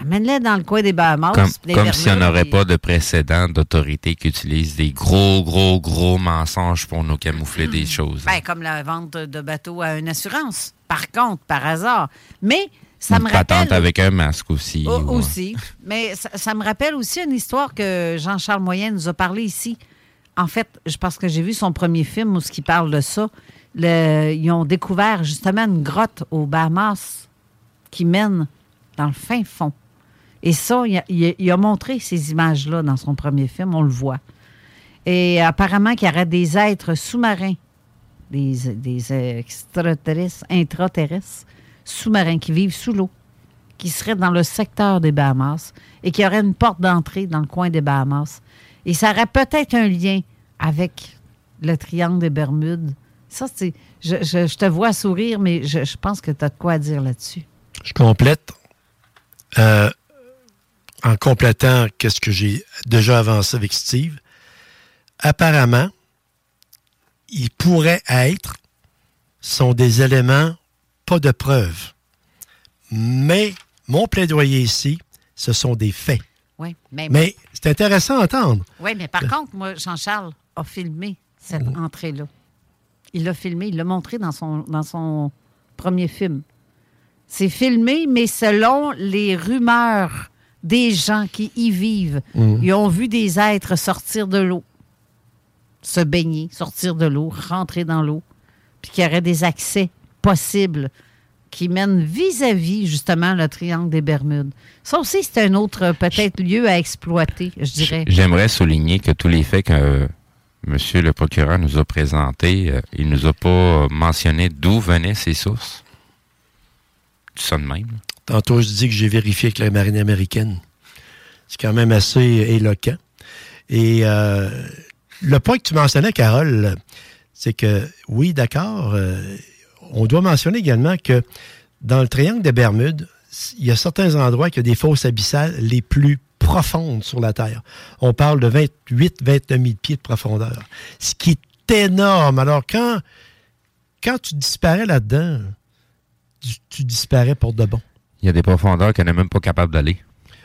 Amène-le dans le coin des Bahamas. Comme, puis des comme s'il n'y en Bermudes, aurait puis- pas de précédent d'autorité qui utilise des gros, gros, gros mensonges pour nous camoufler des choses. Ben, comme la vente de bateaux à une assurance. Par contre, par hasard. Mais ça Une me patente rappelle. avec un masque aussi. Ouais. Aussi. Mais ça, ça me rappelle aussi une histoire que Jean-Charles Moyen nous a parlé ici. En fait, je pense que j'ai vu son premier film où ce qui parle de ça. Le- ils ont découvert justement une grotte aux Bahamas qui mène dans le fin fond. Et ça, il a, il a- il a montré ces images-là dans son premier film, on le voit. Et apparemment qu'il y aurait des êtres sous-marins, des, des extraterrestres, intraterrestres, sous-marins qui vivent sous l'eau, qui seraient dans le secteur des Bahamas et qui aurait une porte d'entrée dans le coin des Bahamas. Et ça aurait peut-être un lien avec le triangle des Bermudes. Ça, c'est. Je, je- te vois sourire, mais je, je pense que tu as de quoi dire là-dessus. Je complète euh, en complétant qu'est-ce que j'ai déjà avancé avec Steve. Apparemment, il pourrait être, sont des éléments pas de preuve. Mais mon plaidoyer ici, ce sont des faits. Oui, mais, Mais c'est intéressant à entendre. oui, mais par contre, moi, Jean-Charles a filmé cette Mhm. entrée-là. Il l'a filmé, il l'a montré dans son, dans son premier film. C'est filmé, mais selon les rumeurs des gens qui y vivent, Mhm. ils ont vu des êtres sortir de l'eau, se baigner, sortir de l'eau, rentrer dans l'eau, puis qu'il y aurait des accès possibles qui mènent vis-à-vis, justement, le triangle des Bermudes. Ça aussi, c'est un autre, peut-être, lieu à exploiter, je dirais. J'aimerais souligner que tous les faits que euh, Monsieur le procureur nous a présentés, euh, il nous a pas mentionné d'où venaient ces sources. Tu ça de même. Tantôt, je dis que j'ai vérifié avec la marine américaine. C'est quand même assez éloquent. Et euh, le point que tu mentionnais, Carole, c'est que oui, d'accord, euh, on doit mentionner également que dans le triangle des Bermudes, il y a certains endroits qui ont des fosses abyssales les plus profondes sur la Terre. On parle de 28-29 000 pieds de profondeur, ce qui est énorme. Alors, quand, quand tu disparais là-dedans, tu, tu disparais pour de bon. Il y a des profondeurs qu'on n'est même pas capable d'aller.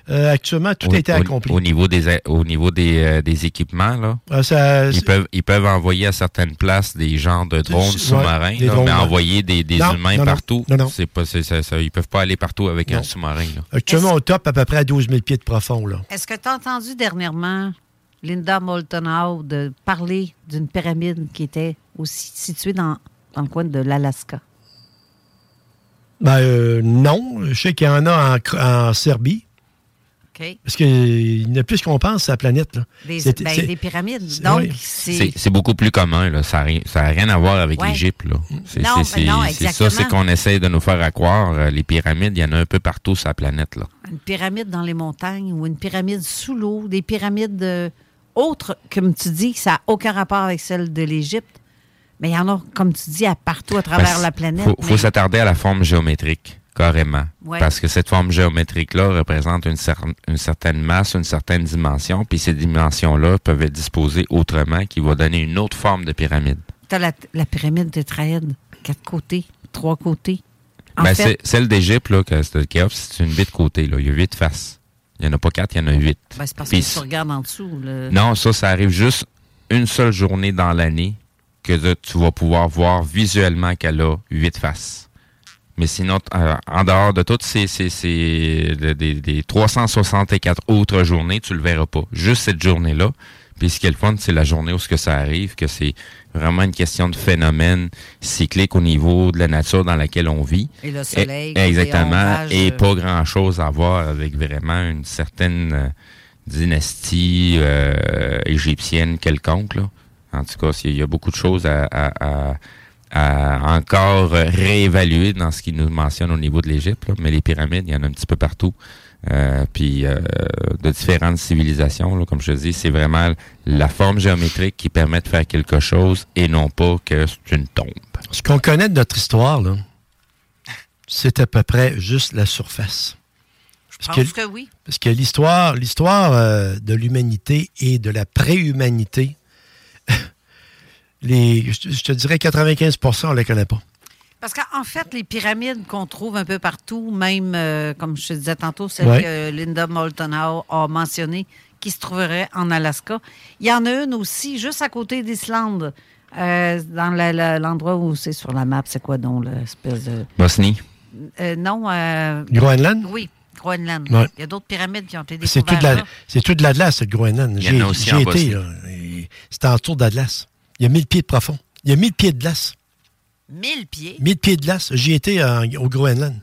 Euh, actuellement, tout Au- a été accompli. Au niveau des, a- au niveau des, euh, des équipements, là. Ah, ça- ils, peuvent, ils peuvent envoyer à certaines places des genres de drones sous-marins, drones, mais envoyer des, des Non, humains non, partout, non, non. c'est pas, c'est- ça, ça- ils peuvent pas aller partout avec Non. un sous-marin. là. Actuellement, au top, à peu près à 12 000 pieds de profond. Là. Est-ce que tu as entendu dernièrement Linda Moulton de parler d'une pyramide qui était aussi située dans, dans le coin de l'Alaska? Ben, euh, non. Je sais qu'il y en a en Serbie. Parce qu'il y en a plus qu'on pense sur la planète. Là. Des, C'est- ben, des pyramides. c'est- Donc, c'est. Beaucoup plus commun, là. Ça n'a rien, ça a rien à voir avec Ouais. l'Égypte, là. C'est Non, c'est- ben non, c'est- c'est ça, c'est qu'on essaye de nous faire à croire. euh, Les pyramides, il y en a un peu partout sur la planète, là. Une pyramide dans les montagnes ou une pyramide sous l'eau, des pyramides euh, autres, comme tu dis, ça n'a aucun rapport avec celle de l'Égypte. Mais il y en a, comme tu dis, à partout à travers Ben, la planète. faut, faut mais- s'attarder à la forme géométrique, carrément. Ouais. Parce que cette forme géométrique-là représente une, cer- une certaine masse, une certaine dimension, puis ces dimensions-là peuvent être disposées autrement, qui va donner une autre forme de pyramide. T'as la, la pyramide tétraède, quatre côtés, trois côtés. En Ben, fait, c'est- celle d'Égypte, là, que c'est c'est une huit côtés, là. Il y a huit faces. Il n'y en a pas quatre, il y en a huit. ben, c'est parce que tu regardes en dessous. le- Non, ça, ça arrive juste une seule journée dans l'année que de- tu vas pouvoir voir visuellement qu'elle a huit faces. Mais sinon, euh, en dehors de toutes ces, ces, ces- de- des, des 364 autres journées, tu le verras pas. Juste cette journée-là. Puis ce qui est le fun, c'est la journée où ce que ça arrive, que c'est vraiment une question de phénomène cyclique au niveau de la nature dans laquelle on vit. Et le soleil, Et- exactement. ombrage, Et euh. pas grand-chose à voir avec vraiment une certaine euh, dynastie euh, égyptienne quelconque. Là. En tout cas, il y a beaucoup de choses à, à- à- à encore réévaluer dans ce qu'il nous mentionne au niveau de l'Égypte. Mais les pyramides, il y en a un petit peu partout. Euh, puis euh, de différentes civilisations, là, comme je te dis, c'est vraiment la forme géométrique qui permet de faire quelque chose et non pas que c'est une tombe. Ce qu'on connaît de notre histoire, là, c'est à peu près juste la surface. Je pense que oui. Parce que l'histoire, l'histoire euh, de l'humanité et de la préhumanité, les, je, te- je te dirais 95% on ne les connaît pas. Parce qu'en fait, les pyramides qu'on trouve un peu partout, même, euh, comme je te disais tantôt, celle Ouais. que Linda Moulton a mentionnée, qui se trouverait en Alaska, il y en a une aussi juste à côté d'Islande, euh, dans la- la- l'endroit où c'est sur la map. C'est quoi donc l'espèce de... Bosnie. Euh, non. euh, Groenland? Oui, Groenland. Ouais. Il y a d'autres pyramides qui ont été C'est tout découvertes la- c'est tout de l'Atlas, cette Groenland. J'ai été, là. C'est en tour d'Atlas. Il y a 1000 pieds de profond. Il y a 1000 pieds de glace. 1000 pieds? 1000 pieds de glace. J'y étais en- au Groenland.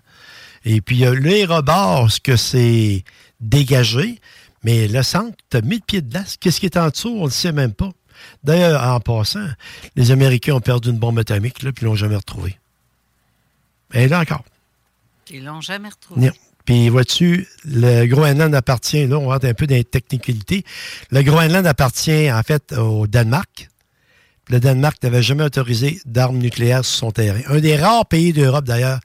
Et puis, euh, les rebords, ce que c'est dégagé, mais le centre, tu as 1000 pieds de glace. Qu'est-ce qui est en dessous? On ne le sait même pas. D'ailleurs, en passant, les Américains ont perdu une bombe atomique, là, puis ils l'ont jamais retrouvée. Elle est là encore. Ils l'ont jamais retrouvé. Non. Puis, vois-tu, le Groenland appartient, là, on rentre un peu dans les technicalités. Le Groenland appartient, en fait, au Danemark. Le Danemark n'avait jamais autorisé d'armes nucléaires sur son terrain. Un des rares pays d'Europe, d'ailleurs,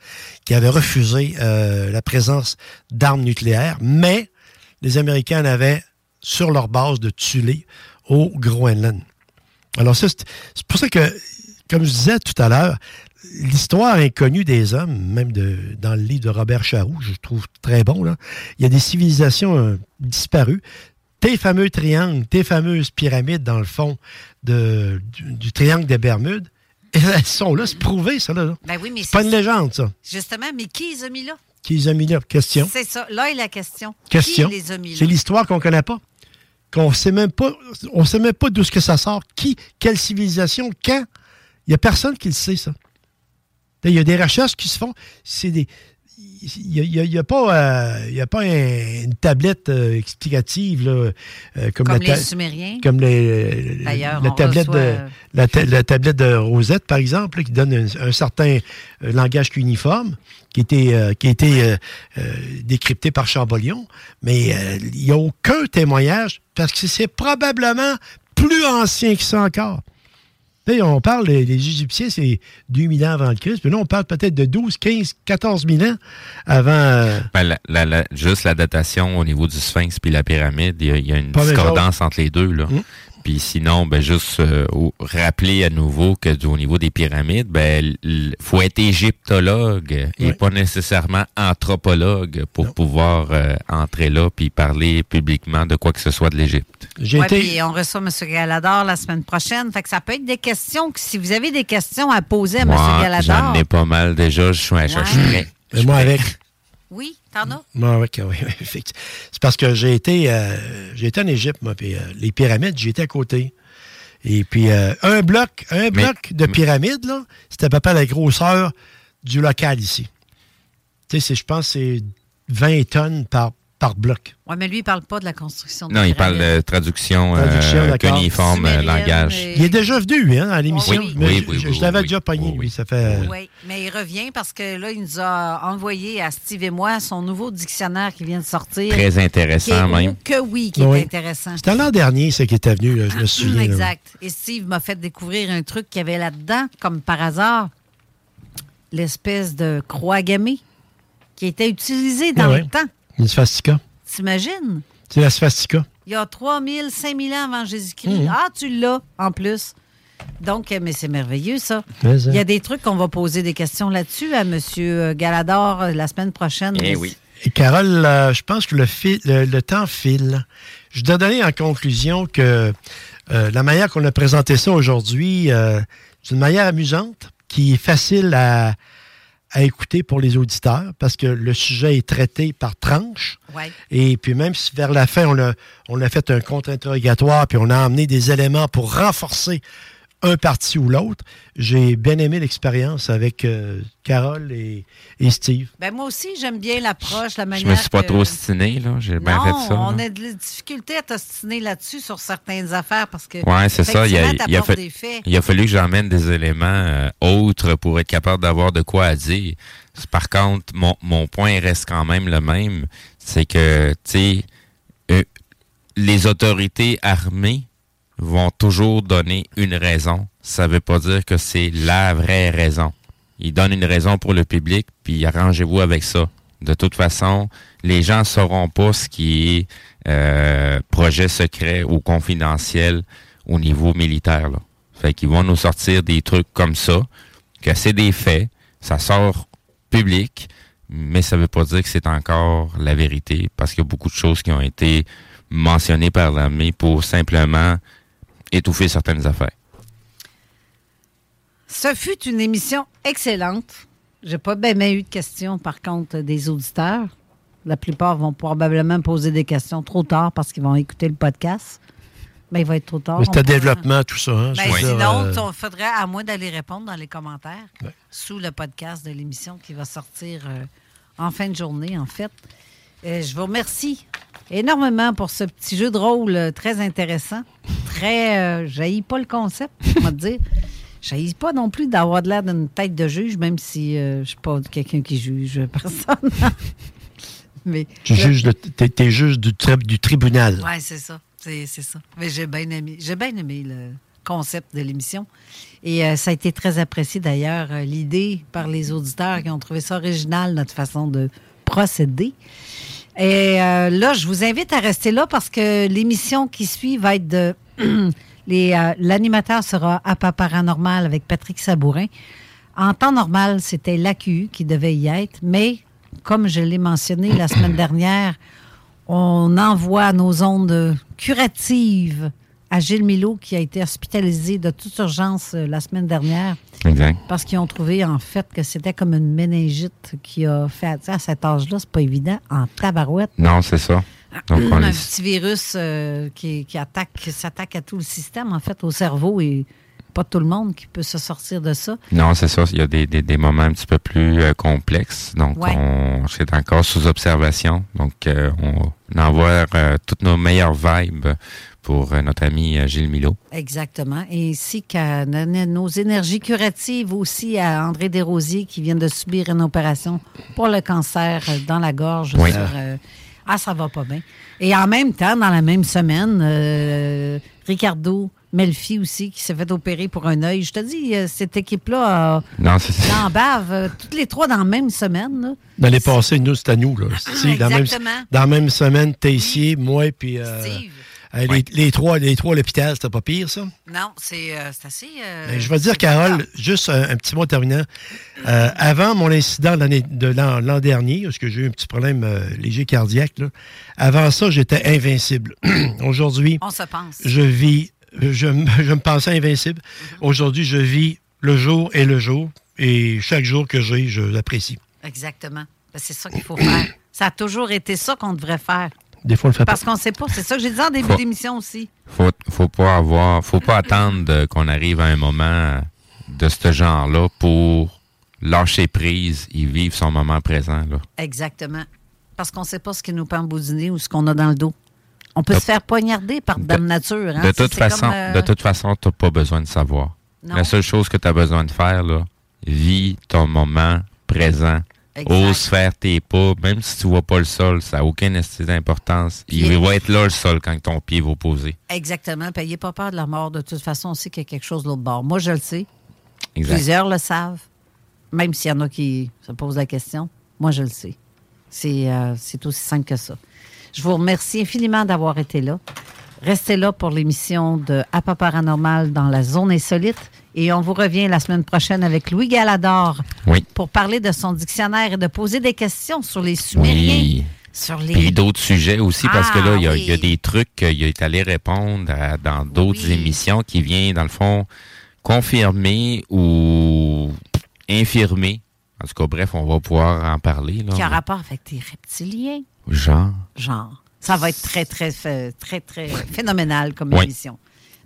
qui avait refusé euh, la présence d'armes nucléaires, mais les Américains en avaient sur leur base de Tulé au Groenland. Alors c'est pour ça que, comme je disais tout à l'heure, l'histoire inconnue des hommes, même dans le livre de Robert Charroux, je trouve très bon, il y a des civilisations euh, disparues. Tes fameux triangles, tes fameuses pyramides dans le fond de, du, du triangle des Bermudes, elles sont là, c'est prouvé, ça. Là, Ben oui, mais c'est pas une légende, ça. Justement, mais qui les a mis là? Qui les a mis là? Question. C'est ça. Là est la question. Question. Qui les a mis là? C'est l'histoire qu'on connaît pas. Qu'on sait même pas. On sait même pas d'où ce que ça sort. Qui, quelle civilisation, quand? Il y a personne qui le sait, ça. Il y a des recherches qui se font. C'est des. Il n'y a, pas, euh, y a pas un- une tablette euh, explicative là, euh, comme, Comme la les ta- Sumériens. Comme les, la, tablette reçoit, de, euh, la, ta- la tablette de Rosette, par exemple, là, qui donne un, un certain euh, langage cuniforme, qui, était, euh, qui a été euh, euh, décrypté par Chambolion. Mais euh, il n'y a aucun témoignage parce que c'est probablement plus ancien que ça encore. On parle, des les Égyptiens, c'est 2000 ans avant le Christ. Puis là, on parle peut-être de 12, 15, 14 000 ans avant. euh, Ben, la- la- la- juste la datation au niveau du sphinx puis la pyramide, il y a, il y a une Pas discordance entre les deux. Là. Hum. Puis sinon, ben juste euh, rappeler à nouveau que du- au niveau des pyramides, ben il faut être égyptologue et Ouais. pas nécessairement anthropologue pour pouvoir euh, entrer là puis parler publiquement de quoi que ce soit de l'Égypte. Ouais, été. puis on reçoit M. Galador la semaine prochaine. Fait que ça peut être des questions. que Si vous avez des questions à poser à M. Moi, Galador. j'en ai pas mal déjà. Je suis je suis Ouais. prêt. Mais moi, avec. Oui, t'en as? Avec, oui, oui, effectivement. C'est parce que j'ai été, euh, j'ai été en Égypte, moi, puis euh, les pyramides, j'étais à côté. Et puis, euh, un bloc, un bloc de pyramides, là, c'était à peu près la grosseur du local ici. Tu sais, je pense que c'est 20 tonnes par par bloc. Oui, mais lui, il parle pas de la construction de Non, il parle de traduction, euh, Traduction, cuniforme, euh, langage. Il est déjà venu hein, à l'émission. Oui, mais oui, je- oui, je, l'avais oui, déjà pogné, lui. Ça fait. Oui, mais il revient parce que là, il nous a envoyé à Steve et moi son nouveau dictionnaire qui vient de sortir. Très intéressant, Qui est- même. Que oui, qui Oui. est intéressant. C'était l'an dernier, c'est qui était venu, là, je me souviens. là. Exact. Et Steve m'a fait découvrir un truc qu'il y avait là-dedans, comme par hasard, l'espèce de croix gammée qui était utilisée dans Ah le temps. Une swastika? T'imagines? C'est la swastika. Il y a 3000, 5000 ans avant Jésus-Christ. Mhm. Ah, tu l'as en plus. Donc, euh, mais c'est merveilleux, ça. Mais. Il y a des trucs qu'on va poser des questions là-dessus à M. Galador euh, la semaine prochaine. Eh Et Carole, euh, je pense que le, fil- le, le temps file. Je dois donner en conclusion que euh, la manière qu'on a présenté ça aujourd'hui, euh, c'est une manière amusante qui est facile à, à écouter pour les auditeurs parce que le sujet est traité par tranche. Ouais. Et puis même si vers la fin, on a, on a fait un contre-interrogatoire, puis on a amené des éléments pour renforcer un parti ou l'autre, j'ai bien aimé l'expérience avec euh, Carole et, et Steve. Ben, moi aussi, j'aime bien l'approche, la Je manière. me suis pas que- trop stiné, là. J'ai bien fait ça. on là. a de la difficulté à t'ostiner là-dessus sur certaines affaires parce que. Ouais, c'est ça. Il a, effectivement, il, a t'apportes fa- des faits. il a fallu que j'emmène des éléments euh, autres pour être capable d'avoir de quoi à dire. Par contre, mon, mon point reste quand même le même. C'est que, tu sais, euh, les autorités armées vont toujours donner une raison. Ça veut pas dire que c'est la vraie raison. Ils donnent une raison pour le public, puis arrangez-vous avec ça. De toute façon, les gens sauront pas ce qui est euh, projet secret ou confidentiel au niveau militaire. Là. Fait qu'ils vont nous sortir des trucs comme ça, que c'est des faits, ça sort public, mais ça veut pas dire que c'est encore la vérité, parce qu'il y a beaucoup de choses qui ont été mentionnées par l'armée pour simplement étouffer certaines affaires. Ce fut une émission excellente. J'ai pas bien eu de questions, par contre, des auditeurs. La plupart vont probablement poser des questions trop tard parce qu'ils vont écouter le podcast. Mais il va être trop tard. C'est un développement, tout ça. hein, Ben, sinon, euh, il faudrait à moins d'aller répondre dans les commentaires sous le podcast de l'émission qui va sortir euh, en fin de journée, en fait. Euh, je vous remercie énormément pour ce petit jeu de rôle euh, très intéressant. Très. Euh, j'haïs pas le concept, on va te dire. J'haïs pas non plus d'avoir de l'air d'une tête de juge, même si euh, je suis pas quelqu'un qui juge personne. Mais tu le- juges t'es, t'es juge du, tri- du tribunal. oui, c'est ça. C'est, c'est ça. Mais j'ai bien aimé. J'ai bien aimé le concept de l'émission. Et euh, ça a été très apprécié d'ailleurs, euh, l'idée par les auditeurs qui ont trouvé ça original, notre façon de procéder. Et euh, là, je vous invite à rester là parce que l'émission qui suit va être de. euh, l'animateur sera à pas paranormal avec Patrick Sabourin. En temps normal, c'était l'AQU qui devait y être, mais comme je l'ai mentionné la semaine dernière, on envoie nos ondes curatives à Gilles Milo, qui a été hospitalisé de toute urgence euh, la semaine dernière. Exact. Parce qu'ils ont trouvé, en fait, que c'était comme une méningite qui a fait, à cet âge-là, c'est pas évident, en tabarouette. Non, c'est ça. Donc, on un est... petit virus euh, qui, qui attaque, qui s'attaque à tout le système, en fait, au cerveau, et pas tout le monde qui peut se sortir de ça. Non, c'est ça. Il y a des, des, des moments un petit peu plus euh, complexes. Donc, Ouais. on c'est encore sous observation. Donc, euh, on envoie toutes nos meilleures vibes pour euh, notre ami euh, Gilles Milo. Exactement. Et ainsi qu'à nos énergies curatives aussi à André Desrosiers qui vient de subir une opération pour le cancer dans la gorge. Oui. sur, euh, ah, ça va pas bien. Et en même temps, dans la même semaine, euh, Ricardo Melfi aussi qui s'est fait opérer pour un œil. Je te dis, cette équipe-là, Non, c'est dans bave, euh, toutes les trois dans la même semaine. là. Dans les passés, nous, c'est à nous. Là. Si, dans, la même, Exactement. dans la même semaine, Tessier, moi, puis. euh, euh, les, les trois, les trois à l'hôpital, c'était pas pire, ça? Non, c'est euh, c'est assez. euh, Ben, je vais dire, Carole, juste un, un petit mot terminant. Euh, avant mon incident l'année- de l'an dernier, parce que j'ai eu un petit problème euh, léger cardiaque, là, avant ça, j'étais invincible. Aujourd'hui, On se pense. je vis, je, me- je me pensais invincible. Aujourd'hui, je vis le jour et le jour. Et chaque jour que j'ai, je l'apprécie. Exactement. Ben, c'est ça qu'il faut faire. Ça a toujours été ça qu'on devrait faire. Des fois, on le fait Parce pas. qu'on ne sait pas. C'est ça que j'ai dit en début d'émission aussi. Faut, faut pas avoir, faut pas attendre euh, qu'on arrive à un moment de ce genre-là pour lâcher prise et vivre son moment présent. Là. Exactement. Parce qu'on ne sait pas ce qui nous pend au nez ou ce qu'on a dans le dos. On peut se faire poignarder par Dame Nature. hein. De C'est- toute c'est comme, façon, euh, de toute façon, t'as pas besoin de savoir. Non. La seule chose que tu as besoin de faire, là, vis ton moment présent. Exact. Ose faire tes pas, même si tu vois pas le sol, ça n'a aucune d'importance. Il va être là le sol quand ton pied va poser. Exactement. Puis n'ayez pas peur de la mort. De toute façon, on sait qu'il y a quelque chose de l'autre bord. Moi, je le sais. Exact. Plusieurs le savent. Même s'il y en a qui se posent la question. Moi, je le sais. C'est euh, c'est aussi simple que ça. Je vous remercie infiniment d'avoir été là. Restez là pour l'émission de Apa Paranormal dans la zone insolite. Et on vous revient la semaine prochaine avec Louis Galador Oui. pour parler de son dictionnaire et de poser des questions sur les Sumériens. Oui. Sur les... Puis d'autres sujets aussi, parce que là, il y, a- Ah, y des trucs qu'il est allé répondre à- dans d'autres émissions qui viennent, dans le fond, confirmer ou infirmer. En tout cas, bref, on va pouvoir en parler. Là. qui a rapport avec des reptiliens. Genre. Genre. Ça va être très, très, très, très, très phénoménal comme Oui. émission.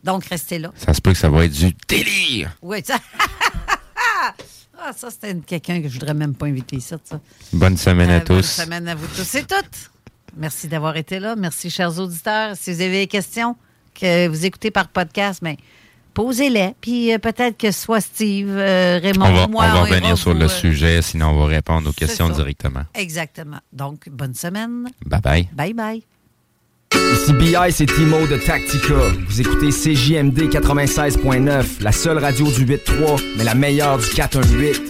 Donc, restez là. Ça se peut que ça va être du délire. Oui, ça. ah, ça, c'était quelqu'un que je voudrais même pas inviter ici, ça. Bonne semaine Euh, à Bonne tous. semaine à vous tous et toutes. Merci d'avoir été là. Merci, chers auditeurs. Si vous avez des questions que vous écoutez par podcast, mais posez-les. Puis euh, peut-être que soit Steve, euh, Raymond, On va, moi, on va revenir sur vous, le euh, sujet, sinon on va répondre aux questions ça. directement. Exactement. Donc, bonne semaine. Bye bye. Bye bye. Ici BI, c'est Timo de Tactica. Vous écoutez CJMD 96.9, la seule radio du 8-3, mais la meilleure du 418.